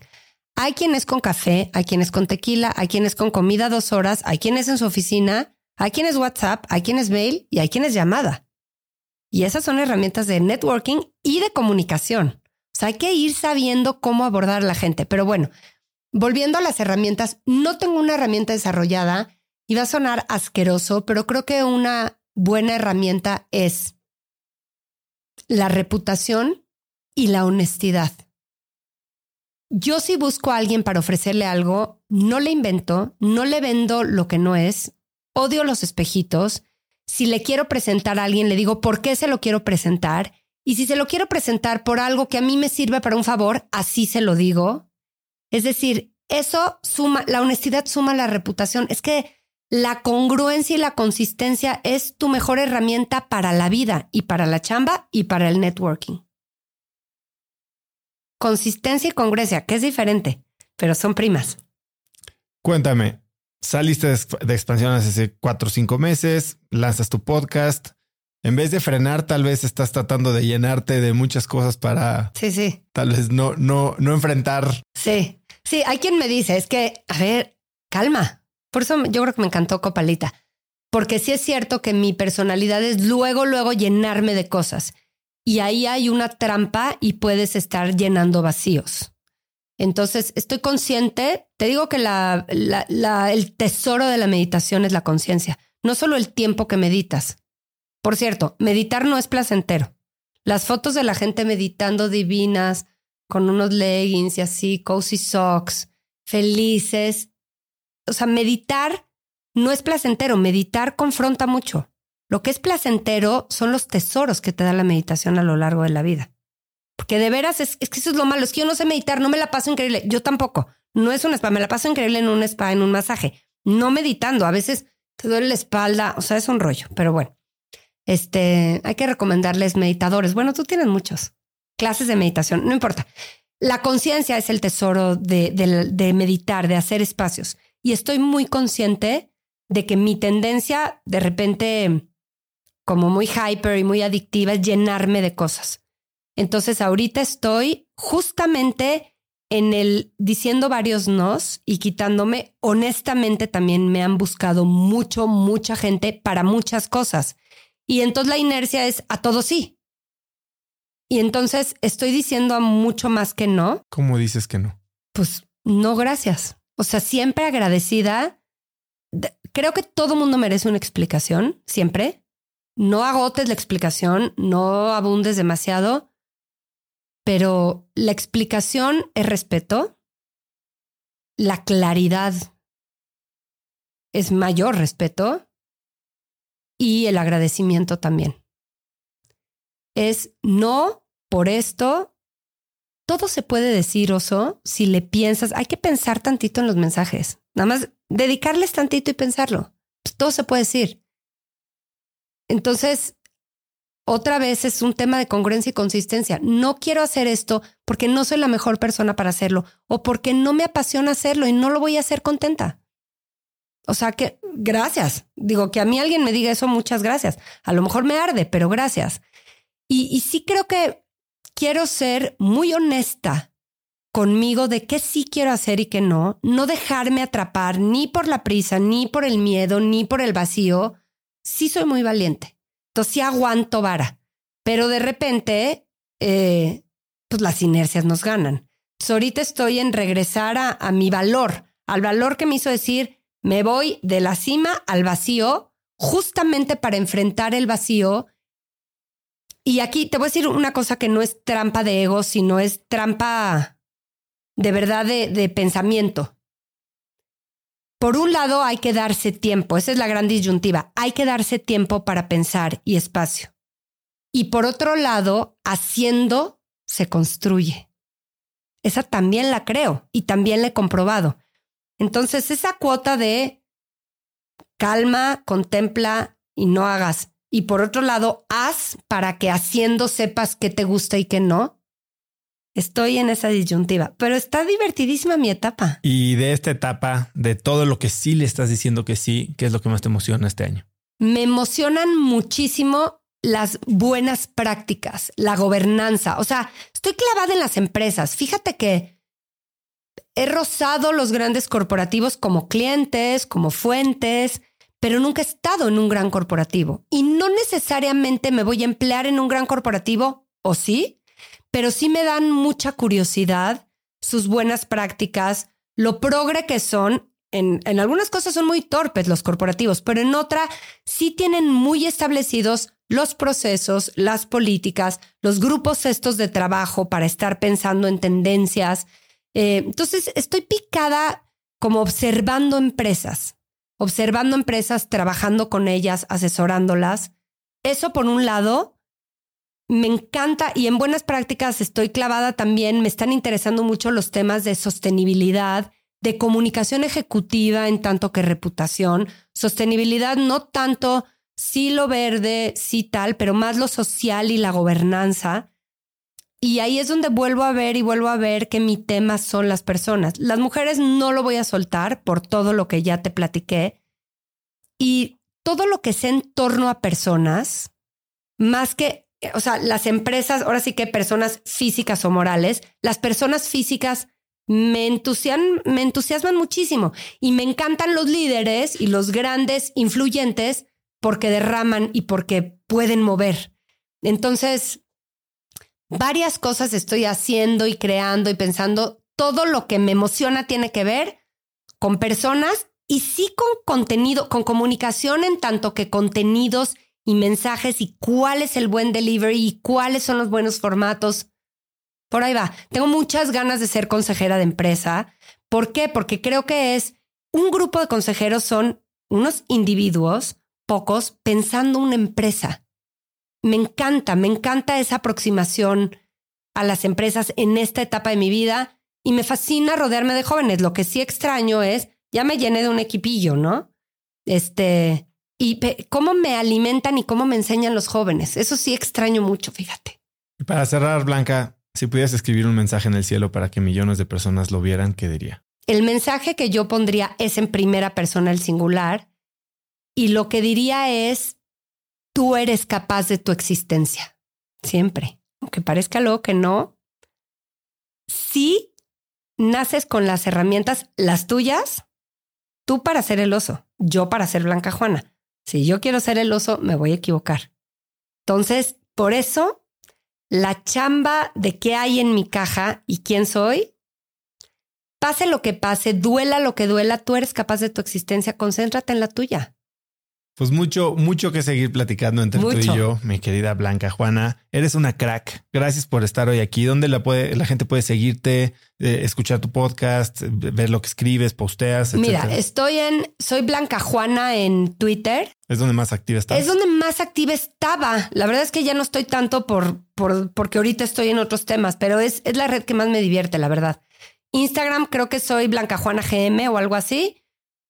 Hay quienes con café, hay quienes con tequila, hay quienes con comida dos horas, hay quienes en su oficina, hay quienes WhatsApp, hay quienes mail y hay quienes llamada. Y esas son herramientas de networking y de comunicación. O sea, hay que ir sabiendo cómo abordar a la gente. Pero bueno, volviendo a las herramientas, no tengo una herramienta desarrollada y va a sonar asqueroso, pero creo que una buena herramienta es la reputación y la honestidad. Yo si busco a alguien para ofrecerle algo, no le invento, no le vendo lo que no es, odio los espejitos. Si le quiero presentar a alguien, le digo por qué se lo quiero presentar. Y si se lo quiero presentar por algo que a mí me sirve para un favor, así se lo digo. Es decir, eso suma, la honestidad suma la reputación. Es que la congruencia y la consistencia es tu mejor herramienta para la vida y para la chamba y para el networking. Consistencia y congruencia, que es diferente, pero son primas. Cuéntame, saliste de expansión hace cuatro o cinco meses, lanzas tu podcast. En vez de frenar, tal vez estás tratando de llenarte de muchas cosas para. Sí, sí. Tal vez no, no, no enfrentar. Sí, sí. Hay quien me dice, es que, a ver, calma. Por eso yo creo que me encantó Copalita, porque sí es cierto que mi personalidad es luego, luego llenarme de cosas. Y ahí hay una trampa y puedes estar llenando vacíos. Entonces, estoy consciente, te digo que el tesoro de la meditación es la conciencia, no solo el tiempo que meditas. Por cierto, meditar no es placentero. Las fotos de la gente meditando divinas, con unos leggings y así, cozy socks, felices, o sea, meditar no es placentero, meditar confronta mucho. Lo que es placentero son los tesoros que te da la meditación a lo largo de la vida. Porque de veras es, que eso es lo malo, es que yo no sé meditar, no me la paso increíble, yo tampoco. No es un spa, me la paso increíble en un spa, en un masaje, no meditando. A veces te duele la espalda, o sea, es un rollo, pero bueno. Este, hay que recomendarles meditadores. Bueno, tú tienes muchos clases de meditación, no importa. La conciencia es el tesoro de, de meditar, de hacer espacios y estoy muy consciente de que mi tendencia de repente como muy hyper y muy adictiva es llenarme de cosas. Entonces ahorita estoy justamente en el diciendo varios nos y quitándome. Honestamente también me han buscado mucho, mucha gente para muchas cosas. Y entonces la inercia es a todo sí. Y entonces estoy diciendo a mucho más que no. ¿Cómo dices que no? Pues no, gracias. O sea, siempre agradecida. Creo que todo mundo merece una explicación, siempre. No agotes la explicación, no abundes demasiado, pero la explicación es respeto, la claridad es mayor respeto y el agradecimiento también. Es no por esto todo se puede decir, oso, si le piensas. Hay que pensar tantito en los mensajes. Nada más dedicarles tantito y pensarlo. Pues, todo se puede decir. Entonces, otra vez es un tema de congruencia y consistencia. No quiero hacer esto porque no soy la mejor persona para hacerlo o porque no me apasiona hacerlo y no lo voy a hacer contenta. O sea que gracias. Digo que a mí alguien me diga eso, muchas gracias. A lo mejor me arde, pero gracias. Y, sí creo que quiero ser muy honesta conmigo de qué sí quiero hacer y qué no, no dejarme atrapar ni por la prisa, ni por el miedo, ni por el vacío. Sí soy muy valiente. Entonces sí aguanto vara, pero de repente, eh, pues las inercias nos ganan. Entonces ahorita estoy en regresar a, mi valor, al valor que me hizo decir, me voy de la cima al vacío justamente para enfrentar el vacío. Y aquí te voy a decir una cosa que no es trampa de ego, sino es trampa de verdad de pensamiento. Por un lado, hay que darse tiempo, esa es la gran disyuntiva, hay que darse tiempo para pensar y espacio. Y por otro lado, haciendo se construye. Esa también la creo y también la he comprobado. Entonces, esa cuota de calma, contempla y no hagas. Y por otro lado, haz para que haciendo sepas qué te gusta y qué no. Estoy en esa disyuntiva, pero está divertidísima mi etapa. Y de esta etapa, de todo lo que sí le estás diciendo que sí, ¿qué es lo que más te emociona este año? Me emocionan muchísimo las buenas prácticas, la gobernanza. O sea, estoy clavada en las empresas. Fíjate que he rozado los grandes corporativos como clientes, como fuentes, pero nunca he estado en un gran corporativo. Y no necesariamente me voy a emplear en un gran corporativo, ¿o sí? Pero sí me dan mucha curiosidad sus buenas prácticas, lo progre que son. En, en algunas cosas son muy torpes los corporativos, pero en otra sí tienen muy establecidos los procesos, las políticas, los grupos estos de trabajo para estar pensando en tendencias. Eh, entonces, estoy picada como observando empresas, observando empresas, trabajando con ellas, asesorándolas. Eso por un lado, me encanta y en buenas prácticas estoy clavada también, me están interesando mucho los temas de sostenibilidad, de comunicación ejecutiva en tanto que reputación, sostenibilidad no tanto sí lo verde, sí tal, pero más lo social y la gobernanza. Y ahí es donde vuelvo a ver y vuelvo a ver que mi tema son las personas. Las mujeres no lo voy a soltar por todo lo que ya te platiqué. Y todo lo que sea en torno a personas, más que, o sea, las empresas, ahora sí que personas físicas o morales, las personas físicas me entusiasman, me entusiasman muchísimo y me encantan los líderes y los grandes influyentes porque derraman y porque pueden mover. Entonces, varias cosas estoy haciendo y creando y pensando. Todo lo que me emociona tiene que ver con personas y sí con contenido, con comunicación en tanto que contenidos y mensajes y cuál es el buen delivery y cuáles son los buenos formatos. Por ahí va. Tengo muchas ganas de ser consejera de empresa. ¿Por qué? Porque creo que es un grupo de consejeros son unos individuos pocos pensando una empresa. Me encanta, me encanta esa aproximación a las empresas en esta etapa de mi vida y me fascina rodearme de jóvenes. Lo que sí extraño es, ya me llené de un equipillo, ¿no? Este, y cómo me alimentan y cómo me enseñan los jóvenes. Eso sí extraño mucho, fíjate. Para cerrar, Blanca, si pudieras escribir un mensaje en el cielo para que millones de personas lo vieran, ¿qué diría? El mensaje que yo pondría es en primera persona el singular y lo que diría es, tú eres capaz de tu existencia, siempre, aunque parezca lo que no. Si naces con las herramientas, las tuyas, tú para ser el oso, yo para ser Blanca Juana. Si yo quiero ser el oso, me voy a equivocar. Entonces, por eso, la chamba de qué hay en mi caja y quién soy, pase lo que pase, duela lo que duela, tú eres capaz de tu existencia, concéntrate en la tuya. Pues mucho, mucho que seguir platicando entre tú y yo, mi querida Blanca Juana. Eres una crack. Gracias por estar hoy aquí. ¿Dónde la, puede, la gente puede seguirte, eh, escuchar tu podcast, ver lo que escribes, posteas? Mira, estoy en, soy Blanca Juana en Twitter. Es donde más activa estás. Es donde más activa estaba. La verdad es que ya no estoy tanto por, por porque ahorita estoy en otros temas, pero es, es la red que más me divierte, la verdad. Instagram creo que soy Blanca Juana GM o algo así.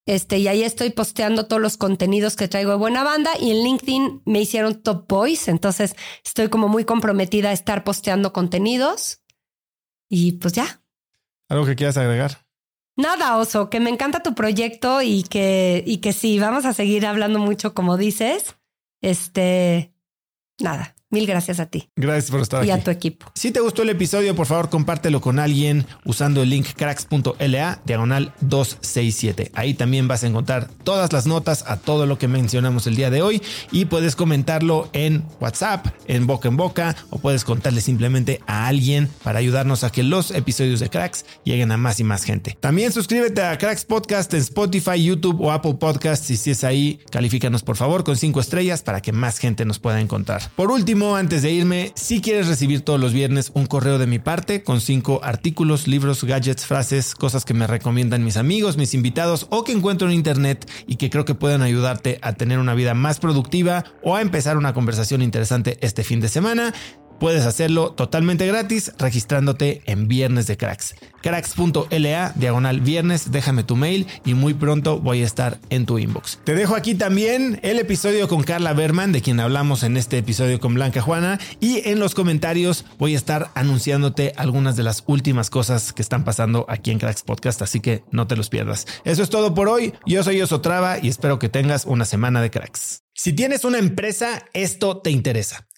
Este, y ahí estoy posteando todos los contenidos que traigo de buena banda y en LinkedIn me hicieron Top Boys, entonces estoy como muy comprometida a estar posteando contenidos y pues ya. ¿Algo que quieras agregar? Nada, Oso, que me encanta tu proyecto y que, y que sí, vamos a seguir hablando mucho como dices. Este, nada, Mil gracias a ti. Gracias por estar y aquí. a tu equipo. Si te gustó el episodio, por favor, compártelo con alguien usando el link cracks.la diagonal 267. Ahí también vas a encontrar todas las notas a todo lo que mencionamos el día de hoy y puedes comentarlo en WhatsApp, en boca en boca o puedes contarle simplemente a alguien para ayudarnos a que los episodios de Cracks lleguen a más y más gente. También suscríbete a Cracks Podcast en Spotify, YouTube o Apple Podcasts y si es ahí, califícanos por favor con cinco estrellas para que más gente nos pueda encontrar. Por último, antes de irme, si quieres recibir todos los viernes un correo de mi parte con cinco artículos, libros, gadgets, frases, cosas que me recomiendan mis amigos, mis invitados o que encuentro en internet y que creo que pueden ayudarte a tener una vida más productiva o a empezar una conversación interesante este fin de semana, Puedes hacerlo totalmente gratis registrándote en Viernes de Cracks. Cracks.la diagonal viernes, déjame tu mail y muy pronto voy a estar en tu inbox. Te dejo aquí también el episodio con Carla Berman, de quien hablamos en este episodio con Blanca Juana, y en los comentarios voy a estar anunciándote algunas de las últimas cosas que están pasando aquí en Cracks Podcast, así que no te los pierdas. Eso es todo por hoy. Yo soy Osotrava y espero que tengas una semana de cracks. Si tienes una empresa, esto te interesa.